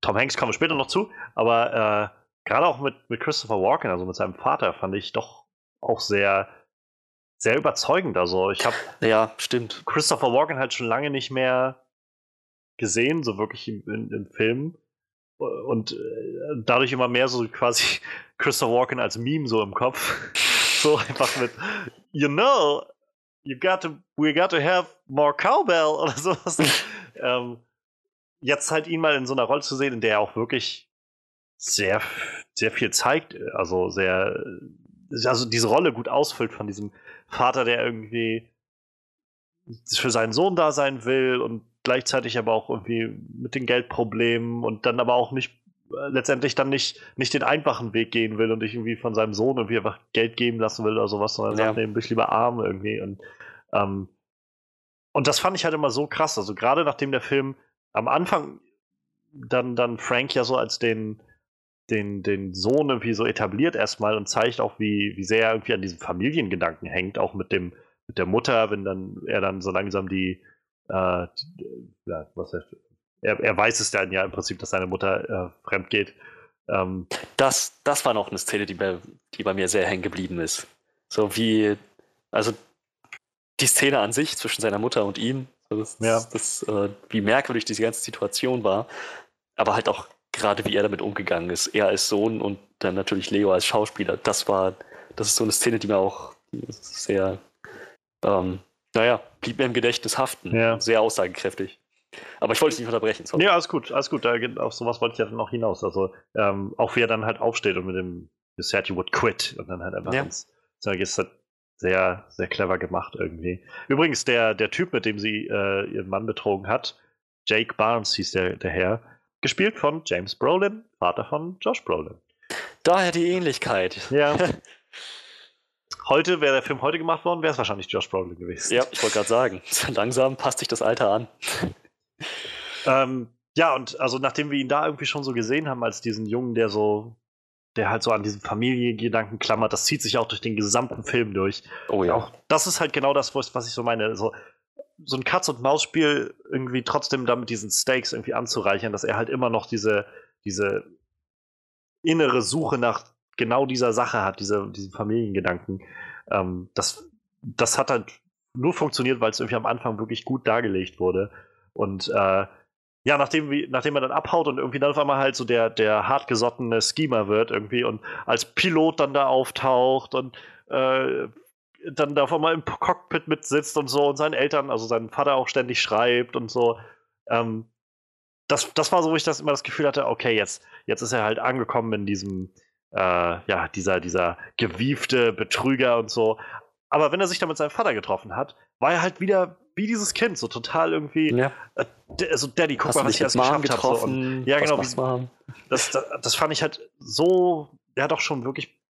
Tom Hanks kommen wir später noch zu, aber äh, gerade auch mit, mit Christopher Walken, also mit seinem Vater, fand ich doch auch sehr sehr überzeugend. Also ich habe ja stimmt Christopher Walken halt schon lange nicht mehr gesehen, so wirklich im, in, im Film und äh, dadurch immer mehr so quasi Christopher Walken als Meme so im Kopf, so einfach mit You know, you got to, we got to have more cowbell oder sowas. ähm, jetzt halt ihn mal in so einer Rolle zu sehen, in der er auch wirklich sehr, sehr viel zeigt, also sehr, also diese Rolle gut ausfüllt von diesem Vater, der irgendwie für seinen Sohn da sein will und gleichzeitig aber auch irgendwie mit den Geldproblemen und dann aber auch nicht letztendlich dann nicht, nicht den einfachen Weg gehen will und irgendwie von seinem Sohn irgendwie einfach Geld geben lassen will oder sowas, sondern ja. sagt, nee, bin ich lieber arm irgendwie. Und, ähm, und das fand ich halt immer so krass. Also gerade nachdem der Film am Anfang dann, dann Frank ja so als den, den, den Sohn irgendwie so etabliert erstmal und zeigt auch, wie, wie sehr er irgendwie an diesem Familiengedanken hängt, auch mit dem, mit der Mutter, wenn dann er dann so langsam die, äh, die ja, was heißt, er, er weiß es dann ja im Prinzip, dass seine Mutter äh, fremd geht. Ähm, das, das war noch eine Szene, die bei, die bei mir sehr hängen geblieben ist. So wie, also die Szene an sich zwischen seiner Mutter und ihm, das, ja. das, das äh, wie merkwürdig diese ganze Situation war, aber halt auch gerade wie er damit umgegangen ist. Er als Sohn und dann natürlich Leo als Schauspieler. Das war, das ist so eine Szene, die mir auch sehr, ähm, naja, blieb mir im Gedächtnis haften. Ja. Sehr aussagekräftig. Aber ich wollte dich nicht unterbrechen. Sorry. Ja, alles gut, alles gut. Da, auf sowas wollte ich ja dann auch hinaus. Also ähm, auch wie er dann halt aufsteht und mit dem You said you would quit und dann halt einfach ja. ins ist halt sehr, sehr clever gemacht irgendwie. Übrigens, der, der Typ, mit dem sie äh, ihren Mann betrogen hat, Jake Barnes hieß der, der Herr, gespielt von James Brolin, Vater von Josh Brolin. Daher die Ähnlichkeit. Ja. heute, wäre der Film heute gemacht worden, wäre es wahrscheinlich Josh Brolin gewesen. Ja, ich wollte gerade sagen, langsam passt sich das Alter an. ähm, ja, und also nachdem wir ihn da irgendwie schon so gesehen haben, als diesen Jungen, der so, der halt so an diesen Familiengedanken klammert, das zieht sich auch durch den gesamten Film durch. Oh ja. Auch das ist halt genau das, was ich so meine. So, so ein Katz-und-Maus-Spiel irgendwie trotzdem damit diesen Stakes irgendwie anzureichern, dass er halt immer noch diese, diese innere Suche nach genau dieser Sache hat, diese, diesen Familiengedanken. Ähm, das, das hat halt nur funktioniert, weil es irgendwie am Anfang wirklich gut dargelegt wurde. Und äh, ja, nachdem, nachdem er dann abhaut und irgendwie dann auf einmal halt so der, der hartgesottene Schemer wird irgendwie und als Pilot dann da auftaucht und äh, dann da einmal im Cockpit mitsitzt und so und seinen Eltern, also seinen Vater auch ständig schreibt und so. Ähm, das, das war so, wo ich das immer das Gefühl hatte, okay, jetzt, jetzt ist er halt angekommen in diesem, äh, ja, dieser, dieser gewiefte Betrüger und so. Aber wenn er sich dann mit seinem Vater getroffen hat, war er halt wieder wie dieses Kind, so total irgendwie. Ja. Äh, also, Daddy, guck Hast mal, was ich alles geschafft habe. So. ja, genau. Wie, das, das, das fand ich halt so, ja, doch schon wirklich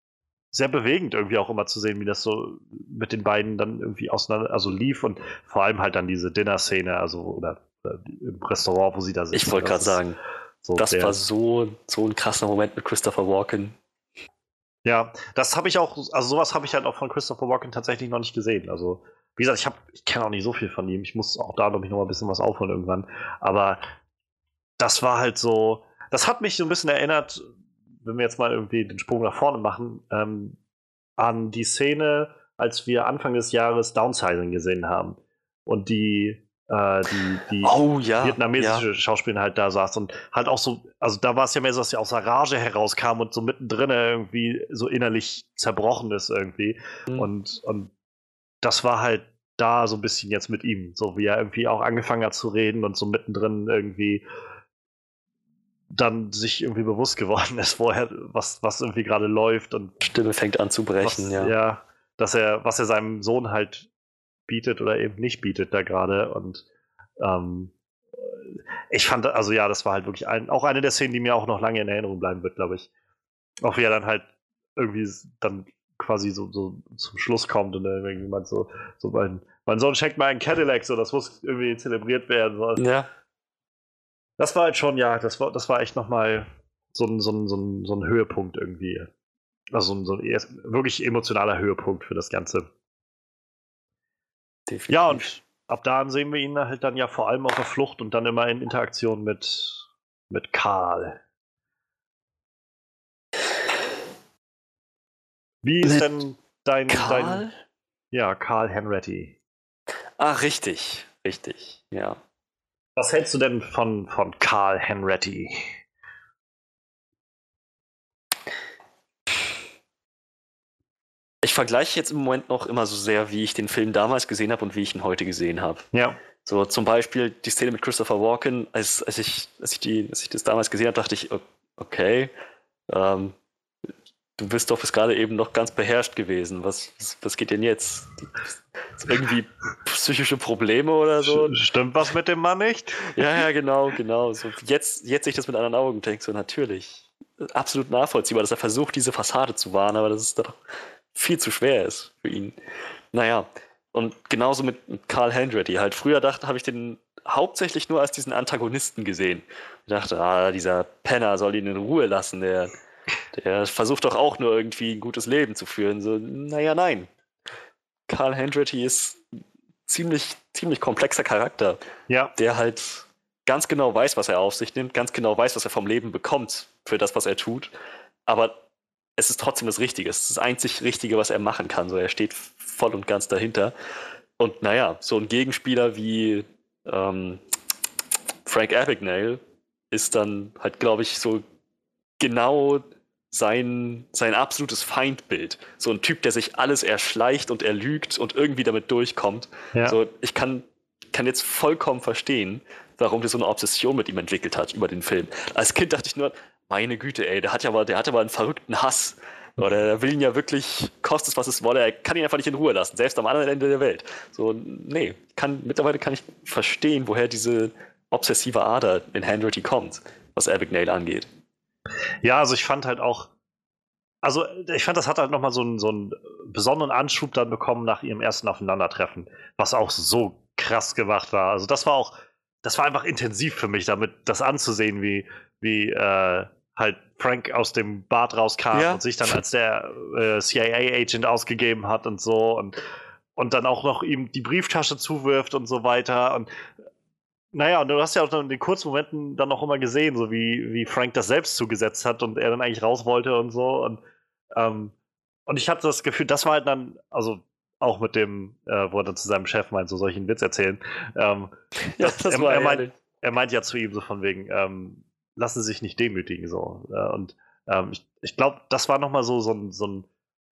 sehr bewegend irgendwie auch immer zu sehen, wie das so mit den beiden dann irgendwie auseinander, also lief und vor allem halt dann diese Dinner-Szene, also oder, oder, im Restaurant, wo sie da sitzen. Ich wollte gerade sagen, so das war so, so ein krasser Moment mit Christopher Walken. Ja, das habe ich auch, also sowas habe ich halt auch von Christopher Walken tatsächlich noch nicht gesehen. Also, wie gesagt, ich habe, ich kenne auch nicht so viel von ihm. Ich muss auch da, glaube ich, noch mal ein bisschen was aufholen irgendwann. Aber das war halt so, das hat mich so ein bisschen erinnert, wenn wir jetzt mal irgendwie den Sprung nach vorne machen, ähm, an die Szene, als wir Anfang des Jahres Downsizing gesehen haben. Und die äh, die, die oh, ja, vietnamesische ja. Schauspielerin halt da saß und halt auch so, also da war es ja mehr so, dass sie aus der Rage herauskam und so mittendrin irgendwie so innerlich zerbrochen ist irgendwie. Mhm. Und, und das war halt da so ein bisschen jetzt mit ihm, so wie er irgendwie auch angefangen hat zu reden und so mittendrin irgendwie dann sich irgendwie bewusst geworden ist vorher, was, was irgendwie gerade läuft und Stimme fängt an zu brechen, was, ja. Ja, dass er, was er seinem Sohn halt bietet oder eben nicht bietet da gerade. Und ähm, ich fand, also ja, das war halt wirklich ein, auch eine der Szenen, die mir auch noch lange in Erinnerung bleiben wird, glaube ich. Auch wie er dann halt irgendwie dann quasi so, so zum Schluss kommt und dann irgendjemand so, so mein, mein Sohn schenkt mal einen Cadillac, so das muss irgendwie zelebriert werden. So. Ja. Das war halt schon, ja, das war, das war echt nochmal so ein, so, ein, so, ein, so ein Höhepunkt irgendwie. Also so ein, so ein wirklich emotionaler Höhepunkt für das Ganze. Definitiv. Ja, und ab da sehen wir ihn halt dann ja vor allem auf der Flucht und dann immer in Interaktion mit, mit Karl. Wie ist mit denn dein, Karl? dein. Ja, Karl Henretti. Ach, richtig, richtig, ja. Was hältst du denn von, von Karl Henretti? Ich vergleiche jetzt im Moment noch immer so sehr, wie ich den Film damals gesehen habe und wie ich ihn heute gesehen habe. Ja. So zum Beispiel die Szene mit Christopher Walken, als, als, ich, als, ich, die, als ich das damals gesehen habe, dachte ich, okay, ähm, du bist doch bis gerade eben noch ganz beherrscht gewesen. Was, was geht denn jetzt? Irgendwie psychische Probleme oder so? Stimmt was mit dem Mann nicht? Ja, ja, genau, genau. So, jetzt, jetzt sehe ich das mit anderen Augen und denke so, natürlich. Absolut nachvollziehbar, dass er versucht, diese Fassade zu wahren, aber dass es doch viel zu schwer ist für ihn. Naja, und genauso mit Carl Hendretti. Halt, früher dachte, habe ich den hauptsächlich nur als diesen Antagonisten gesehen. Ich dachte, ah, dieser Penner soll ihn in Ruhe lassen, der der versucht doch auch nur irgendwie ein gutes Leben zu führen. So, naja, nein. Carl Hendretti ist ziemlich, ziemlich komplexer Charakter, ja. der halt ganz genau weiß, was er auf sich nimmt, ganz genau weiß, was er vom Leben bekommt für das, was er tut. Aber es ist trotzdem das Richtige. Es ist das einzig Richtige, was er machen kann. So, er steht voll und ganz dahinter. Und naja, so ein Gegenspieler wie ähm, Frank Abagnale ist dann halt, glaube ich, so genau sein, sein absolutes Feindbild. So ein Typ, der sich alles erschleicht und erlügt und irgendwie damit durchkommt. Ja. So, ich kann, kann jetzt vollkommen verstehen, warum der so eine Obsession mit ihm entwickelt hat über den Film. Als Kind dachte ich nur, meine Güte, ey, der hat ja mal, der hat ja mal einen verrückten Hass. Oder der will ihn ja wirklich, kostet es, was es wolle, er kann ihn einfach nicht in Ruhe lassen, selbst am anderen Ende der Welt. So, nee, kann, mittlerweile kann ich verstehen, woher diese obsessive Ader in Handretti kommt, was Abigail angeht. Ja, also ich fand halt auch, also ich fand, das hat halt nochmal so einen, so einen besonderen Anschub dann bekommen nach ihrem ersten Aufeinandertreffen, was auch so krass gemacht war. Also das war auch, das war einfach intensiv für mich, damit das anzusehen, wie, wie äh, halt Frank aus dem Bad rauskam ja. und sich dann als der äh, CIA-Agent ausgegeben hat und so und, und dann auch noch ihm die Brieftasche zuwirft und so weiter. Und naja, und du hast ja auch in den kurzen Momenten dann noch immer gesehen, so wie, wie Frank das selbst zugesetzt hat und er dann eigentlich raus wollte und so. Und, ähm, und ich hatte das Gefühl, das war halt dann, also auch mit dem, äh, wo er dann zu seinem Chef meint, so einen Witz erzählen. Ähm, ja, das, er, er, meint, er meint ja zu ihm so von wegen, ähm, lassen Sie sich nicht demütigen, so. Äh, und ähm, ich, ich glaube, das war nochmal so, so ein, so ein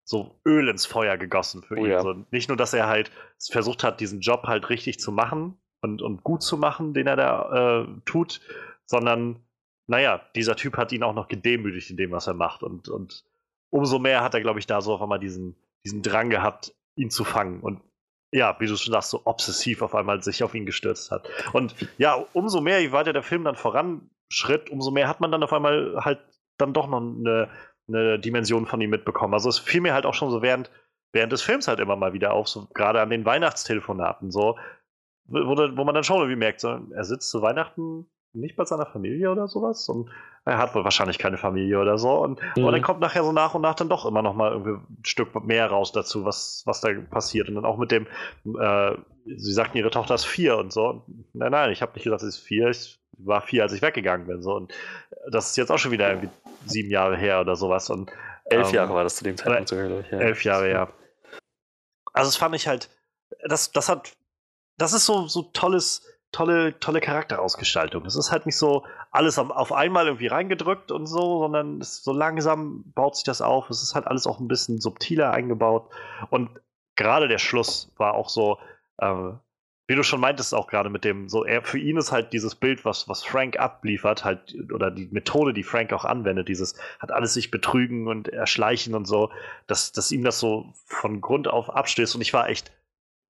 so Öl ins Feuer gegossen für oh, ihn. Ja. So, nicht nur, dass er halt versucht hat, diesen Job halt richtig zu machen, und, und gut zu machen, den er da äh, tut, sondern, naja, dieser Typ hat ihn auch noch gedemütigt in dem, was er macht. Und, und umso mehr hat er, glaube ich, da so auf einmal diesen, diesen Drang gehabt, ihn zu fangen. Und ja, wie du schon sagst, so obsessiv auf einmal sich auf ihn gestürzt hat. Und ja, umso mehr, je weiter der Film dann voranschritt, umso mehr hat man dann auf einmal halt dann doch noch eine, eine Dimension von ihm mitbekommen. Also es fiel mir halt auch schon so während, während des Films halt immer mal wieder auf, so gerade an den Weihnachtstelefonaten, so, wo, wo man dann schon irgendwie merkt, so, er sitzt zu Weihnachten nicht bei seiner Familie oder sowas und er hat wohl wahrscheinlich keine Familie oder so und mhm. aber dann kommt nachher so nach und nach dann doch immer noch mal irgendwie ein Stück mehr raus dazu, was, was da passiert und dann auch mit dem, äh, sie sagten, ihre Tochter ist vier und so. Nein, nein, ich habe nicht gesagt, sie ist vier, ich war vier, als ich weggegangen bin so und das ist jetzt auch schon wieder irgendwie sieben Jahre her oder sowas und elf ähm, Jahre war das zu dem Zeitpunkt sogar, ja. Elf Jahre, ja. Also das fand ich halt, das, das hat das ist so, so tolles, tolle, tolle Charakterausgestaltung. Es ist halt nicht so alles auf einmal irgendwie reingedrückt und so, sondern so langsam baut sich das auf. Es ist halt alles auch ein bisschen subtiler eingebaut. Und gerade der Schluss war auch so, äh, wie du schon meintest, auch gerade mit dem, so, er, für ihn ist halt dieses Bild, was, was Frank abliefert, halt, oder die Methode, die Frank auch anwendet, dieses, hat alles sich betrügen und erschleichen und so, dass, dass ihm das so von Grund auf abstößt. Und ich war echt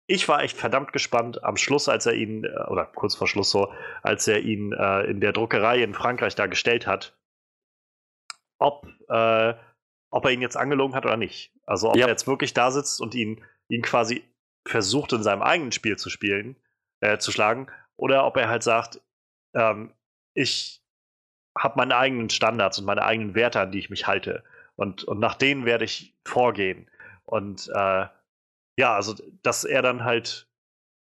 ich war echt verdammt gespannt am Schluss, als er ihn, äh, oder kurz vor Schluss so, als er ihn äh, in der Druckerei in Frankreich da gestellt hat, ob, äh, ob er ihn jetzt angelogen hat oder nicht. Also ob ja. er jetzt wirklich da sitzt und ihn, ihn quasi versucht, in seinem eigenen Spiel zu spielen, äh, zu schlagen, oder ob er halt sagt, ähm, ich habe meine eigenen Standards und meine eigenen Werte, an die ich mich halte. Und, und nach denen werde ich vorgehen. Und äh, ja, also dass er dann halt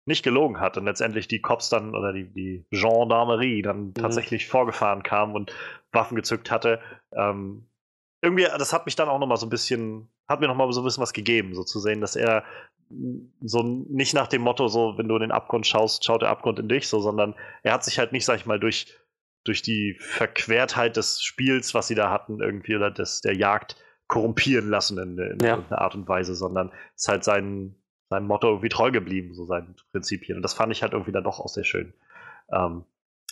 nicht gelogen hat und letztendlich die Cops dann oder die, die Gendarmerie dann mhm. tatsächlich vorgefahren kam und Waffen gezückt hatte. Ähm, irgendwie, das hat mich dann auch nochmal so ein bisschen, hat mir nochmal so ein bisschen was gegeben, so zu sehen, dass er so nicht nach dem Motto, so, wenn du in den Abgrund schaust, schaut der Abgrund in dich, so, sondern er hat sich halt nicht, sag ich mal, durch, durch die Verquertheit des Spiels, was sie da hatten, irgendwie, oder des, der Jagd, korrumpieren lassen in, in ja. irgendeiner Art und Weise, sondern ist halt sein, seinem Motto irgendwie treu geblieben, so seinen Prinzipien. Und das fand ich halt irgendwie dann doch auch sehr schön. Ähm,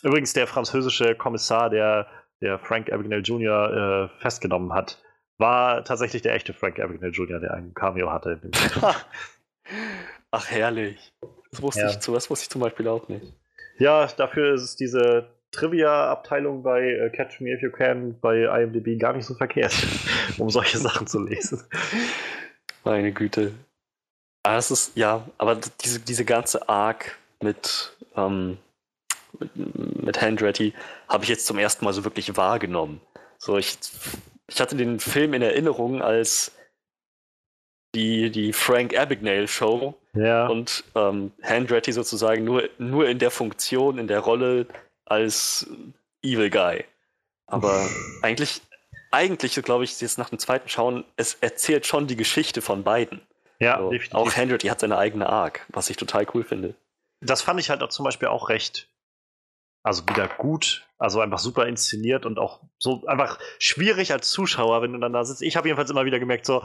übrigens, der französische Kommissar, der, der Frank Abagnale Jr. Äh, festgenommen hat, war tatsächlich der echte Frank Abagnale Jr., der einen Cameo hatte. Ach, herrlich. Das wusste, ja. ich, das wusste ich zum Beispiel auch nicht. Ja, dafür ist diese Trivia-Abteilung bei äh, Catch Me If You Can bei IMDb gar nicht so verkehrt, um solche Sachen zu lesen. Meine Güte. Aber ah, das ist, ja, aber diese, diese ganze Arc mit, ähm, mit, mit Handretti habe ich jetzt zum ersten Mal so wirklich wahrgenommen. So, ich, ich hatte den Film in Erinnerung als die, die Frank Abagnale Show ja. und ähm, Handretti sozusagen nur, nur in der Funktion, in der Rolle als Evil Guy. Aber eigentlich, eigentlich, glaube ich, jetzt nach dem zweiten Schauen, es erzählt schon die Geschichte von beiden. Ja, so, definitiv. Auch Handretti hat seine eigene Arc, was ich total cool finde. Das fand ich halt auch zum Beispiel auch recht also wieder gut, also einfach super inszeniert und auch so einfach schwierig als Zuschauer, wenn du dann da sitzt. Ich habe jedenfalls immer wieder gemerkt, so,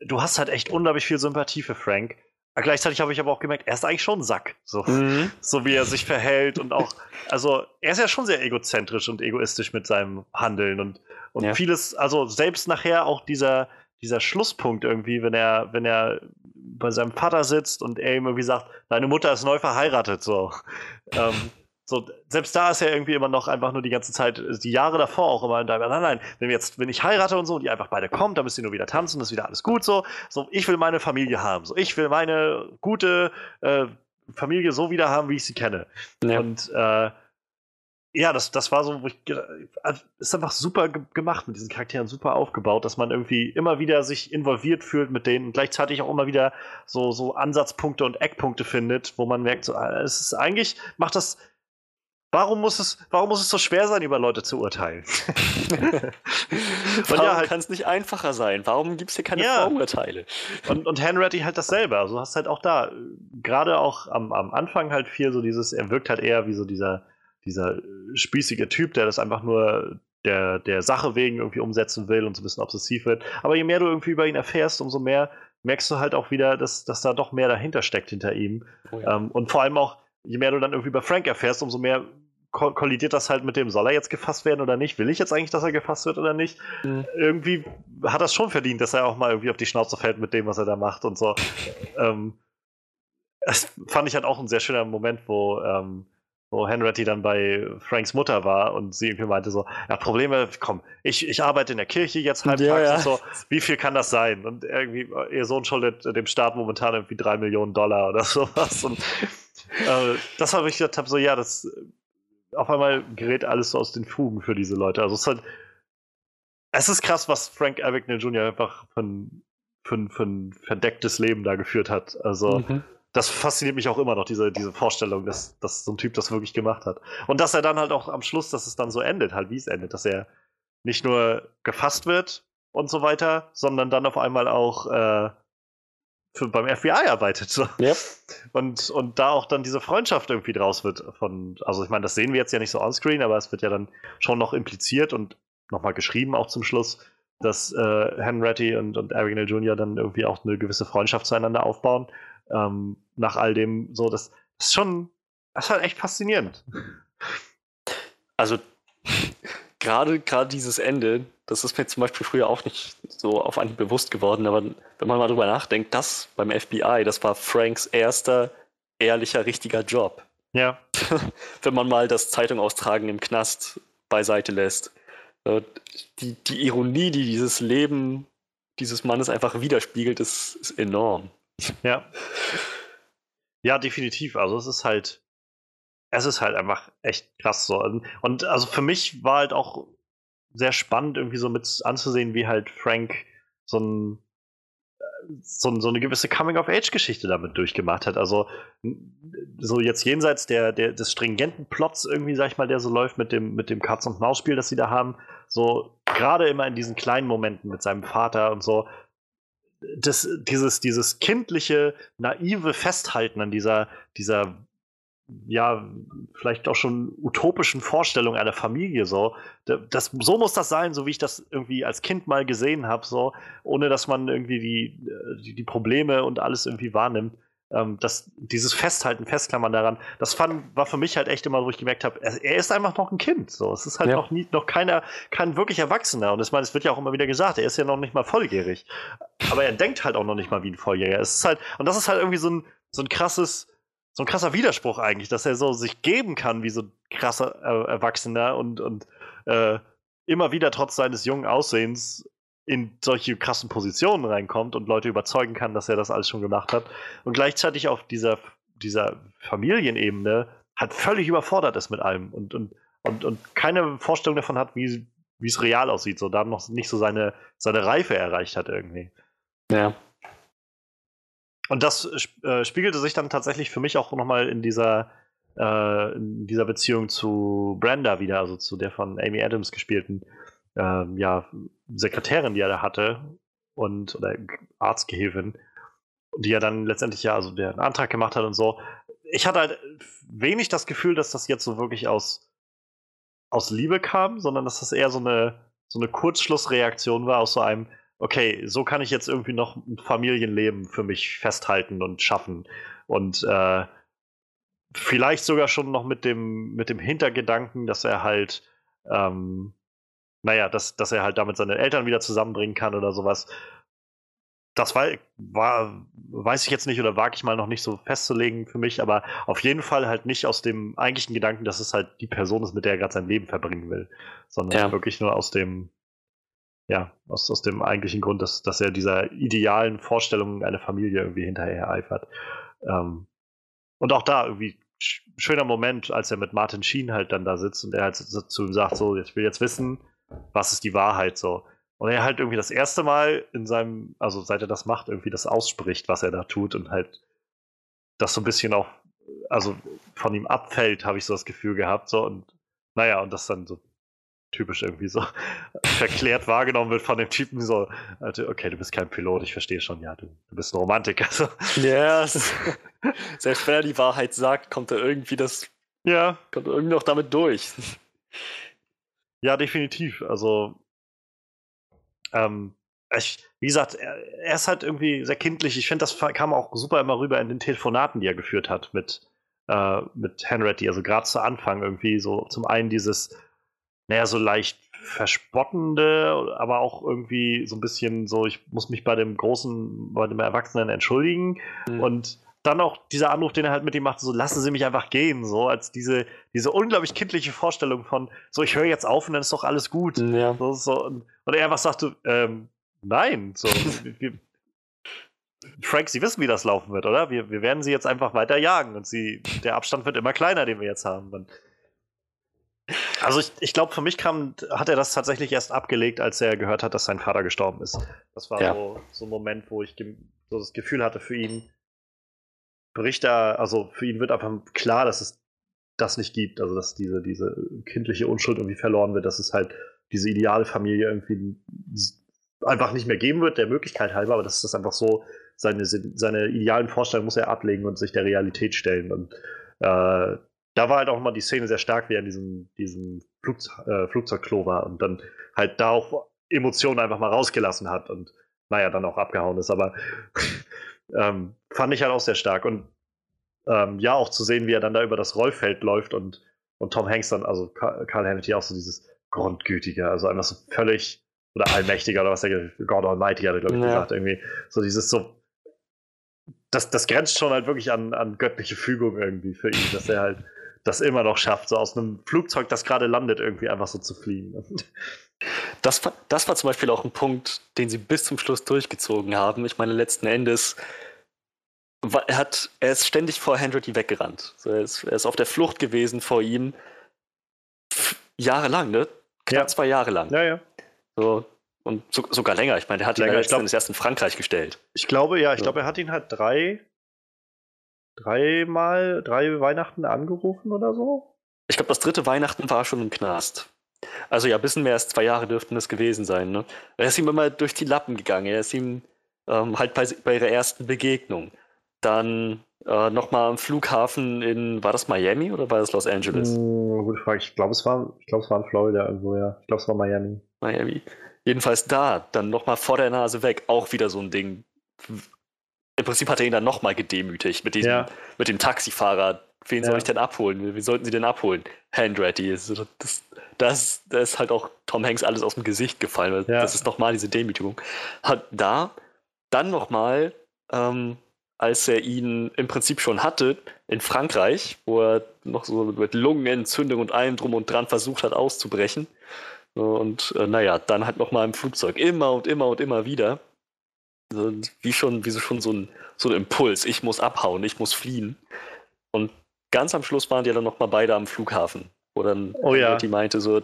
du hast halt echt unglaublich viel Sympathie für Frank. Gleichzeitig habe ich aber auch gemerkt, er ist eigentlich schon ein Sack. So, mhm. so wie er sich verhält und auch, also er ist ja schon sehr egozentrisch und egoistisch mit seinem Handeln und, und ja. vieles, also selbst nachher auch dieser, dieser Schlusspunkt irgendwie, wenn er, wenn er bei seinem Vater sitzt und er ihm irgendwie sagt, deine Mutter ist neu verheiratet, so. ähm, so, selbst da ist er irgendwie immer noch einfach nur die ganze Zeit, die Jahre davor auch immer in deinem, nein, nein, wenn jetzt, wenn ich heirate und so, und die einfach beide kommt, dann müsst ihr nur wieder tanzen, das ist wieder alles gut so. So, ich will meine Familie haben. So, ich will meine gute äh, Familie so wieder haben, wie ich sie kenne. Ja. Und äh, ja, das, das war so, wo ich, also, ist einfach super gemacht mit diesen Charakteren, super aufgebaut, dass man irgendwie immer wieder sich involviert fühlt mit denen und gleichzeitig auch immer wieder so, so Ansatzpunkte und Eckpunkte findet, wo man merkt, so, ah, es ist eigentlich, macht das Warum muss es, warum muss es so schwer sein, über Leute zu urteilen? warum ja, halt, kann es nicht einfacher sein? Warum gibt es hier keine ja. Vorurteile? Und, und Henratty halt dasselbe. Also du hast halt auch da, gerade auch am, am Anfang halt viel so dieses, er wirkt halt eher wie so dieser, dieser spießige Typ, der das einfach nur der, der Sache wegen irgendwie umsetzen will und so ein bisschen obsessiv wird. Aber je mehr du irgendwie über ihn erfährst, umso mehr merkst du halt auch wieder, dass, dass da doch mehr dahinter steckt hinter ihm. Oh ja. ähm, und vor allem auch, je mehr du dann irgendwie über Frank erfährst, umso mehr kollidiert das halt mit dem, soll er jetzt gefasst werden oder nicht? Will ich jetzt eigentlich, dass er gefasst wird oder nicht? Mhm. Irgendwie hat das schon verdient, dass er auch mal irgendwie auf die Schnauze fällt mit dem, was er da macht und so. ähm, das fand ich halt auch ein sehr schöner Moment, wo, ähm, wo Henretty dann bei Franks Mutter war und sie irgendwie meinte so, ja, Probleme, komm, ich, ich arbeite in der Kirche jetzt halbtags ja, ja. und so, wie viel kann das sein? Und irgendwie, ihr Sohn schuldet dem Staat momentan irgendwie drei Millionen Dollar oder sowas und äh, das habe ich gedacht, so, ja, das auf einmal gerät alles so aus den Fugen für diese Leute. Also es ist halt, es ist krass, was Frank Abagnale Jr. einfach für ein, für, ein, für ein verdecktes Leben da geführt hat. Also mhm. das fasziniert mich auch immer noch, diese, diese Vorstellung, dass, dass so ein Typ das wirklich gemacht hat. Und dass er dann halt auch am Schluss, dass es dann so endet, halt wie es endet, dass er nicht nur gefasst wird und so weiter, sondern dann auf einmal auch äh, für, beim FBI arbeitet. So. Yep. Und, und da auch dann diese Freundschaft irgendwie draus wird von, also ich meine, das sehen wir jetzt ja nicht so onscreen, aber es wird ja dann schon noch impliziert und nochmal geschrieben auch zum Schluss, dass äh, Henretty und, und Abigail Jr. dann irgendwie auch eine gewisse Freundschaft zueinander aufbauen. Ähm, nach all dem, so, das, das ist schon, das ist halt echt faszinierend. Also gerade gerade dieses Ende, das ist mir zum Beispiel früher auch nicht so auf Anhieb bewusst geworden, aber wenn man mal drüber nachdenkt, das beim FBI, das war Franks erster ehrlicher, richtiger Job. Ja. wenn man mal das Zeitung austragen im Knast beiseite lässt. Die, die Ironie, die dieses Leben dieses Mannes einfach widerspiegelt, ist, ist enorm. Ja. Ja, definitiv. Also es ist halt, es ist halt einfach echt krass so. Und also für mich war halt auch sehr spannend, irgendwie so mit anzusehen, wie halt Frank so ein so, so eine gewisse Coming-of-Age-Geschichte damit durchgemacht hat. Also so jetzt jenseits der, der, des stringenten Plots irgendwie, sag ich mal, der so läuft mit dem, mit dem Katz-und-Maus-Spiel, das sie da haben, so gerade immer in diesen kleinen Momenten mit seinem Vater und so, das, dieses, dieses kindliche, naive Festhalten an dieser, dieser ja, vielleicht auch schon utopischen Vorstellung einer Familie so. Das, so muss das sein, so wie ich das irgendwie als Kind mal gesehen habe, so, ohne dass man irgendwie die, die, die, Probleme und alles irgendwie wahrnimmt. ähm, das, dieses Festhalten, Festklammern daran, das fand, war für mich halt echt immer, wo ich gemerkt habe, er, er, ist einfach noch ein Kind. So. Es ist halt ja. noch, nie, noch keiner, kein wirklich Erwachsener. Und ich meine, es wird ja auch immer wieder gesagt, er ist ja noch nicht mal volljährig. Aber er denkt halt auch noch nicht mal wie ein Volljähriger. Es ist halt, und das ist halt irgendwie so ein, so ein krasses, so ein krasser Widerspruch eigentlich, dass er so sich geben kann wie so ein krasser äh, Erwachsener und, und äh, immer wieder trotz seines jungen Aussehens in solche krassen Positionen reinkommt und Leute überzeugen kann, dass er das alles schon gemacht hat. Und gleichzeitig auf dieser, dieser Familienebene halt völlig überfordert ist mit allem und, und, und, und keine Vorstellung davon hat, wie, wie es real aussieht, so da noch nicht so seine, seine Reife erreicht hat irgendwie. Ja. Und das äh, spiegelte sich dann tatsächlich für mich auch nochmal in dieser, äh, in dieser Beziehung zu Brenda wieder, also zu der von Amy Adams gespielten ähm, ja, Sekretärin, die er da hatte, und oder Arztgehilfin, die ja dann letztendlich ja, also der einen Antrag gemacht hat und so. Ich hatte halt wenig das Gefühl, dass das jetzt so wirklich aus, aus Liebe kam, sondern dass das eher so eine, so eine Kurzschlussreaktion war aus so einem, okay, so kann ich jetzt irgendwie noch ein Familienleben für mich festhalten und schaffen. Und äh, vielleicht sogar schon noch mit dem, mit dem Hintergedanken, dass er halt ähm, naja, dass, dass er halt damit seine Eltern wieder zusammenbringen kann oder sowas. Das war, war, weiß ich jetzt nicht oder wage ich mal noch nicht so festzulegen für mich, aber auf jeden Fall halt nicht aus dem eigentlichen Gedanken, dass es halt die Person ist, mit der er gerade sein Leben verbringen will, sondern ja. wirklich nur aus dem, ja, aus, aus dem eigentlichen Grund, dass, dass er dieser idealen Vorstellung einer Familie irgendwie hinterher eifert. Ähm, und auch da irgendwie schöner Moment, als er mit Martin Sheen halt dann da sitzt und er halt zu ihm sagt, so, ich will jetzt wissen, was ist die Wahrheit so. Und er halt irgendwie das erste Mal in seinem, also seit er das macht, irgendwie das ausspricht, was er da tut und halt das so ein bisschen auch, also von ihm abfällt, habe ich so das Gefühl gehabt. So und naja, und das dann so typisch irgendwie so verklärt wahrgenommen wird von dem Typen so, also, okay, du bist kein Pilot, ich verstehe schon, ja, du, du bist ein Romantiker. So. Ja, selbst wenn er die Wahrheit sagt, kommt er irgendwie das, ja, kommt er irgendwie noch damit durch. Ja, definitiv. Also, ähm, ich, wie gesagt, er, er, ist halt irgendwie sehr kindlich. Ich finde, das kam auch super immer rüber in den Telefonaten, die er geführt hat mit, äh, mit Henretty. Also gerade zu Anfang irgendwie so zum einen dieses, naja, so leicht verspottende, aber auch irgendwie so ein bisschen so, ich muss mich bei dem großen, bei dem Erwachsenen entschuldigen. Mhm. Und dann auch dieser Anruf, den er halt mit ihm macht, so lassen Sie mich einfach gehen, so als diese, diese unglaublich kindliche Vorstellung von, so ich höre jetzt auf und dann ist doch alles gut. Ja. So, so, und, und er einfach sagt, ähm, nein, so, Frank, Sie wissen, wie das laufen wird, oder? Wir, wir werden Sie jetzt einfach weiter jagen und Sie, der Abstand wird immer kleiner, den wir jetzt haben. Und also ich, ich glaube, für mich kam, hat er das tatsächlich erst abgelegt, als er gehört hat, dass sein Vater gestorben ist. Das war ja. so, so ein Moment, wo ich so das Gefühl hatte für ihn, bricht da, also für ihn wird einfach klar, dass es das nicht gibt, also dass diese, diese kindliche Unschuld irgendwie verloren wird, dass es halt diese ideale Familie irgendwie einfach nicht mehr geben wird, der Möglichkeit halber, aber das ist das einfach so, seine, seine idealen Vorstellungen muss er ablegen und sich der Realität stellen. Und äh, da war halt auch mal die Szene sehr stark, wie er in diesem, diesem Flugze äh, Flugzeugklo war und dann halt da auch Emotionen einfach mal rausgelassen hat und naja, dann auch abgehauen ist. Aber ähm, fand ich halt auch sehr stark. Und ähm, ja, auch zu sehen, wie er dann da über das Rollfeld läuft und, und Tom Hanks dann, also Carl Hannity auch so dieses Grundgütige, also einfach so völlig, oder Allmächtiger oder was der God Almighty hat er, glaube ich, ja. gesagt, irgendwie. So dieses so, das, das grenzt schon halt wirklich an, an göttliche Fügung irgendwie für ihn, dass er halt das immer noch schafft, so aus einem Flugzeug, das gerade landet, irgendwie einfach so zu fliegen. Das, das war zum Beispiel auch ein Punkt, den sie bis zum Schluss durchgezogen haben. Ich meine, letzten Endes er, hat, er ist ständig vor Henry weggerannt. So, er, ist, er, ist, auf der Flucht gewesen vor ihm. Jahrelang, ne? Knapp ja. zwei Jahre lang. Ja, ja. So, und so, sogar länger. Ich meine, der hat länger, ihn ja glaub, erst in Frankreich gestellt. Ich glaube, ja, ich so. glaube, er hat ihn halt drei, dreimal, drei Weihnachten angerufen oder so. Ich glaube, das dritte Weihnachten war schon im Knast. Also ja, ein bisschen mehr als zwei Jahre dürften es gewesen sein. Ne? Er ist ihm immer durch die Lappen gegangen. Er ist ihm ähm, halt bei, bei ihrer ersten Begegnung. Dann äh, nochmal am Flughafen in, war das Miami oder war das Los Angeles? Hm, gute Frage. Ich glaube, es war, ich glaube, es war in Florida irgendwo, ja. Ich glaube, es war Miami. Miami. Jedenfalls da, dann nochmal vor der Nase weg, auch wieder so ein Ding. Im Prinzip hat er ihn dann nochmal gedemütigt mit diesem, Ja. mit dem Taxifahrer. Wen soll Ja. ich denn abholen? Wie sollten sie denn abholen? Handready. Das, das, das, da ist halt auch Tom Hanks alles aus dem Gesicht gefallen. weil Ja. Das ist nochmal diese Demütigung. Hat da dann nochmal, ähm, als er ihn im Prinzip schon hatte, in Frankreich, wo er noch so mit Lungenentzündung und allem drum und dran versucht hat auszubrechen. Und äh, naja, dann halt nochmal im Flugzeug. Immer und immer und immer wieder. So, wie schon, wie so schon so ein, so ein Impuls. Ich muss abhauen, ich muss fliehen. Und ganz am Schluss waren die dann nochmal beide am Flughafen. Wo dann Oh ja. die meinte so,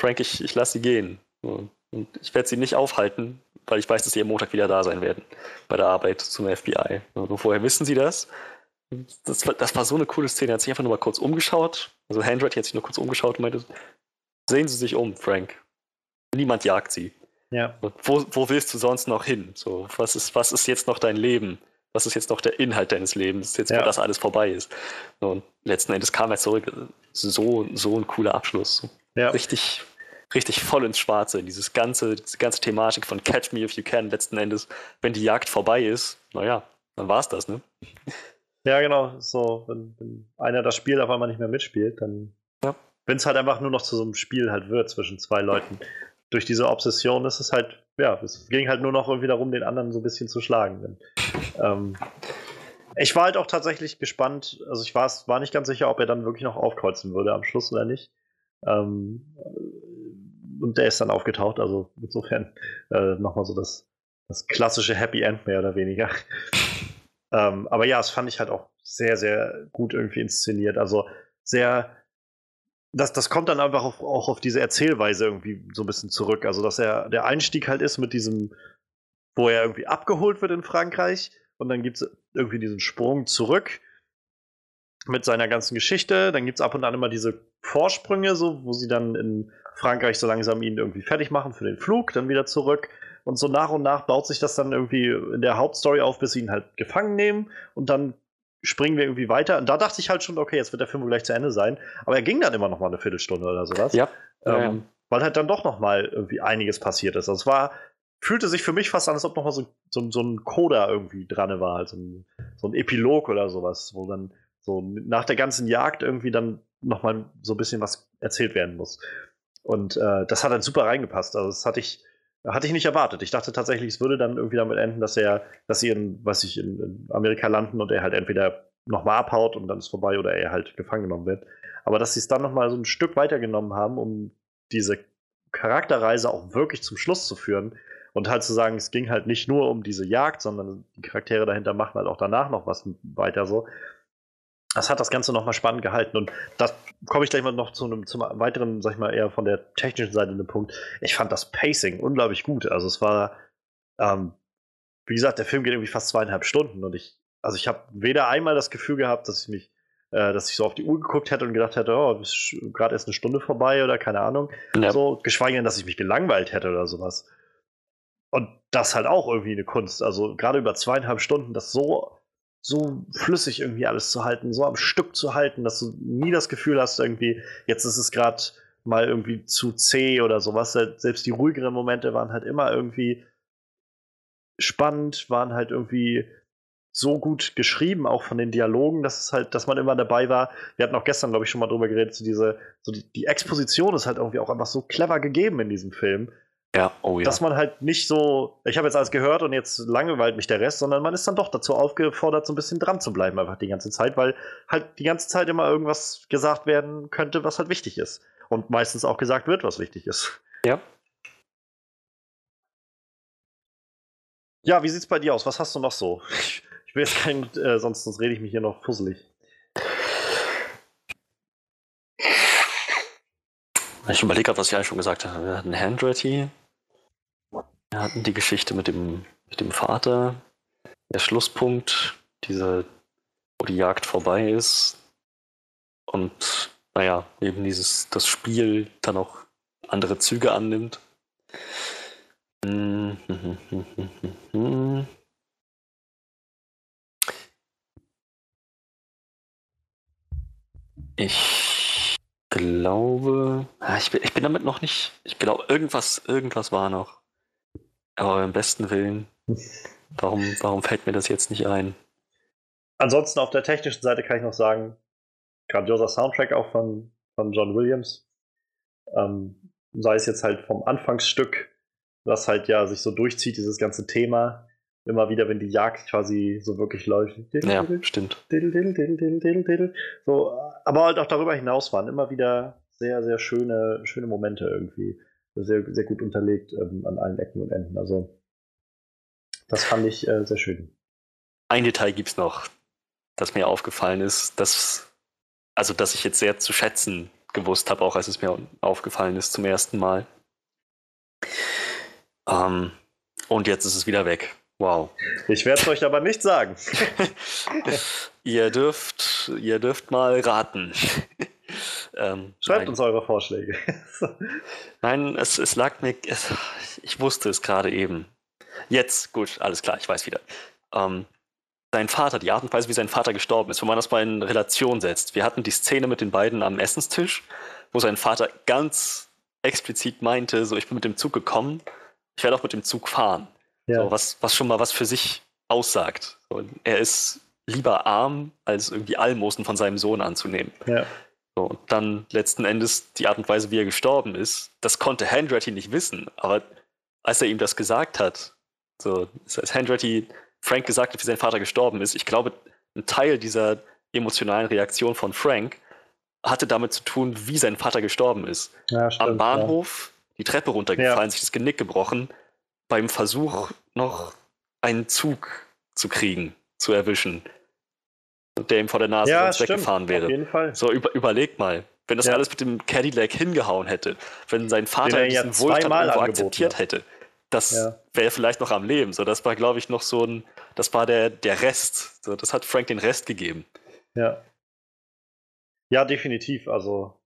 Frank, ich, ich lasse sie gehen. So, Und ich werde sie nicht aufhalten, weil ich weiß, dass sie am Montag wieder da sein werden. Bei der Arbeit zum FBI. Und vorher wissen sie das. Das war, das war so eine coole Szene. Er hat sich einfach nur mal kurz umgeschaut. Also Handready hat sich nur kurz umgeschaut und meinte, sehen Sie sich um, Frank. Niemand jagt sie. Ja. Wo, wo willst du sonst noch hin? So, was ist, was ist jetzt noch dein Leben? Was ist jetzt noch der Inhalt deines Lebens, jetzt Ja. wo das alles vorbei ist? Und letzten Endes kam er zurück. So, so ein cooler Abschluss. Ja. Richtig, richtig voll ins Schwarze. Dieses ganze, diese ganze Thematik von Catch Me If You Can letzten Endes, wenn die Jagd vorbei ist, naja, dann war's das, ne? Ja, genau. So, wenn, wenn einer das Spiel auf einmal nicht mehr mitspielt, dann. Ja. Wenn es halt einfach nur noch zu so einem Spiel halt wird zwischen zwei Leuten. Durch diese Obsession ist es halt, ja, es ging halt nur noch irgendwie darum, den anderen so ein bisschen zu schlagen. Ähm, ich war halt auch tatsächlich gespannt, also ich war, war nicht ganz sicher, ob er dann wirklich noch aufkreuzen würde am Schluss oder nicht. Ähm, und der ist dann aufgetaucht, also insofern äh, nochmal so das, das klassische Happy End mehr oder weniger. Ähm, aber ja, das fand ich halt auch sehr, sehr gut irgendwie inszeniert. Also sehr. Das, das kommt dann einfach auf, auch auf diese Erzählweise irgendwie so ein bisschen zurück. Also, dass er der Einstieg halt ist mit diesem, wo er irgendwie abgeholt wird in Frankreich und dann gibt es irgendwie diesen Sprung zurück mit seiner ganzen Geschichte. Dann gibt es ab und an immer diese Vorsprünge, so, wo sie dann in Frankreich so langsam ihn irgendwie fertig machen für den Flug, dann wieder zurück. Und so nach und nach baut sich das dann irgendwie in der Hauptstory auf, bis sie ihn halt gefangen nehmen. Und dann springen wir irgendwie weiter. Und da dachte ich halt schon, okay, jetzt wird der Film gleich zu Ende sein. Aber er ging dann immer noch mal eine Viertelstunde oder sowas. Ja. Ähm. Weil halt dann doch noch mal irgendwie einiges passiert ist. Also es war, fühlte sich für mich fast an, als ob noch mal so, so, so ein Coda irgendwie dran war. Also ein, so ein Epilog oder sowas, wo dann so nach der ganzen Jagd irgendwie dann noch mal so ein bisschen was erzählt werden muss. Und äh, das hat dann super reingepasst. Also das hatte ich, hatte ich nicht erwartet. Ich dachte tatsächlich, es würde dann irgendwie damit enden, dass er, dass sie in, was ich, in, in Amerika landen und er halt entweder nochmal abhaut und dann ist vorbei oder er halt gefangen genommen wird. Aber dass sie es dann nochmal so ein Stück weitergenommen haben, um diese Charakterreise auch wirklich zum Schluss zu führen und halt zu sagen, es ging halt nicht nur um diese Jagd, sondern die Charaktere dahinter machen halt auch danach noch was weiter so. Das hat das Ganze nochmal spannend gehalten und das komme ich gleich mal noch zu einem zum weiteren, sag ich mal, eher von der technischen Seite einen Punkt. Ich fand das Pacing unglaublich gut. Also es war, ähm, wie gesagt, der Film geht irgendwie fast zweieinhalb Stunden und ich, also ich habe weder einmal das Gefühl gehabt, dass ich mich, äh, dass ich so auf die Uhr geguckt hätte und gedacht hätte, oh, ist gerade erst eine Stunde vorbei oder keine Ahnung. Ja. So, geschweige denn, dass ich mich gelangweilt hätte oder sowas. Und das halt auch irgendwie eine Kunst. Also gerade über zweieinhalb Stunden das so, so flüssig irgendwie alles zu halten, so am Stück zu halten, dass du nie das Gefühl hast, irgendwie, jetzt ist es gerade mal irgendwie zu zäh oder sowas. Selbst die ruhigeren Momente waren halt immer irgendwie spannend, waren halt irgendwie so gut geschrieben, auch von den Dialogen, dass es halt, dass man immer dabei war. Wir hatten auch gestern, glaube ich, schon mal drüber geredet, so diese, so die, die Exposition ist halt irgendwie auch einfach so clever gegeben in diesem Film, Ja, oh ja. dass man halt nicht so, ich habe jetzt alles gehört und jetzt langweilt mich der Rest, sondern man ist dann doch dazu aufgefordert, so ein bisschen dran zu bleiben, einfach die ganze Zeit, weil halt die ganze Zeit immer irgendwas gesagt werden könnte, was halt wichtig ist. Und meistens auch gesagt wird, was wichtig ist. Ja. Ja, wie sieht's bei dir aus? Was hast du noch so? Ich will jetzt kein, äh, sonst, sonst rede ich mich hier noch fusselig. Ich überlege gerade, was ich eigentlich schon gesagt habe. Wir hatten Handready. Wir hatten die Geschichte mit dem, mit dem Vater. Der Schlusspunkt, diese, wo die Jagd vorbei ist. Und naja, eben dieses, das Spiel dann auch andere Züge annimmt. Ich glaube, ah, ich bin, ich bin damit noch nicht. Ich glaube, irgendwas, irgendwas war noch. Aber beim besten Willen Warum, warum fällt mir das jetzt nicht ein? Ansonsten auf der technischen Seite kann ich noch sagen, grandioser Soundtrack auch von, von John Williams. Ähm, sei es jetzt halt vom Anfangsstück, was halt ja sich so durchzieht, dieses ganze Thema. Immer wieder, wenn die Jagd quasi so wirklich läuft. Ja, stimmt. So, aber halt auch darüber hinaus waren immer wieder sehr, sehr schöne, schöne Momente irgendwie. Sehr, sehr gut unterlegt ähm, an allen Ecken und Enden. Also, das fand ich äh, sehr schön. Ein Detail gibt es noch, das mir aufgefallen ist, dass, also, dass ich jetzt sehr zu schätzen gewusst habe, auch als es mir aufgefallen ist zum ersten Mal. Ähm, und jetzt ist es wieder weg. Wow. Ich werde es euch aber nicht sagen. ihr dürft, ihr dürft mal raten. Ähm, Schreibt nein. uns eure Vorschläge. nein, es, es lag mir. Es, ich wusste es gerade eben. Jetzt, gut, alles klar, ich weiß wieder. Ähm, sein Vater, die Art und Weise, wie sein Vater gestorben ist, wenn man das mal in Relation setzt. Wir hatten die Szene mit den beiden am Essenstisch, wo sein Vater ganz explizit meinte, so ich bin mit dem Zug gekommen, ich werde auch mit dem Zug fahren. Ja. So, was, was schon mal was für sich aussagt. So, er ist lieber arm, als irgendwie Almosen von seinem Sohn anzunehmen. Ja. So, und dann letzten Endes die Art und Weise, wie er gestorben ist, das konnte Handretti nicht wissen, aber als er ihm das gesagt hat, so, als Handretti Frank gesagt hat, wie sein Vater gestorben ist, ich glaube, ein Teil dieser emotionalen Reaktion von Frank hatte damit zu tun, wie sein Vater gestorben ist. Ja, stimmt, Am Bahnhof ja. die Treppe runtergefallen, ja. sich das Genick gebrochen, beim Versuch noch einen Zug zu kriegen, zu erwischen, der ihm vor der Nase ja, sonst weggefahren wäre. Auf jeden Fall. So, über, überleg mal, wenn das alles mit dem Cadillac hingehauen hätte, wenn sein Vater diesen Wohlstand irgendwo akzeptiert hätte das ja. wäre vielleicht noch am Leben. So, das war, glaube ich, noch so ein, das war der, der Rest. So, das hat Frank den Rest gegeben. Ja. Ja, definitiv. Also,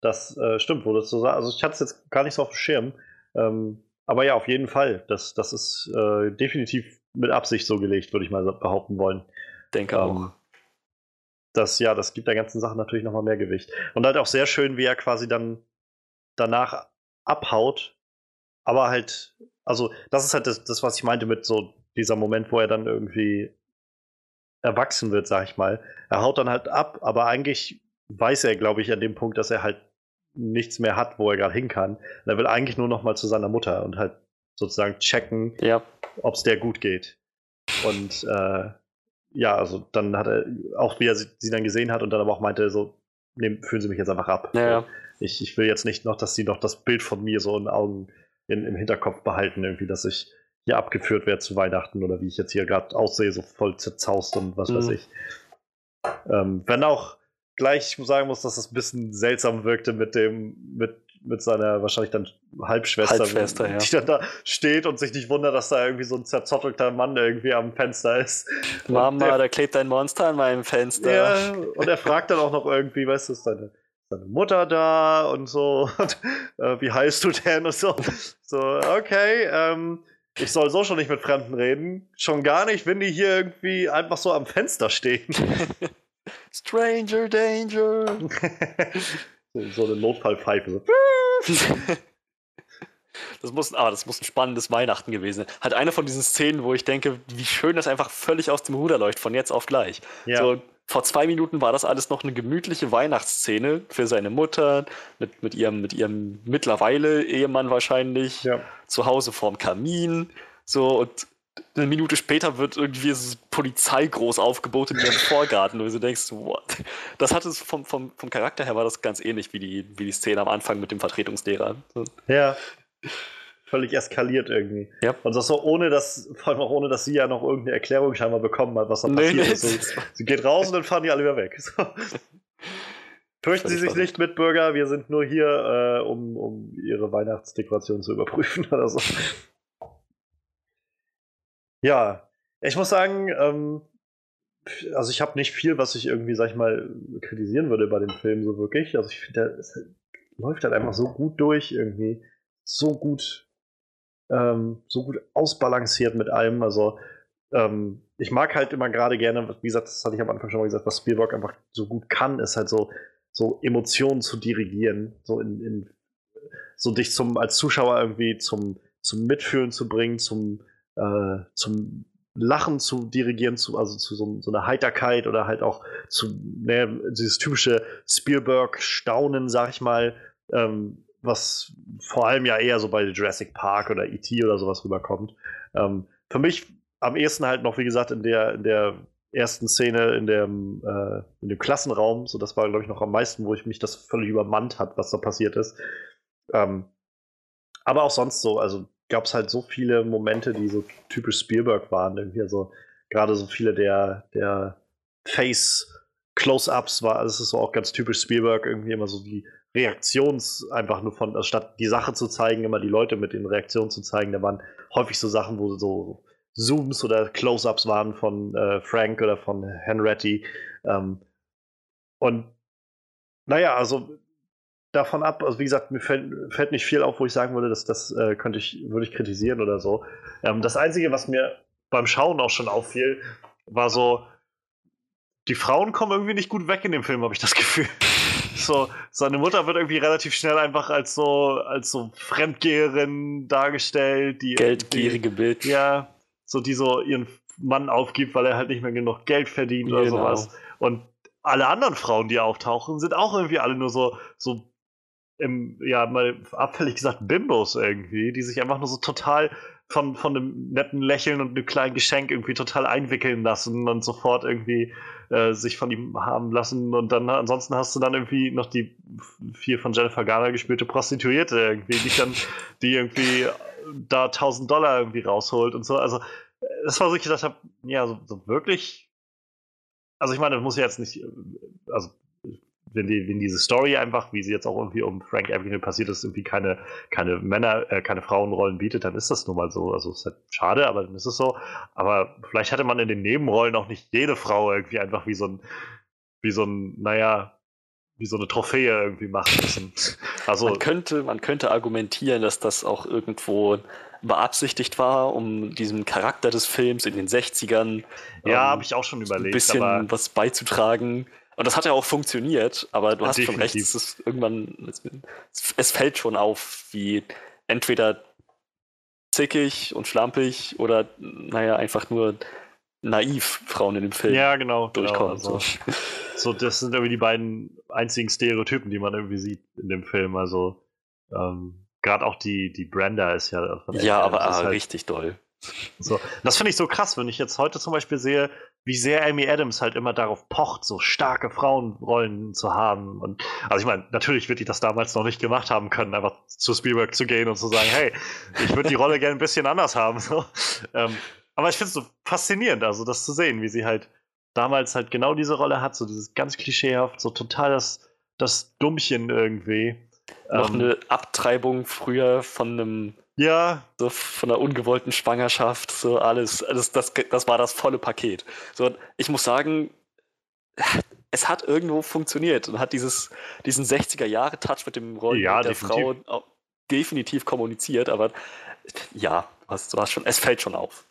das äh, stimmt, wo das so sagst. Also, ich hatte es jetzt gar nicht so auf dem Schirm. Ähm, aber ja, auf jeden Fall. Das, das ist äh, definitiv mit Absicht so gelegt, würde ich mal behaupten wollen. Denke ähm, auch. Das, ja, das gibt der ganzen Sache natürlich nochmal mehr Gewicht. Und halt auch sehr schön, wie er quasi dann danach abhaut, aber halt also das ist halt das, das, was ich meinte mit so dieser Moment, wo er dann irgendwie erwachsen wird, sag ich mal. Er haut dann halt ab, aber eigentlich weiß er, glaube ich, an dem Punkt, dass er halt nichts mehr hat, wo er gerade hin kann. Und er will eigentlich nur noch mal zu seiner Mutter und halt sozusagen checken, ja. ob es der gut geht. Und äh, ja, also dann hat er, auch wie er sie, sie, dann gesehen hat und dann aber auch meinte, so, nehm, führen Sie mich jetzt einfach ab. Ja, ich, ich will jetzt nicht noch, dass Sie noch das Bild von mir so in den Augen in, im Hinterkopf behalten, irgendwie, dass ich hier abgeführt werde zu Weihnachten oder wie ich jetzt hier gerade aussehe, so voll zerzaust und was mhm. weiß ich. Ähm, wenn auch gleich sagen muss, dass das ein bisschen seltsam wirkte mit dem, mit, mit seiner wahrscheinlich dann Halbschwester, Halbschwester die ja. dann da steht und sich nicht wundert, dass da irgendwie so ein zerzottelter Mann irgendwie am Fenster ist. Mama, der, da klebt ein Monster an meinem Fenster. Ja, und er fragt dann auch noch irgendwie, weißt du, ist deine deine Mutter da und so, und, äh, wie heißt du denn und so. So, okay, ähm, ich soll so schon nicht mit Fremden reden. Schon gar nicht, wenn die hier irgendwie einfach so am Fenster stehen. Stranger Danger. so eine Notfallpfeife. Das muss, ah, das muss ein spannendes Weihnachten gewesen sein. Hat eine von diesen Szenen, wo ich denke, wie schön das einfach völlig aus dem Ruder läuft, von jetzt auf gleich. Ja. So, vor zwei Minuten war das alles noch eine gemütliche Weihnachtsszene für seine Mutter, mit, mit, ihrem, mit ihrem mittlerweile Ehemann wahrscheinlich, ja. zu Hause vorm Kamin. So, und eine Minute später wird irgendwie das Polizei groß aufgeboten in ihrem Vorgarten, wo du denkst, what? Das hat es vom, vom, vom Charakter her war das ganz ähnlich wie die, wie die Szene am Anfang mit dem Vertretungslehrer. Ja völlig eskaliert irgendwie. Ja. Und das so ohne, dass, vor allem auch ohne, dass sie ja noch irgendeine Erklärung scheinbar bekommen hat, was da passiert nee, ist. So, sie geht raus und dann fahren die alle wieder weg. So. Fürchten Sie sich nicht, Mitbürger, wir sind nur hier, äh, um, um Ihre Weihnachtsdekoration zu überprüfen oder so. Ja, ich muss sagen, ähm, also ich habe nicht viel, was ich irgendwie, sag ich mal, kritisieren würde bei dem Film so wirklich. Also ich finde, der läuft halt einfach so gut durch irgendwie. So gut ähm, so gut ausbalanciert mit allem. Also ähm, ich mag halt immer gerade gerne, wie gesagt, das hatte ich am Anfang schon mal gesagt, was Spielberg einfach so gut kann, ist halt so, so Emotionen zu dirigieren, so in, in so dich zum als Zuschauer irgendwie zum, zum Mitfühlen zu bringen, zum, äh, zum Lachen zu dirigieren, zu, also zu so, so einer Heiterkeit oder halt auch zu ne, dieses typische Spielberg-Staunen, sag ich mal, ähm, was vor allem ja eher so bei Jurassic Park oder E.T. oder sowas rüberkommt. Ähm, für mich am ehesten halt noch, wie gesagt, in der, in der ersten Szene in dem, äh, in dem Klassenraum, so das war, glaube ich, noch am meisten, wo ich mich das völlig übermannt hat, was da passiert ist. Ähm, aber auch sonst so, also gab es halt so viele Momente, die so typisch Spielberg waren, irgendwie, also gerade so viele der, der Face Close-ups war, es ist so auch ganz typisch Spielberg, irgendwie immer so die Reaktions einfach nur von, also statt die Sache zu zeigen, immer die Leute mit den Reaktionen zu zeigen, da waren häufig so Sachen, wo so Zooms oder Close-ups waren von äh, Frank oder von Henretti. Ähm, und naja, also davon ab, also wie gesagt, mir fällt, fällt, nicht viel auf, wo ich sagen würde, dass das äh, könnte ich, würde ich kritisieren oder so. Ähm, das Einzige, was mir beim Schauen auch schon auffiel, war so, die Frauen kommen irgendwie nicht gut weg in dem Film, habe ich das Gefühl. So, seine Mutter wird irgendwie relativ schnell einfach als so, als so Fremdgeherin dargestellt. Die Geldgierige Bitch. Ja, so die so ihren Mann aufgibt, weil er halt nicht mehr genug Geld verdient genau. oder sowas. Und alle anderen Frauen, die auftauchen, sind auch irgendwie alle nur so, so im, ja, mal abfällig gesagt, Bimbos irgendwie, die sich einfach nur so total von, von einem netten Lächeln und einem kleinen Geschenk irgendwie total einwickeln lassen und sofort irgendwie äh, sich von ihm haben lassen. Und dann ansonsten hast du dann irgendwie noch die vier von Jennifer Garner gespielte Prostituierte irgendwie, die dann, die irgendwie da 1000 Dollar irgendwie rausholt und so. Also, das war so, ich gedacht habe, ja, so, so, wirklich. Also, ich meine, das muss ja jetzt nicht, also, wenn, die, wenn diese Story einfach, wie sie jetzt auch irgendwie um Frank Avenue passiert ist, irgendwie keine, keine Männer, äh, keine Frauenrollen bietet, dann ist das nun mal so. Also, es ist halt schade, aber dann ist es so. Aber vielleicht hätte man in den Nebenrollen auch nicht jede Frau irgendwie einfach wie so ein, wie so ein, naja, wie so eine Trophäe irgendwie machen müssen. Also man könnte, man könnte argumentieren, dass das auch irgendwo beabsichtigt war, um diesem Charakter des Films in den 60ern ja, ähm, habe ich auch schon überlegt, ein bisschen was beizutragen. Und das hat ja auch funktioniert, aber du hast definitiv. schon recht, es ist irgendwann, es, es fällt schon auf, wie entweder zickig und schlampig oder naja, einfach nur naiv Frauen in dem Film ja, genau, genau durchkommen. Genau, also, so, das sind irgendwie die beiden einzigen Stereotypen, die man irgendwie sieht in dem Film. Also ähm, gerade auch die, die Brenda ist ja von Ja, aber ah, halt, richtig doll. So, das finde ich so krass, wenn ich jetzt heute zum Beispiel sehe, wie sehr Amy Adams halt immer darauf pocht, so starke Frauenrollen zu haben. Und also ich meine, natürlich wird die das damals noch nicht gemacht haben können, einfach zu Spielberg zu gehen und zu sagen, hey, ich würde die Rolle gerne ein bisschen anders haben. So. Ähm, aber ich finde es so faszinierend, also das zu sehen, wie sie halt damals halt genau diese Rolle hat, so dieses ganz klischeehaft, so total das, das Dummchen irgendwie. Noch ähm, eine Abtreibung früher von einem ja. So von einer ungewollten Schwangerschaft, so alles. Das, das, das war das volle Paket. So, ich muss sagen, es hat irgendwo funktioniert und hat dieses, diesen 60er-Jahre-Touch mit dem Rollen ja, der definitiv. Frau definitiv kommuniziert, aber ja, du hast schon, es fällt schon auf.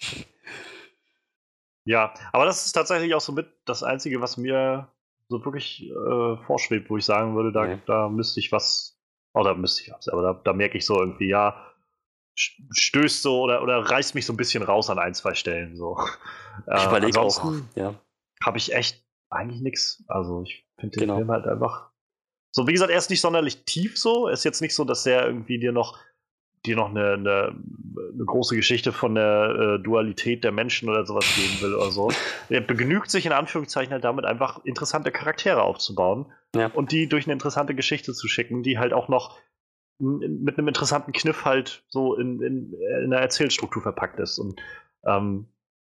Ja, aber das ist tatsächlich auch so mit das Einzige, was mir so wirklich äh, vorschwebt, wo ich sagen würde, da, nee. da müsste ich was, oder müsste ich was, aber da, da merke ich so irgendwie, ja, stößt so oder, oder reißt mich so ein bisschen raus an ein, zwei Stellen. So. Ich äh, überlege auch, ja. Habe ich echt eigentlich nichts. Also ich finde den genau. Film halt einfach. So, wie gesagt, er ist nicht sonderlich tief so. Er ist jetzt nicht so, dass er irgendwie dir noch dir noch eine, eine, eine, große Geschichte von der äh, Dualität der Menschen oder sowas geben will oder so. Er begnügt sich in Anführungszeichen halt damit, einfach interessante Charaktere aufzubauen ja. und die durch eine interessante Geschichte zu schicken, die halt auch noch mit einem interessanten Kniff halt so in, in, in einer Erzählstruktur verpackt ist. Und ähm,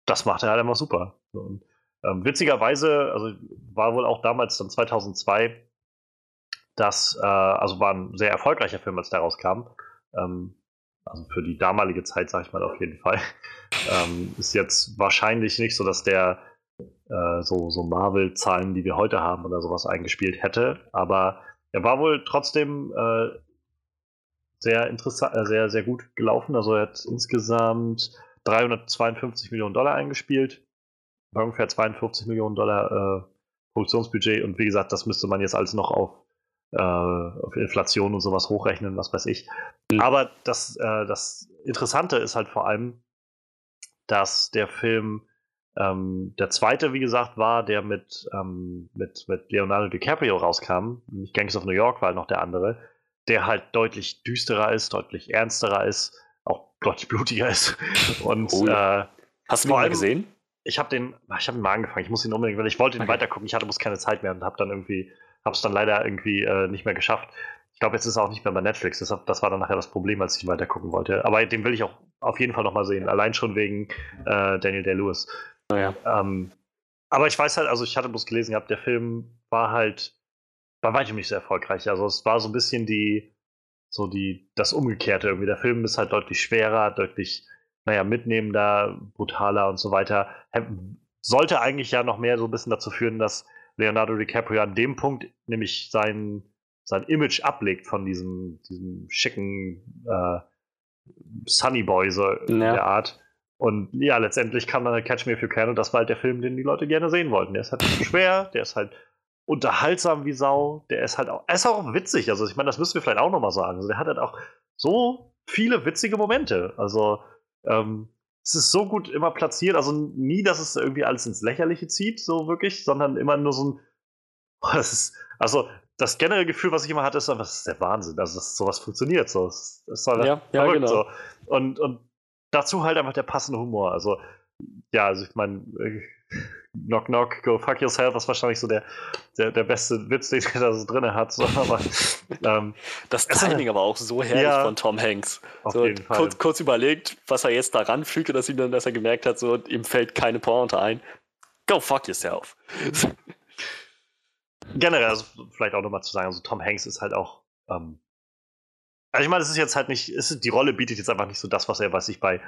das macht er halt immer super. Und, ähm, witzigerweise, also war wohl auch damals dann 2002, das, äh, also war ein sehr erfolgreicher Film, als der rauskam. Ähm, also für die damalige Zeit, sag ich mal auf jeden Fall, ähm, ist jetzt wahrscheinlich nicht so, dass der äh, so, so Marvel-Zahlen, die wir heute haben oder sowas eingespielt hätte, aber er war wohl trotzdem äh, sehr interessant, äh, sehr, sehr gut gelaufen. Also er hat insgesamt 352 Millionen Dollar eingespielt, bei ungefähr 52 Millionen Dollar äh, Produktionsbudget und wie gesagt, das müsste man jetzt alles noch auf äh, auf Inflation und sowas hochrechnen, was weiß ich. Mhm. Aber das, äh, das Interessante ist halt vor allem, dass der Film ähm, der zweite, wie gesagt, war, der mit, ähm, mit, mit Leonardo DiCaprio rauskam, nämlich Gangs of New York war halt noch der andere, der halt deutlich düsterer ist, deutlich ernsterer ist, auch deutlich blutiger ist. Und Oh ja. äh, Hast du ihn mal gesehen? ich habe den, ich habe ihn mal angefangen, ich muss ihn unbedingt, weil ich wollte ihn Okay. weitergucken, ich hatte bloß keine Zeit mehr und habe dann irgendwie, habe es dann leider irgendwie äh, nicht mehr geschafft. Ich glaube, jetzt ist er auch nicht mehr bei Netflix, deshalb, das war dann nachher das Problem, als ich ihn weitergucken wollte. Aber den will ich auch auf jeden Fall nochmal sehen, allein schon wegen äh, Daniel Day-Lewis. Naja. Ähm, aber ich weiß halt, also ich hatte bloß gelesen gehabt, der Film war halt bei weitem nicht so erfolgreich. Also es war so ein bisschen die, so die, das Umgekehrte irgendwie. Der Film ist halt deutlich schwerer, deutlich, naja, mitnehmender, brutaler und so weiter. Sollte eigentlich ja noch mehr so ein bisschen dazu führen, dass Leonardo DiCaprio an dem Punkt nämlich sein, sein Image ablegt von diesem, diesem schicken äh, Sunny Boy, so in Ja. der Art. Und ja, letztendlich kam dann Catch Me If You Can und das war halt der Film, den die Leute gerne sehen wollten. Der ist halt schwer, der ist halt unterhaltsam wie Sau, der ist halt auch, er ist auch witzig. Also ich meine, das müssen wir vielleicht auch nochmal sagen. Also der hat halt auch so viele witzige Momente. Also ähm, es ist so gut immer platziert, also nie, dass es irgendwie alles ins Lächerliche zieht, so wirklich, sondern immer nur so ein, das ist, also das generelle Gefühl, was ich immer hatte, ist einfach, das ist der Wahnsinn, also dass sowas funktioniert, so, das ist Ja, ja, genau. so. Und, und dazu halt einfach der passende Humor, also ja, also ich meine, äh, Knock Knock, Go Fuck Yourself, ist wahrscheinlich so der, der, der beste Witz, den er da so drin hat, so, aber ähm, Das Timing aber auch so herrlich Ja. von Tom Hanks. So, kurz, kurz überlegt, was er jetzt da ranfügte, dass ihm dann, dass er gemerkt hat, so ihm fällt keine Pointe ein. Go fuck yourself. generell, also vielleicht auch nochmal zu sagen, also Tom Hanks ist halt auch, ähm, also ich meine, es ist jetzt halt nicht, ist, die Rolle bietet jetzt einfach nicht so das, was er, was ich bei,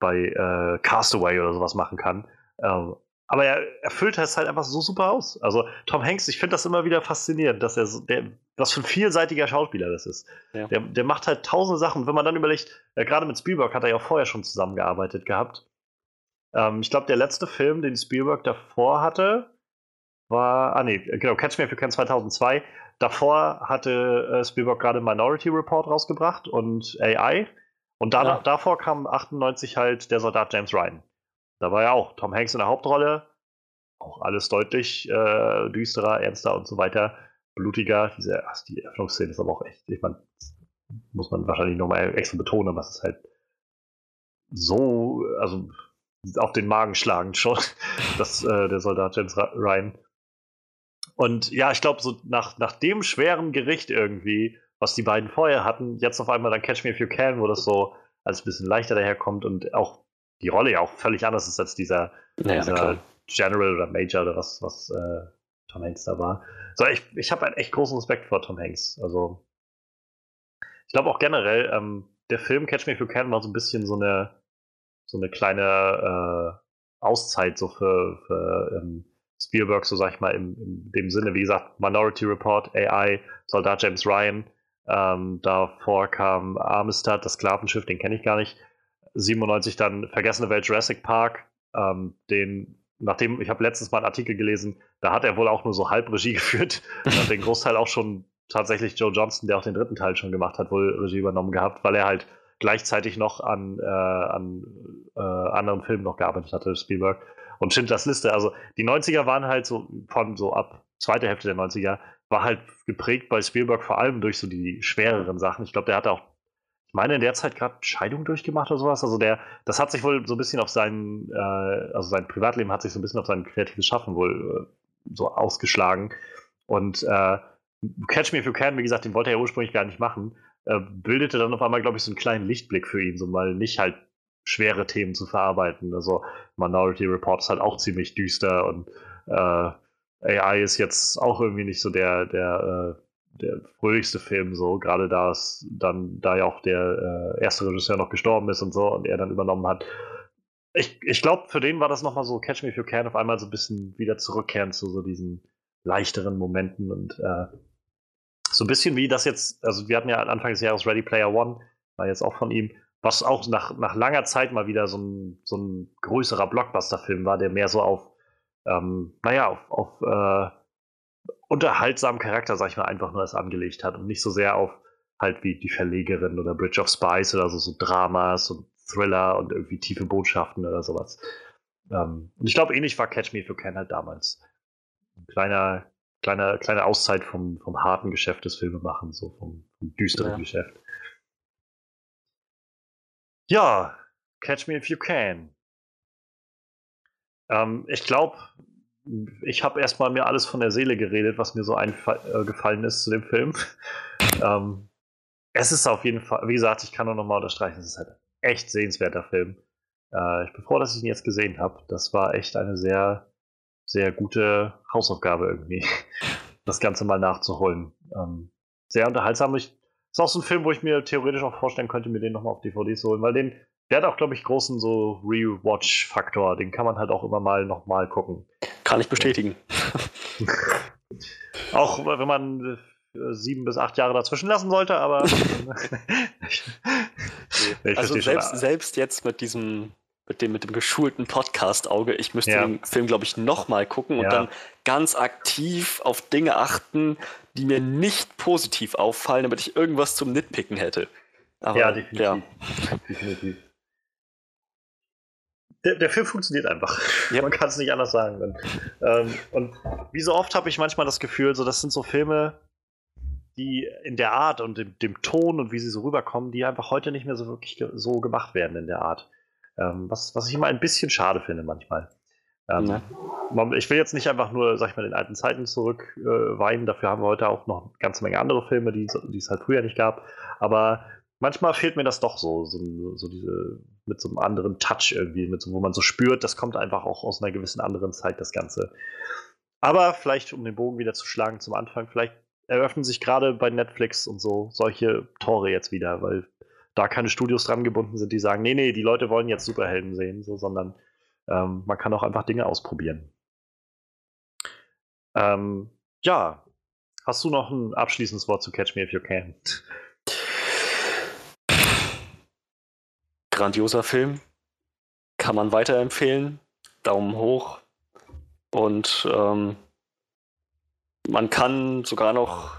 bei äh, Castaway oder sowas machen kann. Ähm, aber er, er füllt es halt einfach so super aus. Also Tom Hanks, ich finde das immer wieder faszinierend, dass er so, der, was für ein vielseitiger Schauspieler das ist. Ja. Der, der macht halt tausende Sachen. Wenn man dann überlegt, äh, gerade mit Spielberg hat er ja auch vorher schon zusammengearbeitet gehabt. Ähm, ich glaube, der letzte Film, den Spielberg davor hatte, war, ah nee, genau, Catch Me If You Can 2002. Davor hatte äh, Spielberg gerade Minority Report rausgebracht und AI. Und da, Ja. davor kam 98 halt der Soldat James Ryan. Da war ja auch Tom Hanks in der Hauptrolle. Auch alles deutlich äh, düsterer, ernster und so weiter. Blutiger. Diese, ach, die Eröffnungsszene ist aber auch echt, ich meine, muss man wahrscheinlich nochmal extra betonen, aber es ist halt so, also auf den Magen schlagend schon, dass äh, der Soldat James Ryan. Und ja, ich glaube, so nach, nach dem schweren Gericht irgendwie, was die beiden vorher hatten, jetzt auf einmal dann Catch Me If You Can, wo das so als ein bisschen leichter daherkommt und auch die Rolle ja auch völlig anders ist als dieser, Naja, dieser. General oder Major oder was, was äh, Tom Hanks da war. So, ich, ich habe einen echt großen Respekt vor Tom Hanks. Also, ich glaube auch generell, ähm, der Film Catch Me If You Can war so ein bisschen so eine, so eine kleine äh, Auszeit so für, für ähm, Spielberg, so sag ich mal, im, in dem Sinne, wie gesagt, Minority Report, AI, Soldat James Ryan. Ähm, davor kam Armistead, das Sklavenschiff, den kenne ich gar nicht. 97 dann Vergessene Welt Jurassic Park, ähm, den, nachdem, ich habe letztens mal einen Artikel gelesen, da hat er wohl auch nur so halb Regie geführt. Hat den Großteil auch schon tatsächlich Joe Johnston, der auch den dritten Teil schon gemacht hat, wohl Regie übernommen gehabt, weil er halt gleichzeitig noch an, äh, an äh, anderen Filmen noch gearbeitet hatte, Spielberg. Und Schindlers Liste, also die 90er waren halt so, von so ab zweite Hälfte der 90er, war halt geprägt bei Spielberg vor allem durch so die schwereren Sachen. Ich glaube, der hatte auch, meine, in der Zeit gerade Scheidung durchgemacht oder sowas. Also der, das hat sich wohl so ein bisschen auf sein, äh, also sein Privatleben hat sich so ein bisschen auf sein kreatives Schaffen wohl äh, so ausgeschlagen. Und äh, Catch Me If You Can, wie gesagt, den wollte er ja ursprünglich gar nicht machen, äh, bildete dann auf einmal, glaube ich, so einen kleinen Lichtblick für ihn, so mal nicht halt schwere Themen zu verarbeiten. Also Minority Report ist halt auch ziemlich düster und äh, AI ist jetzt auch irgendwie nicht so der, der, äh, der fröhlichste Film, so, gerade da es dann, da ja auch der äh, erste Regisseur noch gestorben ist und so und er dann übernommen hat. Ich, ich glaube, für den war das nochmal so Catch Me If You Can auf einmal so ein bisschen wieder zurückkehren zu so diesen leichteren Momenten und äh, so ein bisschen wie das jetzt, also wir hatten ja Anfang des Jahres Ready Player One, war jetzt auch von ihm, was auch nach, nach langer Zeit mal wieder so ein, so ein größerer Blockbuster-Film war, der mehr so auf, ähm, naja, auf, auf äh, unterhaltsamen Charakter, sag ich mal, einfach nur erst angelegt hat und nicht so sehr auf halt wie die Verlegerin oder Bridge of Spice oder so, so Dramas und Thriller und irgendwie tiefe Botschaften oder sowas. Ähm, und ich glaube, ähnlich war Catch Me If You Can halt damals. Ein kleiner, kleiner, kleine Auszeit vom, vom harten Geschäft des Filmemachens, so vom, vom düsteren ja. Geschäft. Ja, Catch Me If You Can. Ähm, ich glaube, ich habe erstmal mir alles von der Seele geredet, was mir so eingefallen äh, ist zu dem Film. ähm, es ist auf jeden Fall, wie gesagt, ich kann nur nochmal unterstreichen, es ist halt echt sehenswerter Film. Äh, ich bin froh, dass ich ihn jetzt gesehen habe. Das war echt eine sehr, sehr gute Hausaufgabe irgendwie, das Ganze mal nachzuholen. Ähm, sehr unterhaltsam. Ich, ist auch so ein Film, wo ich mir theoretisch auch vorstellen könnte, mir den nochmal auf DVD zu holen, weil den, der hat auch, glaube ich, großen so Rewatch-Faktor. Den kann man halt auch immer mal nochmal gucken. Kann ich bestätigen. auch wenn man äh, sieben bis acht Jahre dazwischen lassen sollte, aber. also selbst, selbst jetzt mit diesem mit dem, mit dem geschulten Podcast-Auge. Ich müsste ja. den Film, glaube ich, nochmal gucken und ja. dann ganz aktiv auf Dinge achten, die mir nicht positiv auffallen, damit ich irgendwas zum Nitpicken hätte. Aber, ja, definitiv. Ja. definitiv. Der, der, Film funktioniert einfach. Ja. Man kann es nicht anders sagen. Ähm, und wie so oft habe ich manchmal das Gefühl, so das sind so Filme, die in der Art und dem, dem, Ton und wie sie so rüberkommen, die einfach heute nicht mehr so wirklich so gemacht werden in der Art. Ähm, was, was ich immer ein bisschen schade finde manchmal. Ähm, ja. Ich will jetzt nicht einfach nur, sag ich mal, den alten Zeiten zurück äh, weinen, dafür haben wir heute auch noch eine ganze Menge andere Filme, die, die es halt früher nicht gab. Aber manchmal fehlt mir das doch so, so, so diese, mit so einem anderen Touch irgendwie, mit so, wo man so spürt, das kommt einfach auch aus einer gewissen anderen Zeit, das Ganze. Aber vielleicht, um den Bogen wieder zu schlagen zum Anfang, vielleicht eröffnen sich gerade bei Netflix und so solche Tore jetzt wieder, weil da keine Studios dran gebunden sind, die sagen, nee, nee, die Leute wollen jetzt Superhelden sehen, so, sondern ähm, man kann auch einfach Dinge ausprobieren. Ähm, ja, hast du noch ein abschließendes Wort zu Catch Me If You Can? Grandioser Film. Kann man weiterempfehlen. Daumen hoch. Und ähm, man kann sogar noch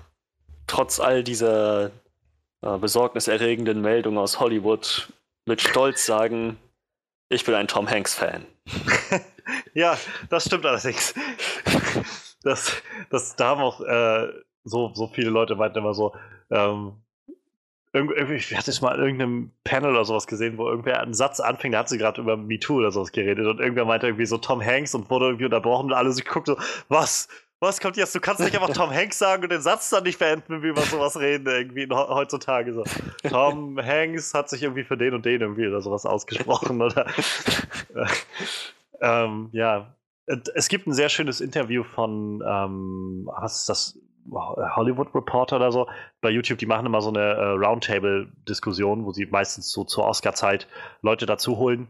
trotz all dieser äh, besorgniserregenden Meldung aus Hollywood mit Stolz sagen, ich bin ein Tom Hanks-Fan. ja, das stimmt allerdings. Das, das, da haben auch äh, so, so viele Leute meinten immer so, ähm, ich hatte mal in irgendeinem Panel oder sowas gesehen, wo irgendwer einen Satz anfing, da hat sie gerade über MeToo oder sowas geredet und irgendwer meinte irgendwie so Tom Hanks und wurde irgendwie unterbrochen und alle so geguckt so, was? was kommt jetzt? Du kannst nicht einfach Tom Hanks sagen und den Satz dann nicht beenden, wenn wir über sowas reden, irgendwie heutzutage so. Tom Hanks hat sich irgendwie für den und den irgendwie oder sowas ausgesprochen, oder? ähm, ja. Es gibt ein sehr schönes Interview von, ähm, was ist das? Hollywood Reporter oder so bei YouTube, die machen immer so eine äh, Roundtable-Diskussion, wo sie meistens so zur Oscar-Zeit Leute dazu holen,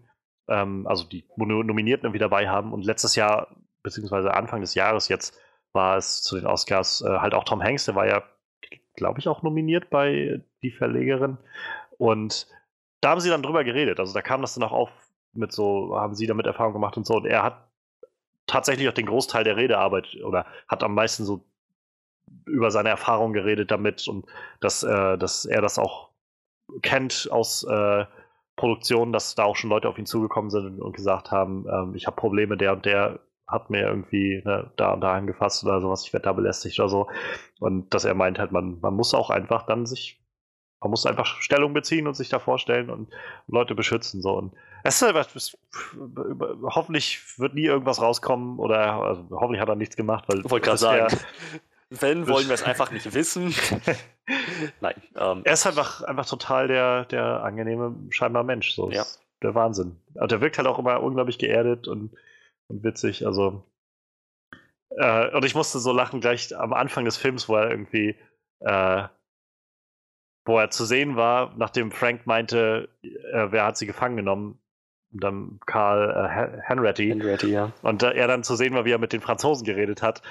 ähm, also die Nominierten irgendwie dabei haben. Und letztes Jahr, beziehungsweise Anfang des Jahres jetzt, war es zu den Oscars äh, halt auch Tom Hanks, der war ja, glaube ich, auch nominiert bei Die Verlegerin. Und da haben sie dann drüber geredet. Also da kam das dann auch auf mit so, haben sie damit Erfahrung gemacht und so. Und er hat tatsächlich auch den Großteil der Redearbeit oder hat am meisten so über seine Erfahrung geredet damit und dass, äh, dass er das auch kennt aus äh, Produktionen, dass da auch schon Leute auf ihn zugekommen sind und gesagt haben, ähm, ich habe Probleme der und der hat mir irgendwie ne, da und da angefasst oder sowas, ich werde da belästigt oder so. Und dass er meint halt, man, man muss auch einfach dann sich, man muss einfach Stellung beziehen und sich da vorstellen und Leute beschützen. So. Und es ist es, hoffentlich wird nie irgendwas rauskommen oder also, hoffentlich hat er nichts gemacht, weil ich wollte gerade sagen. Wenn, wollen wir es einfach nicht wissen. Nein. Ähm, er ist einfach, einfach total der, der angenehme, scheinbar Mensch. So. Ja. Der Wahnsinn. Und der wirkt halt auch immer unglaublich geerdet und und witzig. Also, äh, und ich musste so lachen gleich am Anfang des Films, wo er irgendwie, äh, wo er zu sehen war, nachdem Frank meinte, äh, wer hat sie gefangen genommen. Und dann Karl äh, Henretti. Henretti ja. Und er dann zu sehen war, wie er mit den Franzosen geredet hat.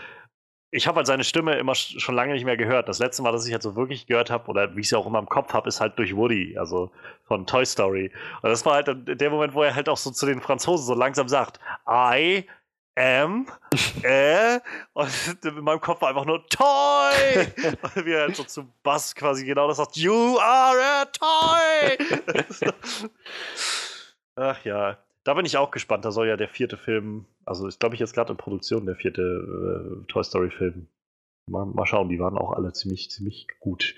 Ich habe halt seine Stimme immer schon lange nicht mehr gehört. Das letzte Mal, dass ich halt so wirklich gehört habe, oder wie ich sie auch immer im Kopf habe, ist halt durch Woody, also von Toy Story. Und das war halt der Moment, wo er halt auch so zu den Franzosen so langsam sagt, I am, äh, und in meinem Kopf war einfach nur Toy! Und wie er halt so zu Bass quasi genau das sagt, You are a Toy! Ach ja, da bin ich auch gespannt. Da soll ja der vierte Film, also ist glaube ich jetzt gerade in Produktion der vierte äh, Toy Story Film. Mal, mal, schauen, die waren auch alle ziemlich, ziemlich gut.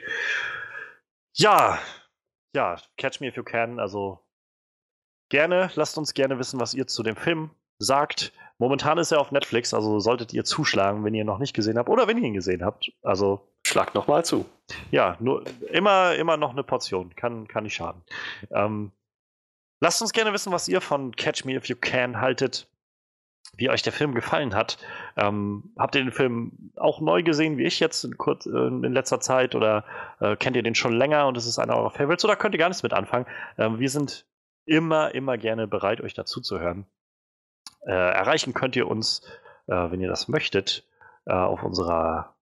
Ja, ja, Catch Me If You Can, also gerne, lasst uns gerne wissen, was ihr zu dem Film sagt. Momentan ist er auf Netflix, also solltet ihr zuschlagen, wenn ihr ihn noch nicht gesehen habt oder wenn ihr ihn gesehen habt. Also schlagt nochmal zu. Ja, nur immer, immer noch eine Portion, kann, kann nicht schaden. Ähm, lasst uns gerne wissen, was ihr von Catch Me If You Can haltet, wie euch der Film gefallen hat. Ähm, habt ihr den Film auch neu gesehen, wie ich jetzt in, kurz, äh, in letzter Zeit, oder äh, kennt ihr den schon länger und es ist einer eurer Favorites, oder könnt ihr gar nichts mit anfangen? Ähm, wir sind immer, immer gerne bereit, euch dazu zu hören. Äh, erreichen könnt ihr uns, äh, wenn ihr das möchtet, äh, auf unserer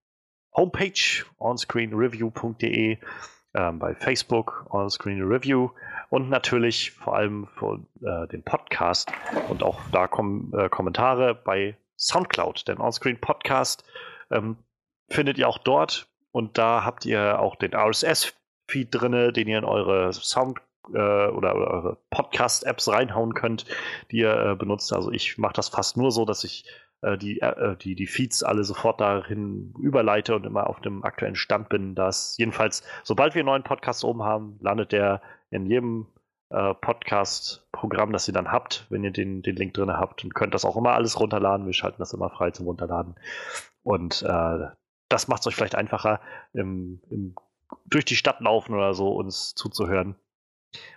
Homepage onscreenreview.de, ähm, bei Facebook onscreenreview und natürlich vor allem für äh, den Podcast und auch da kommen äh, Kommentare bei Soundcloud, denn Onscreen Podcast ähm, findet ihr auch dort und da habt ihr auch den RSS-Feed drin, den ihr in eure Sound äh, oder, eure Podcast-Apps reinhauen könnt, die ihr äh, benutzt. Also ich mache das fast nur so, dass ich die, äh, die, die Feeds alle sofort dahin überleite und immer auf dem aktuellen Stand bin. Dass jedenfalls, sobald wir einen neuen Podcast oben haben, landet der in jedem äh, Podcast-Programm, das ihr dann habt, wenn ihr den, den Link drin habt und könnt das auch immer alles runterladen. Wir schalten das immer frei zum Runterladen. Und äh, das macht es euch vielleicht einfacher, im, im, durch die Stadt laufen oder so uns zuzuhören.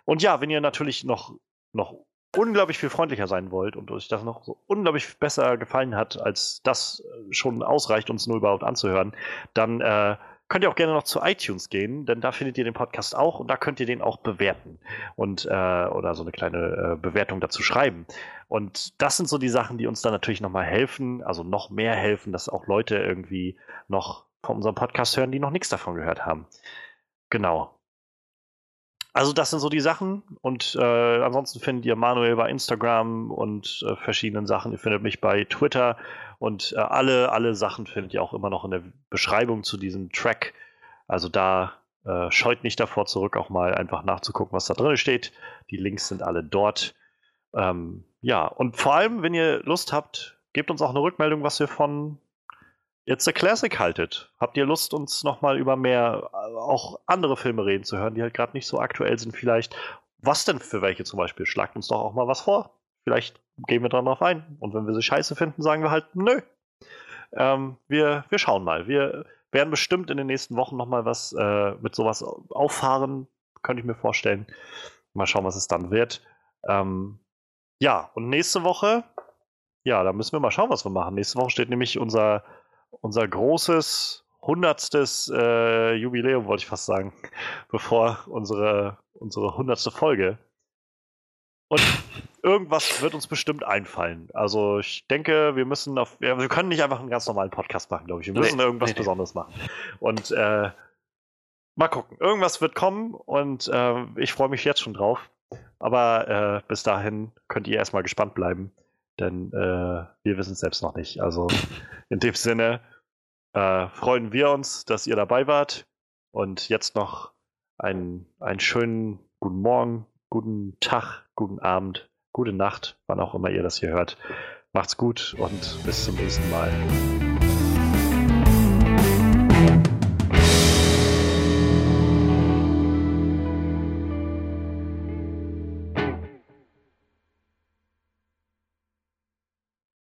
Und ja, wenn ihr natürlich noch, noch unglaublich viel freundlicher sein wollt und euch das noch so unglaublich besser gefallen hat, als das äh, schon ausreicht, uns nur überhaupt anzuhören, dann äh, könnt ihr auch gerne noch zu iTunes gehen, denn da findet ihr den Podcast auch und da könnt ihr den auch bewerten und äh, oder so eine kleine äh, Bewertung dazu schreiben. Und das sind so die Sachen, die uns dann natürlich nochmal helfen, also noch mehr helfen, dass auch Leute irgendwie noch von unserem Podcast hören, die noch nichts davon gehört haben. Genau. Also das sind so die Sachen und äh, ansonsten findet ihr Manuel bei Instagram und äh, verschiedenen Sachen. Ihr findet mich bei Twitter und äh, alle, alle Sachen findet ihr auch immer noch in der Beschreibung zu diesem Track. Also da äh, scheut nicht davor zurück, auch mal einfach nachzugucken, was da drin steht. Die Links sind alle dort. Ähm, ja, und vor allem, wenn ihr Lust habt, gebt uns auch eine Rückmeldung, was ihr von jetzt der Classic haltet. Habt ihr Lust, uns nochmal über mehr äh, auch andere Filme reden zu hören, die halt gerade nicht so aktuell sind vielleicht? Was denn für welche zum Beispiel? Schlagt uns doch auch mal was vor. Vielleicht gehen wir darauf ein. Und wenn wir sie scheiße finden, sagen wir halt nö. Ähm, wir, wir schauen mal. Wir werden bestimmt in den nächsten Wochen nochmal was äh, mit sowas auffahren. Könnte ich mir vorstellen. Mal schauen, was es dann wird. Ähm, ja, und nächste Woche, ja, da müssen wir mal schauen, was wir machen. Nächste Woche steht nämlich unser unser großes hundertstes äh, Jubiläum, wollte ich fast sagen, bevor unsere, unsere hundertste Folge. Und irgendwas wird uns bestimmt einfallen. Also ich denke, wir müssen auf, ja, wir können nicht einfach einen ganz normalen Podcast machen, glaube ich. Wir müssen nee, irgendwas nee, Besonderes machen. Und äh, mal gucken. Irgendwas wird kommen und äh, ich freue mich jetzt schon drauf. Aber äh, bis dahin könnt ihr erstmal gespannt bleiben, denn äh, wir wissen es selbst noch nicht. Also in dem Sinne, äh, freuen wir uns, dass ihr dabei wart. Und jetzt noch einen, einen schönen guten Morgen, guten Tag, guten Abend, gute Nacht, wann auch immer ihr das hier hört. Macht's gut und bis zum nächsten Mal.